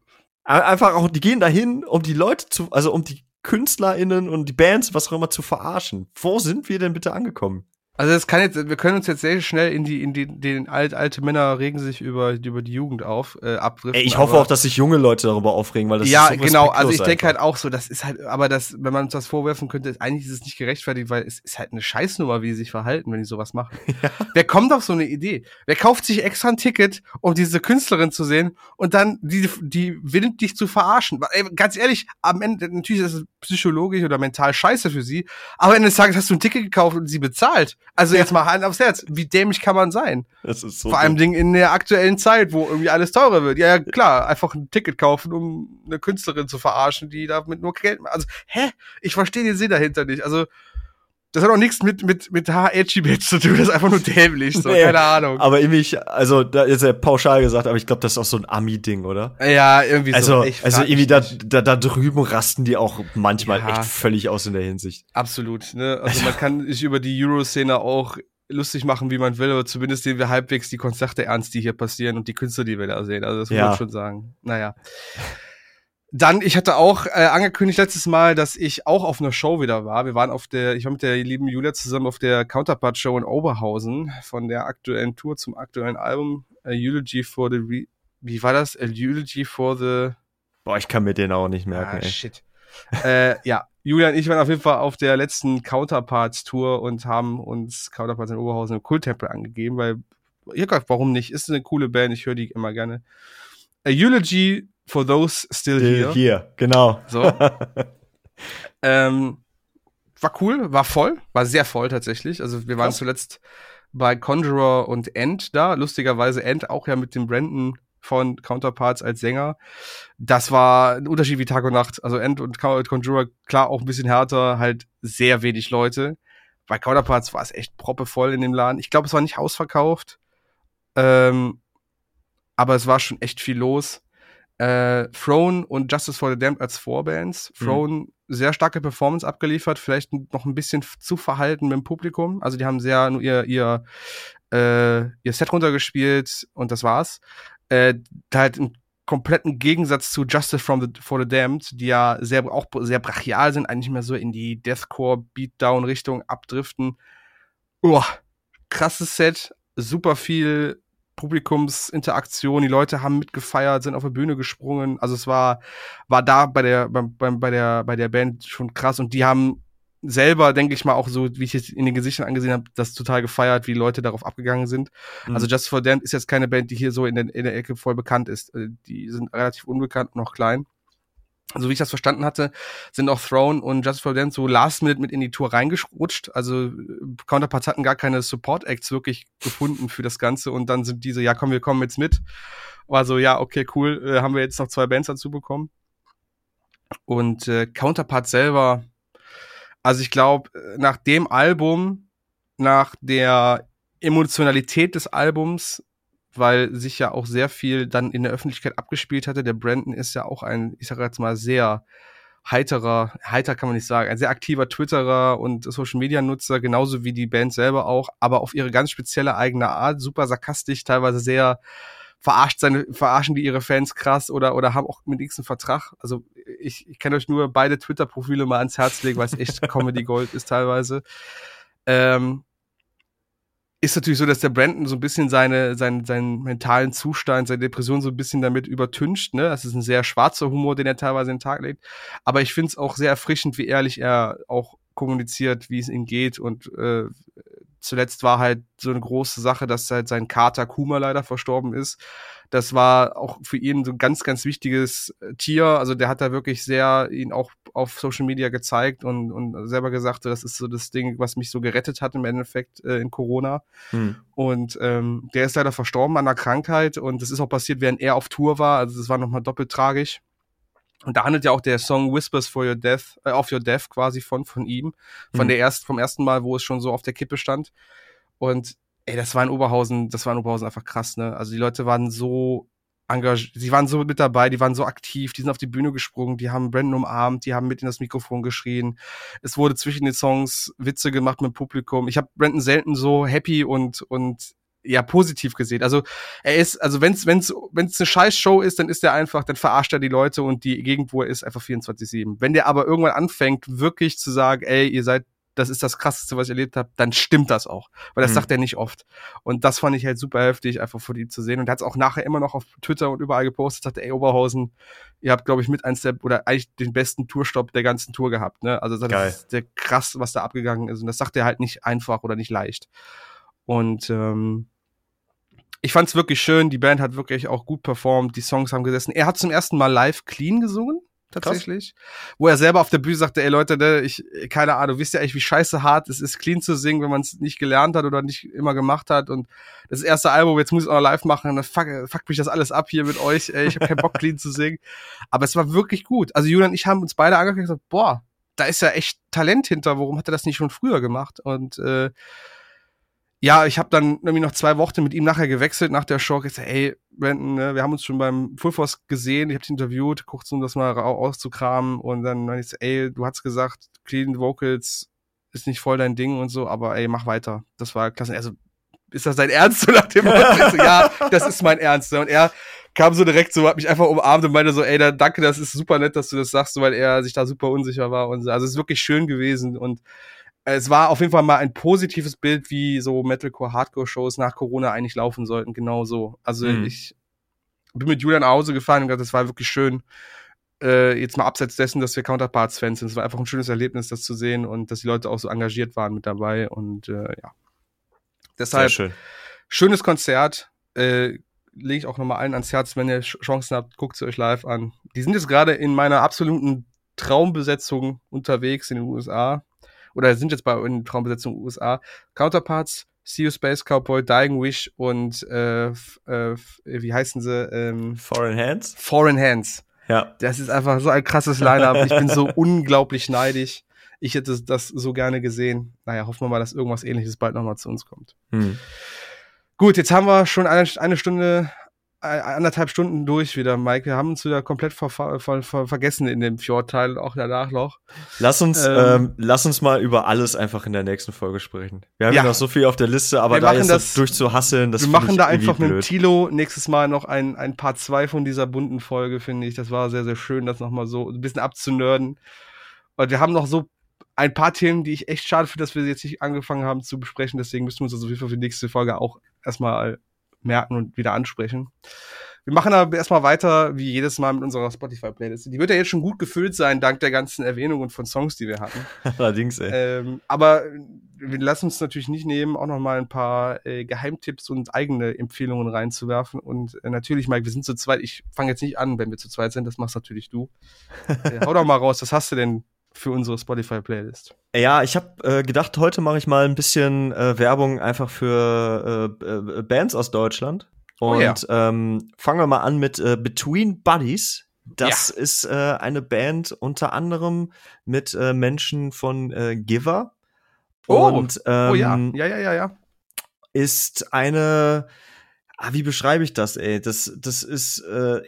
Ein- Einfach auch die gehen dahin, um die Leute zu also um die KünstlerInnen und die Bands, was auch immer, zu verarschen. Wo sind wir denn bitte angekommen? Also das kann jetzt, wir können uns jetzt sehr schnell in die, in die, den alt, alte Männer regen sich über, über die Jugend auf, äh, abdriften. Ey, ich hoffe auch, dass sich junge Leute darüber aufregen, weil das ja, ist so genau. Also ich denke halt auch so, das ist halt, aber das, wenn man uns das vorwerfen könnte, ist, eigentlich ist es nicht gerechtfertigt, weil es ist halt eine Scheißnummer, wie sie sich verhalten, wenn die sowas machen. Wer kommt auf so eine Idee? Wer kauft sich extra ein Ticket, um diese Künstlerin zu sehen und dann die, die willen dich zu verarschen? Ey, ganz ehrlich, am Ende, natürlich ist es psychologisch oder mental scheiße für sie, aber Ende des Tages hast du ein Ticket gekauft und sie bezahlt. Also jetzt mal Hand aufs Herz. Wie dämlich kann man sein? Das ist so Vor allem dumm. Ding in der aktuellen Zeit, wo irgendwie alles teurer wird. Ja, ja, klar, einfach ein Ticket kaufen, um eine Künstlerin zu verarschen, die damit nur Geld macht. Also, hä? Ich verstehe den Sinn dahinter nicht. Also, das hat auch nichts mit, mit, mit HHG-Bitch zu tun, das ist einfach nur dämlich, so, Nee, keine Ahnung. Aber irgendwie, also da ist ja pauschal gesagt, aber ich glaube, das ist auch so ein Ami-Ding, oder? ja, irgendwie Also, so. Also irgendwie mich da, da, da drüben rasten die auch manchmal Ja. echt völlig aus in der Hinsicht. Absolut, ne? Also, man kann sich über die Euro-Szene auch lustig machen, wie man will, aber zumindest sehen wir halbwegs die Konzerte ernst, die hier passieren und die Künstler, die wir da sehen. Also, das muss Ja. man schon sagen. Naja. Dann, ich hatte auch äh, angekündigt letztes Mal, dass ich auch auf einer Show wieder war. Wir waren auf der, ich war mit der lieben Julia zusammen auf der Counterpart Show in Oberhausen von der aktuellen Tour zum aktuellen Album A Eulogy for the Re wie war das? A Eulogy for the Boah, ich kann mir den auch nicht merken, ah, ey. shit. äh, ja, Julia und ich waren auf jeden Fall auf der letzten Counterparts Tour und haben uns Counterparts in Oberhausen im Kulttempel angegeben, weil ja Gott, warum nicht? Ist eine coole Band, ich höre die immer gerne. A Eulogy for those still Hier, here. hier genau. So. ähm, war cool, war voll, war sehr voll tatsächlich. Also wir waren Krass. zuletzt bei Conjurer und End da. Lustigerweise End auch ja mit dem Brandon von Counterparts als Sänger. Das war ein Unterschied wie Tag und Nacht. Also End und Con- Conjurer, klar, auch ein bisschen härter, halt sehr wenig Leute. Bei Counterparts war es echt proppevoll in dem Laden. Ich glaube, es war nicht ausverkauft. Ähm, aber es war schon echt viel los. Äh, Throne und Justice for the Damned als Vorbands. Mhm. Throne sehr starke Performance abgeliefert, vielleicht noch ein bisschen zu verhalten mit dem Publikum. Also die haben sehr nur ihr, ihr, äh, ihr Set runtergespielt und das war's. Äh, da halt im kompletten Gegensatz zu Justice from the, for the Damned, die ja sehr, auch sehr brachial sind, eigentlich mehr so in die Deathcore-Beatdown-Richtung abdriften. Uah, krasses Set, super viel Publikumsinteraktion, die Leute haben mitgefeiert, sind auf der Bühne gesprungen. Also es war, war da bei der, beim, bei der, bei der Band schon krass und die haben selber, denke ich mal, auch so, wie ich es in den Gesichtern angesehen habe, das total gefeiert, wie Leute darauf abgegangen sind. Mhm. Also Just for Damned ist jetzt keine Band, die hier so in der, in der Ecke voll bekannt ist. Äh, Die sind relativ unbekannt und noch klein. So wie ich das verstanden hatte, sind auch Throne und Just for Damned so last minute mit in die Tour reingerutscht. Also äh, Counterparts hatten gar keine Support-Acts wirklich gefunden für das Ganze und dann sind diese, ja komm, wir kommen jetzt mit. War so, ja, okay, cool, äh, haben wir jetzt noch zwei Bands dazu bekommen. Und äh, Counterpart selber, also ich glaube, nach dem Album, nach der Emotionalität des Albums, weil sich ja auch sehr viel dann in der Öffentlichkeit abgespielt hatte. Der Brandon ist ja auch ein, ich sage jetzt mal, sehr heiterer, heiter kann man nicht sagen, ein sehr aktiver Twitterer und Social Media Nutzer, genauso wie die Band selber auch, aber auf ihre ganz spezielle eigene Art, super sarkastisch, teilweise sehr verarscht seine, verarschen die ihre Fans krass oder, oder haben auch mit nichts einen Vertrag. Also ich, ich kann euch nur beide Twitter-Profile mal ans Herz legen, weil es echt Comedy Gold ist teilweise. Ähm, ist natürlich so, dass der Brandon so ein bisschen seine, seinen, seinen mentalen Zustand, seine Depression so ein bisschen damit übertüncht. Ne? Das ist ein sehr schwarzer Humor, den er teilweise in den Tag legt. Aber ich finde es auch sehr erfrischend, wie ehrlich er auch kommuniziert, wie es ihm geht. Und äh, zuletzt war halt so eine große Sache, dass halt sein Kater Kuma leider verstorben ist. Das war auch für ihn so ein ganz, ganz wichtiges äh, Tier. Also der hat da wirklich sehr ihn auch auf Social Media gezeigt und, und selber gesagt, das ist so das Ding, was mich so gerettet hat im Endeffekt äh, in Corona. Hm. Und ähm, der ist leider verstorben an einer Krankheit und das ist auch passiert, während er auf Tour war. Also das war nochmal doppelt tragisch. Und da handelt ja auch der Song Whispers for Your Death, äh, of Your Death quasi von, von ihm. Von Mhm. der erst, vom ersten Mal, wo es schon so auf der Kippe stand. Und ey, das war in Oberhausen, das war in Oberhausen einfach krass, ne? Also die Leute waren so engagiert, sie waren so mit dabei, die waren so aktiv, die sind auf die Bühne gesprungen, die haben Brandon umarmt, die haben mit in das Mikrofon geschrien. Es wurde zwischen den Songs Witze gemacht mit dem Publikum. Ich habe Brandon selten so happy und und ja positiv gesehen. Also er ist, also wenn's wenn's wenn's eine scheiß Show ist, dann ist er einfach, dann verarscht er die Leute und die Gegend, wo er ist, einfach 24/7. Wenn der aber irgendwann anfängt, wirklich zu sagen, ey, ihr seid das ist das krasseste, was ich erlebt habe, dann stimmt das auch. Weil das mhm. sagt er nicht oft. Und das fand ich halt super heftig, einfach von ihm zu sehen. Und er hat es auch nachher immer noch auf Twitter und überall gepostet, sagte, ey, Oberhausen, ihr habt, glaube ich, mit eins der, oder eigentlich den besten Tourstopp der ganzen Tour gehabt. Ne? Also das Geil. ist der krass, was da abgegangen ist. Und das sagt er halt nicht einfach oder nicht leicht. Und ähm, ich fand es wirklich schön. Die Band hat wirklich auch gut performt. Die Songs haben gesessen. Er hat zum ersten Mal live clean gesungen tatsächlich. Krass. Wo er selber auf der Bühne sagte, ey Leute, ne, ich, keine Ahnung, wisst ihr eigentlich, wie scheiße hart es ist, clean zu singen, wenn man es nicht gelernt hat oder nicht immer gemacht hat. Und das erste Album, jetzt muss ich auch noch live machen, dann fuck, fuck mich das alles ab hier mit euch, ey, ich habe keinen Bock, clean zu singen. Aber es war wirklich gut. Also Julian und ich haben uns beide angeguckt und gesagt, boah, da ist ja echt Talent hinter, warum hat er das nicht schon früher gemacht? Und äh, ja, ich habe dann irgendwie noch zwei Wochen mit ihm nachher gewechselt nach der Show. Ich sag, ey, Brandon, ne, wir haben uns schon beim Full Force gesehen, ich habe dich interviewt, kurz um das mal auszukramen und dann meinte ich, so, ey, du hast gesagt, Clean Vocals ist nicht voll dein Ding und so, aber ey, mach weiter. Das war klasse. Also, ist das dein Ernst? So nach dem Motto, ja, das ist mein Ernst. Und er kam so direkt so, hat mich einfach umarmt und meinte so, ey, da, danke, das ist super nett, dass du das sagst, weil er sich da super unsicher war und so. Also es ist wirklich schön gewesen und es war auf jeden Fall mal ein positives Bild, wie so Metalcore, Hardcore-Shows nach Corona eigentlich laufen sollten. Genau so. Also mhm. ich bin mit Julian nach Hause gefahren und gesagt, das war wirklich schön. Äh, jetzt mal abseits dessen, dass wir Counterparts-Fans sind. Es war einfach ein schönes Erlebnis, das zu sehen und dass die Leute auch so engagiert waren mit dabei. Und äh, ja. Deshalb schön. schönes Konzert. Äh, lege ich auch nochmal allen ans Herz, wenn ihr Chancen habt, guckt sie euch live an. Die sind jetzt gerade in meiner absoluten Traumbesetzung unterwegs in den USA oder sind jetzt bei in Traumbesetzung USA. Counterparts, See You Space Cowboy, Dying Wish und äh, äh, wie heißen sie? Ähm, Foreign Hands? Foreign Hands. Ja. Das ist einfach so ein krasses Line-Up. Ich bin so unglaublich neidisch. Ich hätte das so gerne gesehen. Naja, hoffen wir mal, dass irgendwas ähnliches bald nochmal zu uns kommt. Hm. Gut, jetzt haben wir schon eine, eine Stunde anderthalb Stunden durch wieder, Mike. Wir haben uns wieder komplett ver ver ver vergessen in dem Fjordteil, auch danach noch. Lass uns, ähm, ähm, lass uns mal über alles einfach in der nächsten Folge sprechen. Wir haben ja, noch so viel auf der Liste, aber wir da jetzt das, durchzuhasseln, das Wir machen da einfach blöd. mit Tilo nächstes Mal noch ein, ein Part 2 von dieser bunten Folge, finde ich. Das war sehr, sehr schön, das nochmal so ein bisschen abzunörden. Und wir haben noch so ein paar Themen, die ich echt schade finde, dass wir jetzt nicht angefangen haben zu besprechen. Deswegen müssen wir uns das auf jeden Fall für die nächste Folge auch erstmal merken und wieder ansprechen. Wir machen aber erstmal weiter, wie jedes Mal mit unserer Spotify-Playlist. Die wird ja jetzt schon gut gefüllt sein, dank der ganzen Erwähnungen von Songs, die wir hatten. Allerdings, ey. Ähm, aber wir lassen uns natürlich nicht nehmen, auch noch mal ein paar äh, Geheimtipps und eigene Empfehlungen reinzuwerfen. Und äh, natürlich, Mike, wir sind zu zweit. Ich fange jetzt nicht an, wenn wir zu zweit sind. Das machst natürlich du. äh, hau doch mal raus. Was hast du denn für unsere Spotify-Playlist. Ja, ich habe äh, gedacht, heute mache ich mal ein bisschen äh, Werbung einfach für äh, äh, Bands aus Deutschland. Und oh ja. ähm, fangen wir mal an mit äh, Between Buddies. Das ja. ist äh, eine Band unter anderem mit Menschen von Giver. Oh, und, ähm, oh ja, ja, ja, ja, ja. Ist eine Ah, wie beschreibe ich das, ey? Das, das ist äh,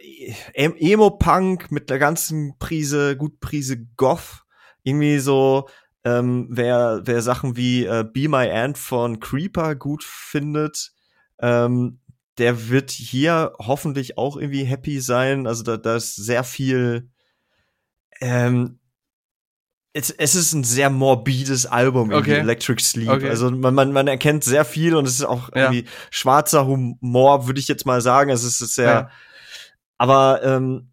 Emo-Punk mit der ganzen Prise, gut Prise Goth irgendwie so, ähm, wer, wer Sachen wie äh, Be My Ant von Creeper gut findet, ähm, der wird hier hoffentlich auch irgendwie happy sein. Also da, da ist sehr viel. Ähm, es, es ist ein sehr morbides Album, okay. Electric Sleep. Okay. Also man, man, man erkennt sehr viel und es ist auch irgendwie ja. schwarzer Humor, würde ich jetzt mal sagen. Es ist sehr. Ja. Aber ähm,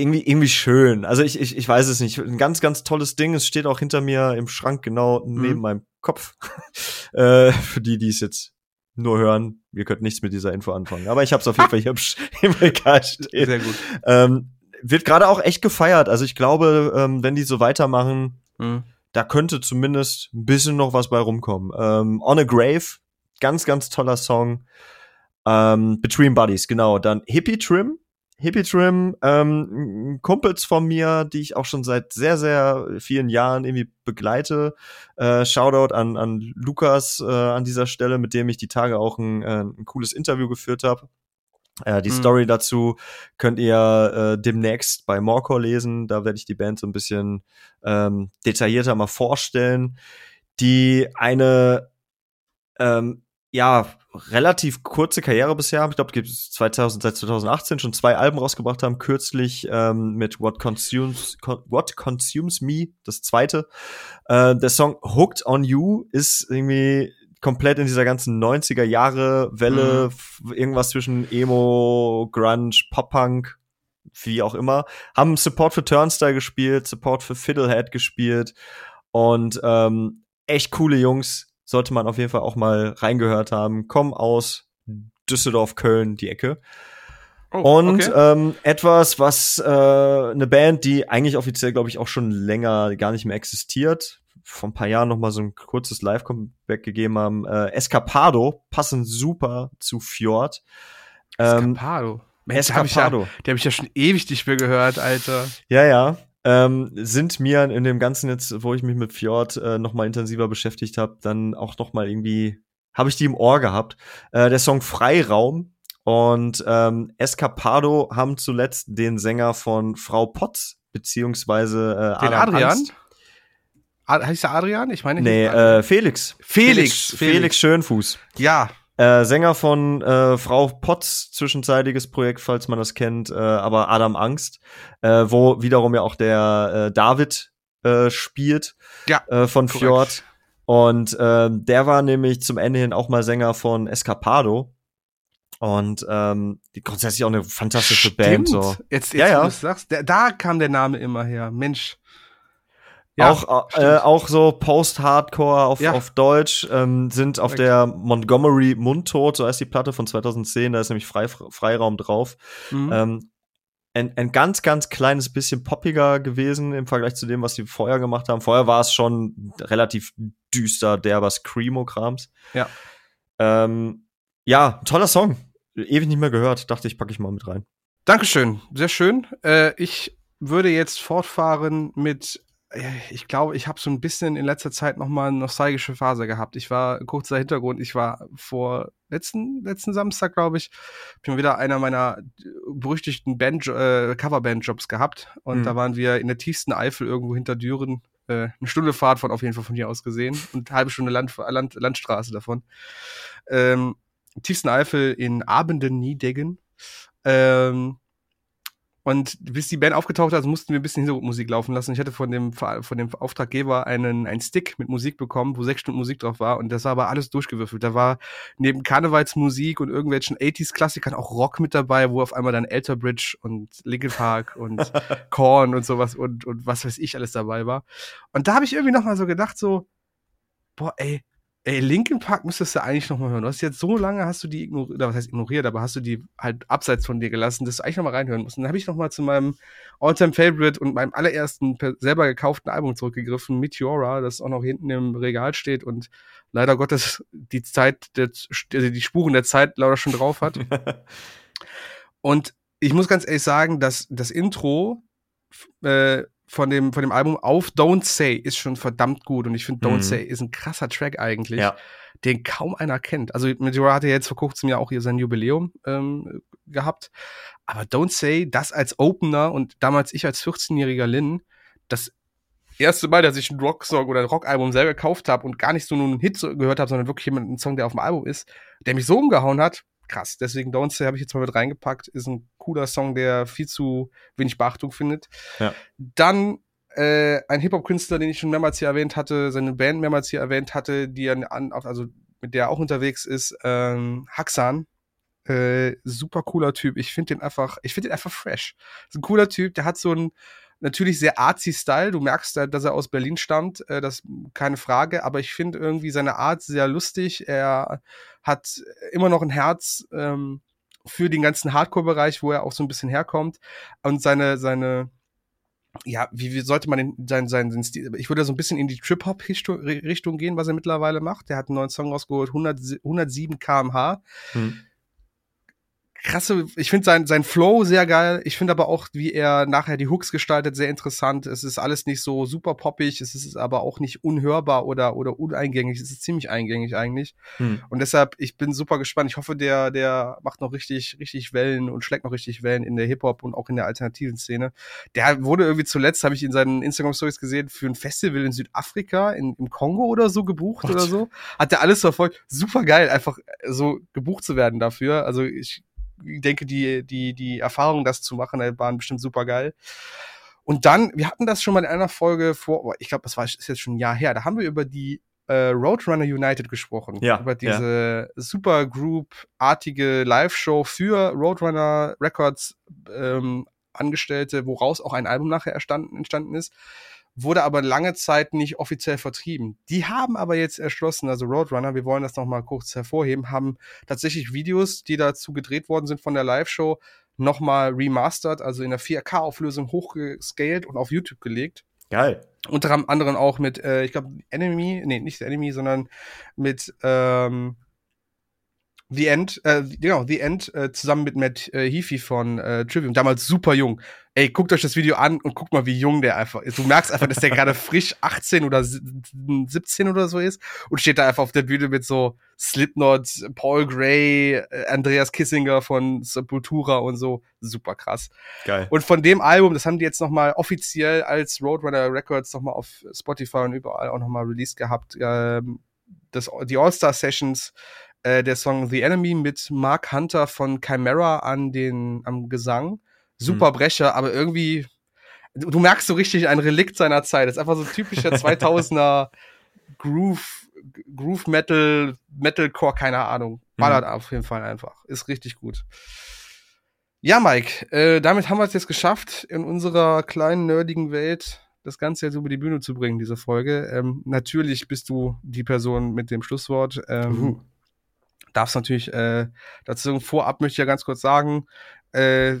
irgendwie, irgendwie schön. Also ich, ich, ich weiß es nicht. Ein ganz, ganz tolles Ding. Es steht auch hinter mir im Schrank genau neben mhm. meinem Kopf. äh, für die, die es jetzt nur hören, ihr könnt nichts mit dieser Info anfangen. Aber ich habe es auf jeden Fall hier im, Regal stehen. Sehr gut. Ähm, wird gerade auch echt gefeiert. Also ich glaube, ähm, wenn die so weitermachen, mhm. da könnte zumindest ein bisschen noch was bei rumkommen. Ähm, On a Grave, ganz, ganz toller Song. Ähm, Between Buddies, genau. Dann Hippie Trim, Hippie Trim, ähm, Kumpels von mir, die ich auch schon seit sehr, sehr vielen Jahren irgendwie begleite. Äh, Shoutout an, an Lukas äh, an dieser Stelle, mit dem ich die Tage auch ein, äh, ein cooles Interview geführt habe. Äh, die mhm. Story dazu könnt ihr äh, demnächst bei Morcor lesen. Da werde ich die Band so ein bisschen ähm, detaillierter mal vorstellen. Die eine ähm, ja, relativ kurze Karriere bisher. Ich glaube, es gibt 2000, seit 2018 schon zwei Alben rausgebracht haben, kürzlich ähm, mit What Consumes, Con What Consumes Me, das zweite. Äh, der Song Hooked on You ist irgendwie komplett in dieser ganzen 90er Jahre Welle, mhm. irgendwas zwischen Emo, Grunge, Pop-Punk, wie auch immer. Haben Support für Turnstyle gespielt, Support für Fiddlehead gespielt und ähm, echt coole Jungs sollte man auf jeden Fall auch mal reingehört haben. Kommen aus Düsseldorf, Köln, die Ecke. Oh, und okay. ähm, etwas, was äh, eine Band, die eigentlich offiziell, glaube ich, auch schon länger gar nicht mehr existiert, vor ein paar Jahren noch mal so ein kurzes Live-Comeback gegeben haben. Äh, Escapado passen super zu Fjord. Ähm, Escapado. Mensch, Escapado. Hab ja, die habe ich ja schon ewig nicht mehr gehört, Alter. Ja, ja ähm, sind mir in dem Ganzen jetzt, wo ich mich mit Fjord äh, noch mal intensiver beschäftigt habe, dann auch noch mal irgendwie, habe ich die im Ohr gehabt. Äh, der Song Freiraum und ähm, Escapado haben zuletzt den Sänger von Frau Potts, beziehungsweise äh, den Adrian? Angst. Heißt der Adrian? Ich meine, nee, äh, Felix. Felix. Felix. Felix Schönfuß. Ja, äh, Sänger von äh, Frau Potts, zwischenzeitiges Projekt, falls man das kennt, äh, aber Adam Angst, äh, wo wiederum ja auch der äh, David äh, spielt ja, äh, von korrekt. Fjord. Und äh, der war nämlich zum Ende hin auch mal Sänger von Escapado. Und ähm, die grundsätzlich auch eine fantastische Stimmt. Band. So. Jetzt, jetzt ja, ja. du sagst, der, da kam der Name immer her. Mensch. Ja, auch, äh, auch so Post-Hardcore auf, ja. auf Deutsch ähm, sind auf der Montgomery Mundtot, so heißt die Platte von 2010, da ist nämlich Frei, Freiraum drauf. Mhm. Ähm, ein, ein ganz, ganz kleines bisschen poppiger gewesen im Vergleich zu dem, was die vorher gemacht haben. Vorher war es schon relativ düster, derber Screamo-Krams. Ja. Ähm, ja, toller Song. Ewig nicht mehr gehört. Dachte ich, packe ich mal mit rein. Dankeschön. Sehr schön. Äh, ich würde jetzt fortfahren mit ich glaube, ich habe so ein bisschen in letzter Zeit noch mal eine nostalgische Phase gehabt. Ich war, kurzer Hintergrund, ich war vor letzten, letzten Samstag, glaube ich, bin wieder einer meiner berüchtigten Band, äh, Coverband-Jobs gehabt. Und mhm. da waren wir in der tiefsten Eifel irgendwo hinter Düren. Äh, eine Stunde Fahrt von auf jeden Fall von hier aus gesehen und eine halbe Stunde Land, Land, Landstraße davon. Ähm, tiefsten Eifel in Abenden Niedeggen. Ähm, und bis die Band aufgetaucht hat, mussten wir ein bisschen Hintergrundmusik laufen lassen. Ich hatte von dem, von dem Auftraggeber einen, einen Stick mit Musik bekommen, wo sechs Stunden Musik drauf war. Und das war aber alles durchgewürfelt. Da war neben Karnevalsmusik und irgendwelchen 80s-Klassikern auch Rock mit dabei, wo auf einmal dann Alter Bridge und Linkin Park und Korn und sowas und, und was weiß ich alles dabei war. Und da habe ich irgendwie noch mal so gedacht, so, boah, ey, Ey, Linkin Park müsstest du eigentlich noch mal hören. Du hast jetzt so lange hast du die ignoriert, oder was heißt ignoriert, aber hast du die halt abseits von dir gelassen, dass du eigentlich noch mal reinhören musst. Und dann habe ich noch mal zu meinem All-Time Favorite und meinem allerersten selber gekauften Album zurückgegriffen, Meteora, das auch noch hinten im Regal steht und leider Gottes die Zeit, der, also die Spuren der Zeit leider schon drauf hat. und ich muss ganz ehrlich sagen, dass das Intro äh, von dem, von dem Album auf Don't Say ist schon verdammt gut. Und ich finde, Don't mhm. Say ist ein krasser Track eigentlich, ja. den kaum einer kennt. Also Meteora hat ja jetzt vor kurzem ja auch hier sein Jubiläum ähm, gehabt. Aber Don't Say, das als Opener und damals ich als 14-jähriger Lin, das erste Mal, dass ich einen Rocksong oder ein Rockalbum selber gekauft habe und gar nicht so nur einen Hit gehört habe, sondern wirklich jemanden, einen Song, der auf dem Album ist, der mich so umgehauen hat, krass. Deswegen Don't Say habe ich jetzt mal mit reingepackt. Ist ein cooler Song, der viel zu wenig Beachtung findet. Ja. Dann äh, ein Hip-Hop-Künstler, den ich schon mehrmals hier erwähnt hatte, seine Band mehrmals hier erwähnt hatte, die an, also mit der er auch unterwegs ist, ähm, Haxan. Äh, super cooler Typ. Ich finde den einfach, ich finde den einfach fresh. Ist ein cooler Typ, der hat so ein natürlich sehr artsy Style. Du merkst, dass er aus Berlin stammt, äh, das keine Frage, aber ich finde irgendwie seine Art sehr lustig. Er hat immer noch ein Herz ähm, für den ganzen Hardcore-Bereich, wo er auch so ein bisschen herkommt. Und seine, seine, ja, wie, wie sollte man den, sein, sein Stil, ich würde so ein bisschen in die Trip-Hop-Richtung gehen, was er mittlerweile macht. Der hat einen neuen Song rausgeholt, 100, 107 kmh. Hm krasse, ich finde sein, sein Flow sehr geil. Ich finde aber auch, wie er nachher die Hooks gestaltet, sehr interessant. Es ist alles nicht so super poppig, es ist aber auch nicht unhörbar oder, oder uneingängig. Es ist ziemlich eingängig eigentlich. Hm. Und deshalb, ich bin super gespannt. Ich hoffe, der, der macht noch richtig, richtig Wellen und schlägt noch richtig Wellen in der Hip-Hop und auch in der alternativen Szene. Der wurde irgendwie zuletzt, habe ich in seinen Instagram-Stories gesehen, für ein Festival in Südafrika, in, im Kongo oder so gebucht What? oder so. Hat der alles verfolgt. Super geil, einfach so gebucht zu werden dafür. Also ich denke, die, die, die Erfahrung, das zu machen, waren bestimmt super geil. Und dann, wir hatten das schon mal in einer Folge vor, ich glaube, das war ist jetzt schon ein Jahr her, da haben wir über die äh, Roadrunner United gesprochen. Ja. Über diese ja. Supergroup-artige Live-Show für Roadrunner Records ähm, Angestellte, woraus auch ein Album nachher entstanden, entstanden ist wurde aber lange Zeit nicht offiziell vertrieben. Die haben aber jetzt erschlossen, also Roadrunner, wir wollen das nochmal kurz hervorheben, haben tatsächlich Videos, die dazu gedreht worden sind von der Live-Show, nochmal remastered, also in der 4K-Auflösung hochgescaled und auf YouTube gelegt. Geil. Unter anderem auch mit, äh, ich glaube, Enemy, nee, nicht Enemy, sondern mit ähm, The End, äh, genau, The End, äh, zusammen mit Matt äh, Heafy von äh, Trivium, damals super jung. Ey, guckt euch das Video an und guckt mal, wie jung der einfach ist. Du merkst einfach, dass der gerade frisch 18 oder 17 oder so ist und steht da einfach auf der Bühne mit so Slipknot, Paul Gray, äh, Andreas Kissinger von Sepultura und so. Super krass. Geil. Und von dem Album, das haben die jetzt nochmal offiziell als Roadrunner Records nochmal auf Spotify und überall auch nochmal released gehabt. Ähm, das, die All-Star Sessions äh, der Song The Enemy mit Mark Hunter von Chimera an den, am Gesang. Super mhm. Brecher, aber irgendwie, du, du, merkst so richtig ein Relikt seiner Zeit. Das ist einfach so ein typischer 2000er Groove, Groove Metal, Metalcore, keine Ahnung. Ballert mhm. auf jeden Fall einfach. Ist richtig gut. Ja, Mike, äh, damit haben wir es jetzt geschafft, in unserer kleinen, nerdigen Welt das Ganze jetzt über die Bühne zu bringen, diese Folge. Ähm, natürlich bist du die Person mit dem Schlusswort. Ähm, uh darfst natürlich äh, dazu vorab möchte ich ja ganz kurz sagen, äh,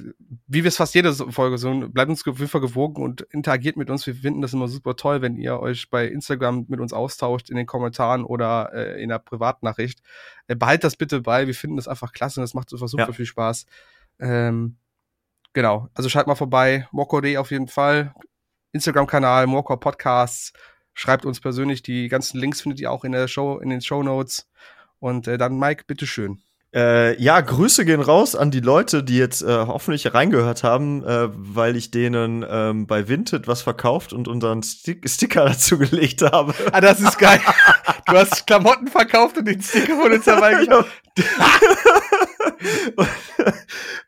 wie wir es fast jede Folge so, bleibt uns auf jeden Fall gewogen und interagiert mit uns. Wir finden das immer super toll, wenn ihr euch bei Instagram mit uns austauscht in den Kommentaren oder äh, in der Privatnachricht. Äh, behalt das bitte bei, wir finden das einfach klasse und das macht einfach super ja. viel Spaß. Ähm, genau, also schalt mal vorbei, Moko.de auf jeden Fall, Instagram-Kanal, Moko Podcasts, schreibt uns persönlich, die ganzen Links findet ihr auch in der Show, in den Show Notes. Und äh, dann Mike, bitteschön. Äh, ja, Grüße gehen raus an die Leute, die jetzt äh, hoffentlich reingehört haben, äh, weil ich denen ähm, bei Vinted was verkauft und unseren Stick Sticker dazu gelegt habe. Ah, das ist geil. du hast Klamotten verkauft und den Sticker von uns dabei und,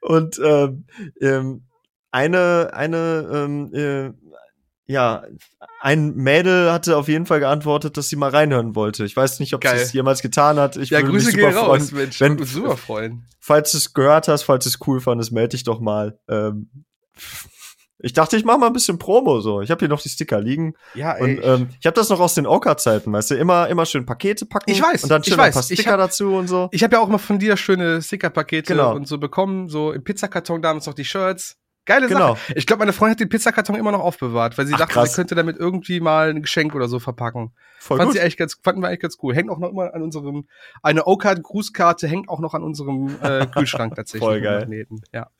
und ähm, ähm, eine, eine ähm, äh, ja, ein Mädel hatte auf jeden Fall geantwortet, dass sie mal reinhören wollte. Ich weiß nicht, ob sie es jemals getan hat. Ich ja, würde Grüße mich super gehen freuen, raus, Mensch. Wenn, super freuen. Falls du es gehört hast, falls du es cool fandest, melde dich doch mal. Ähm, ich dachte, ich mache mal ein bisschen Promo so. Ich habe hier noch die Sticker liegen. Ja, ey. Und ähm, ich habe das noch aus den Oka-Zeiten, weißt du, immer immer schön Pakete packen. Ich weiß. Und dann schön ich weiß. ein paar Sticker hab, dazu und so. Ich habe ja auch immer von dir schöne Sticker-Pakete genau. und so bekommen, so im Pizzakarton damals noch die Shirts. Geile genau. Sache. Ich glaube, meine Freundin hat den Pizzakarton immer noch aufbewahrt, weil sie Ach, dachte, krass. sie könnte damit irgendwie mal ein Geschenk oder so verpacken. Voll Fand gut. sie echt ganz, fanden wir eigentlich ganz cool. Hängt auch noch immer an unserem, eine O-Card-Grußkarte hängt auch noch an unserem äh, Kühlschrank tatsächlich. Voll geil. Magneten. Ja.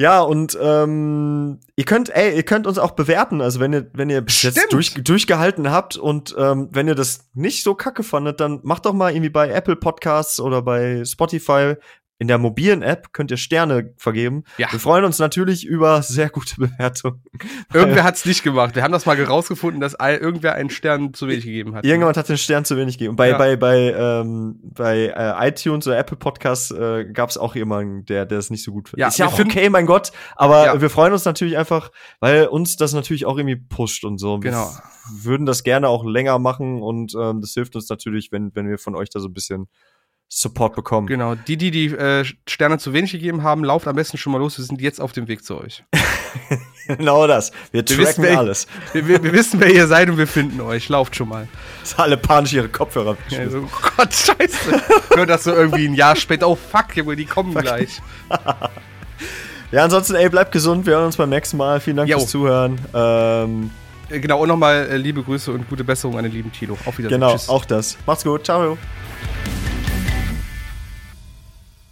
Ja, und ähm, ihr könnt, ey, ihr könnt uns auch bewerten. Also wenn ihr, wenn ihr bis jetzt durch, durchgehalten habt und ähm, wenn ihr das nicht so kacke fandet, dann macht doch mal irgendwie bei Apple Podcasts oder bei Spotify in der mobilen App könnt ihr Sterne vergeben. Ja. Wir freuen uns natürlich über sehr gute Bewertungen. Irgendwer hat's nicht gemacht. Wir haben das mal rausgefunden, dass irgendwer einen Stern zu wenig gegeben hat. Irgendjemand hat den Stern zu wenig gegeben. Bei, Ja. bei, bei, ähm, bei äh, iTunes oder Apple Podcasts äh, gab es auch jemanden, der, der es nicht so gut findet. Ja, Ist ja auch okay, mein Gott. Aber Ja. wir freuen uns natürlich einfach, weil uns das natürlich auch irgendwie pusht und so. Wir Genau. würden das gerne auch länger machen und ähm, das hilft uns natürlich, wenn, wenn wir von euch da so ein bisschen Support bekommen. Genau. Die, die die äh, Sterne zu wenig gegeben haben, lauft am besten schon mal los. Wir sind jetzt auf dem Weg zu euch. Genau das. Wir Wir wissen, tracken wer- alles. Wir, wir, wir wissen, wer ihr seid und wir finden euch. Lauft schon mal. Dass alle panisch ihre Kopfhörer Ja, so, oh Gott, scheiße. Nur das so irgendwie ein Jahr später. Oh fuck, Junge, die kommen gleich. Ja, ansonsten, ey, bleibt gesund. Wir hören uns beim nächsten Mal. Vielen Dank Jo. fürs Zuhören. Ähm, Äh, Genau, und nochmal äh, liebe Grüße und gute Besserung an den lieben Tilo. Auf Wiedersehen. genau, Tschüss. auch das. Macht's gut. Ciao.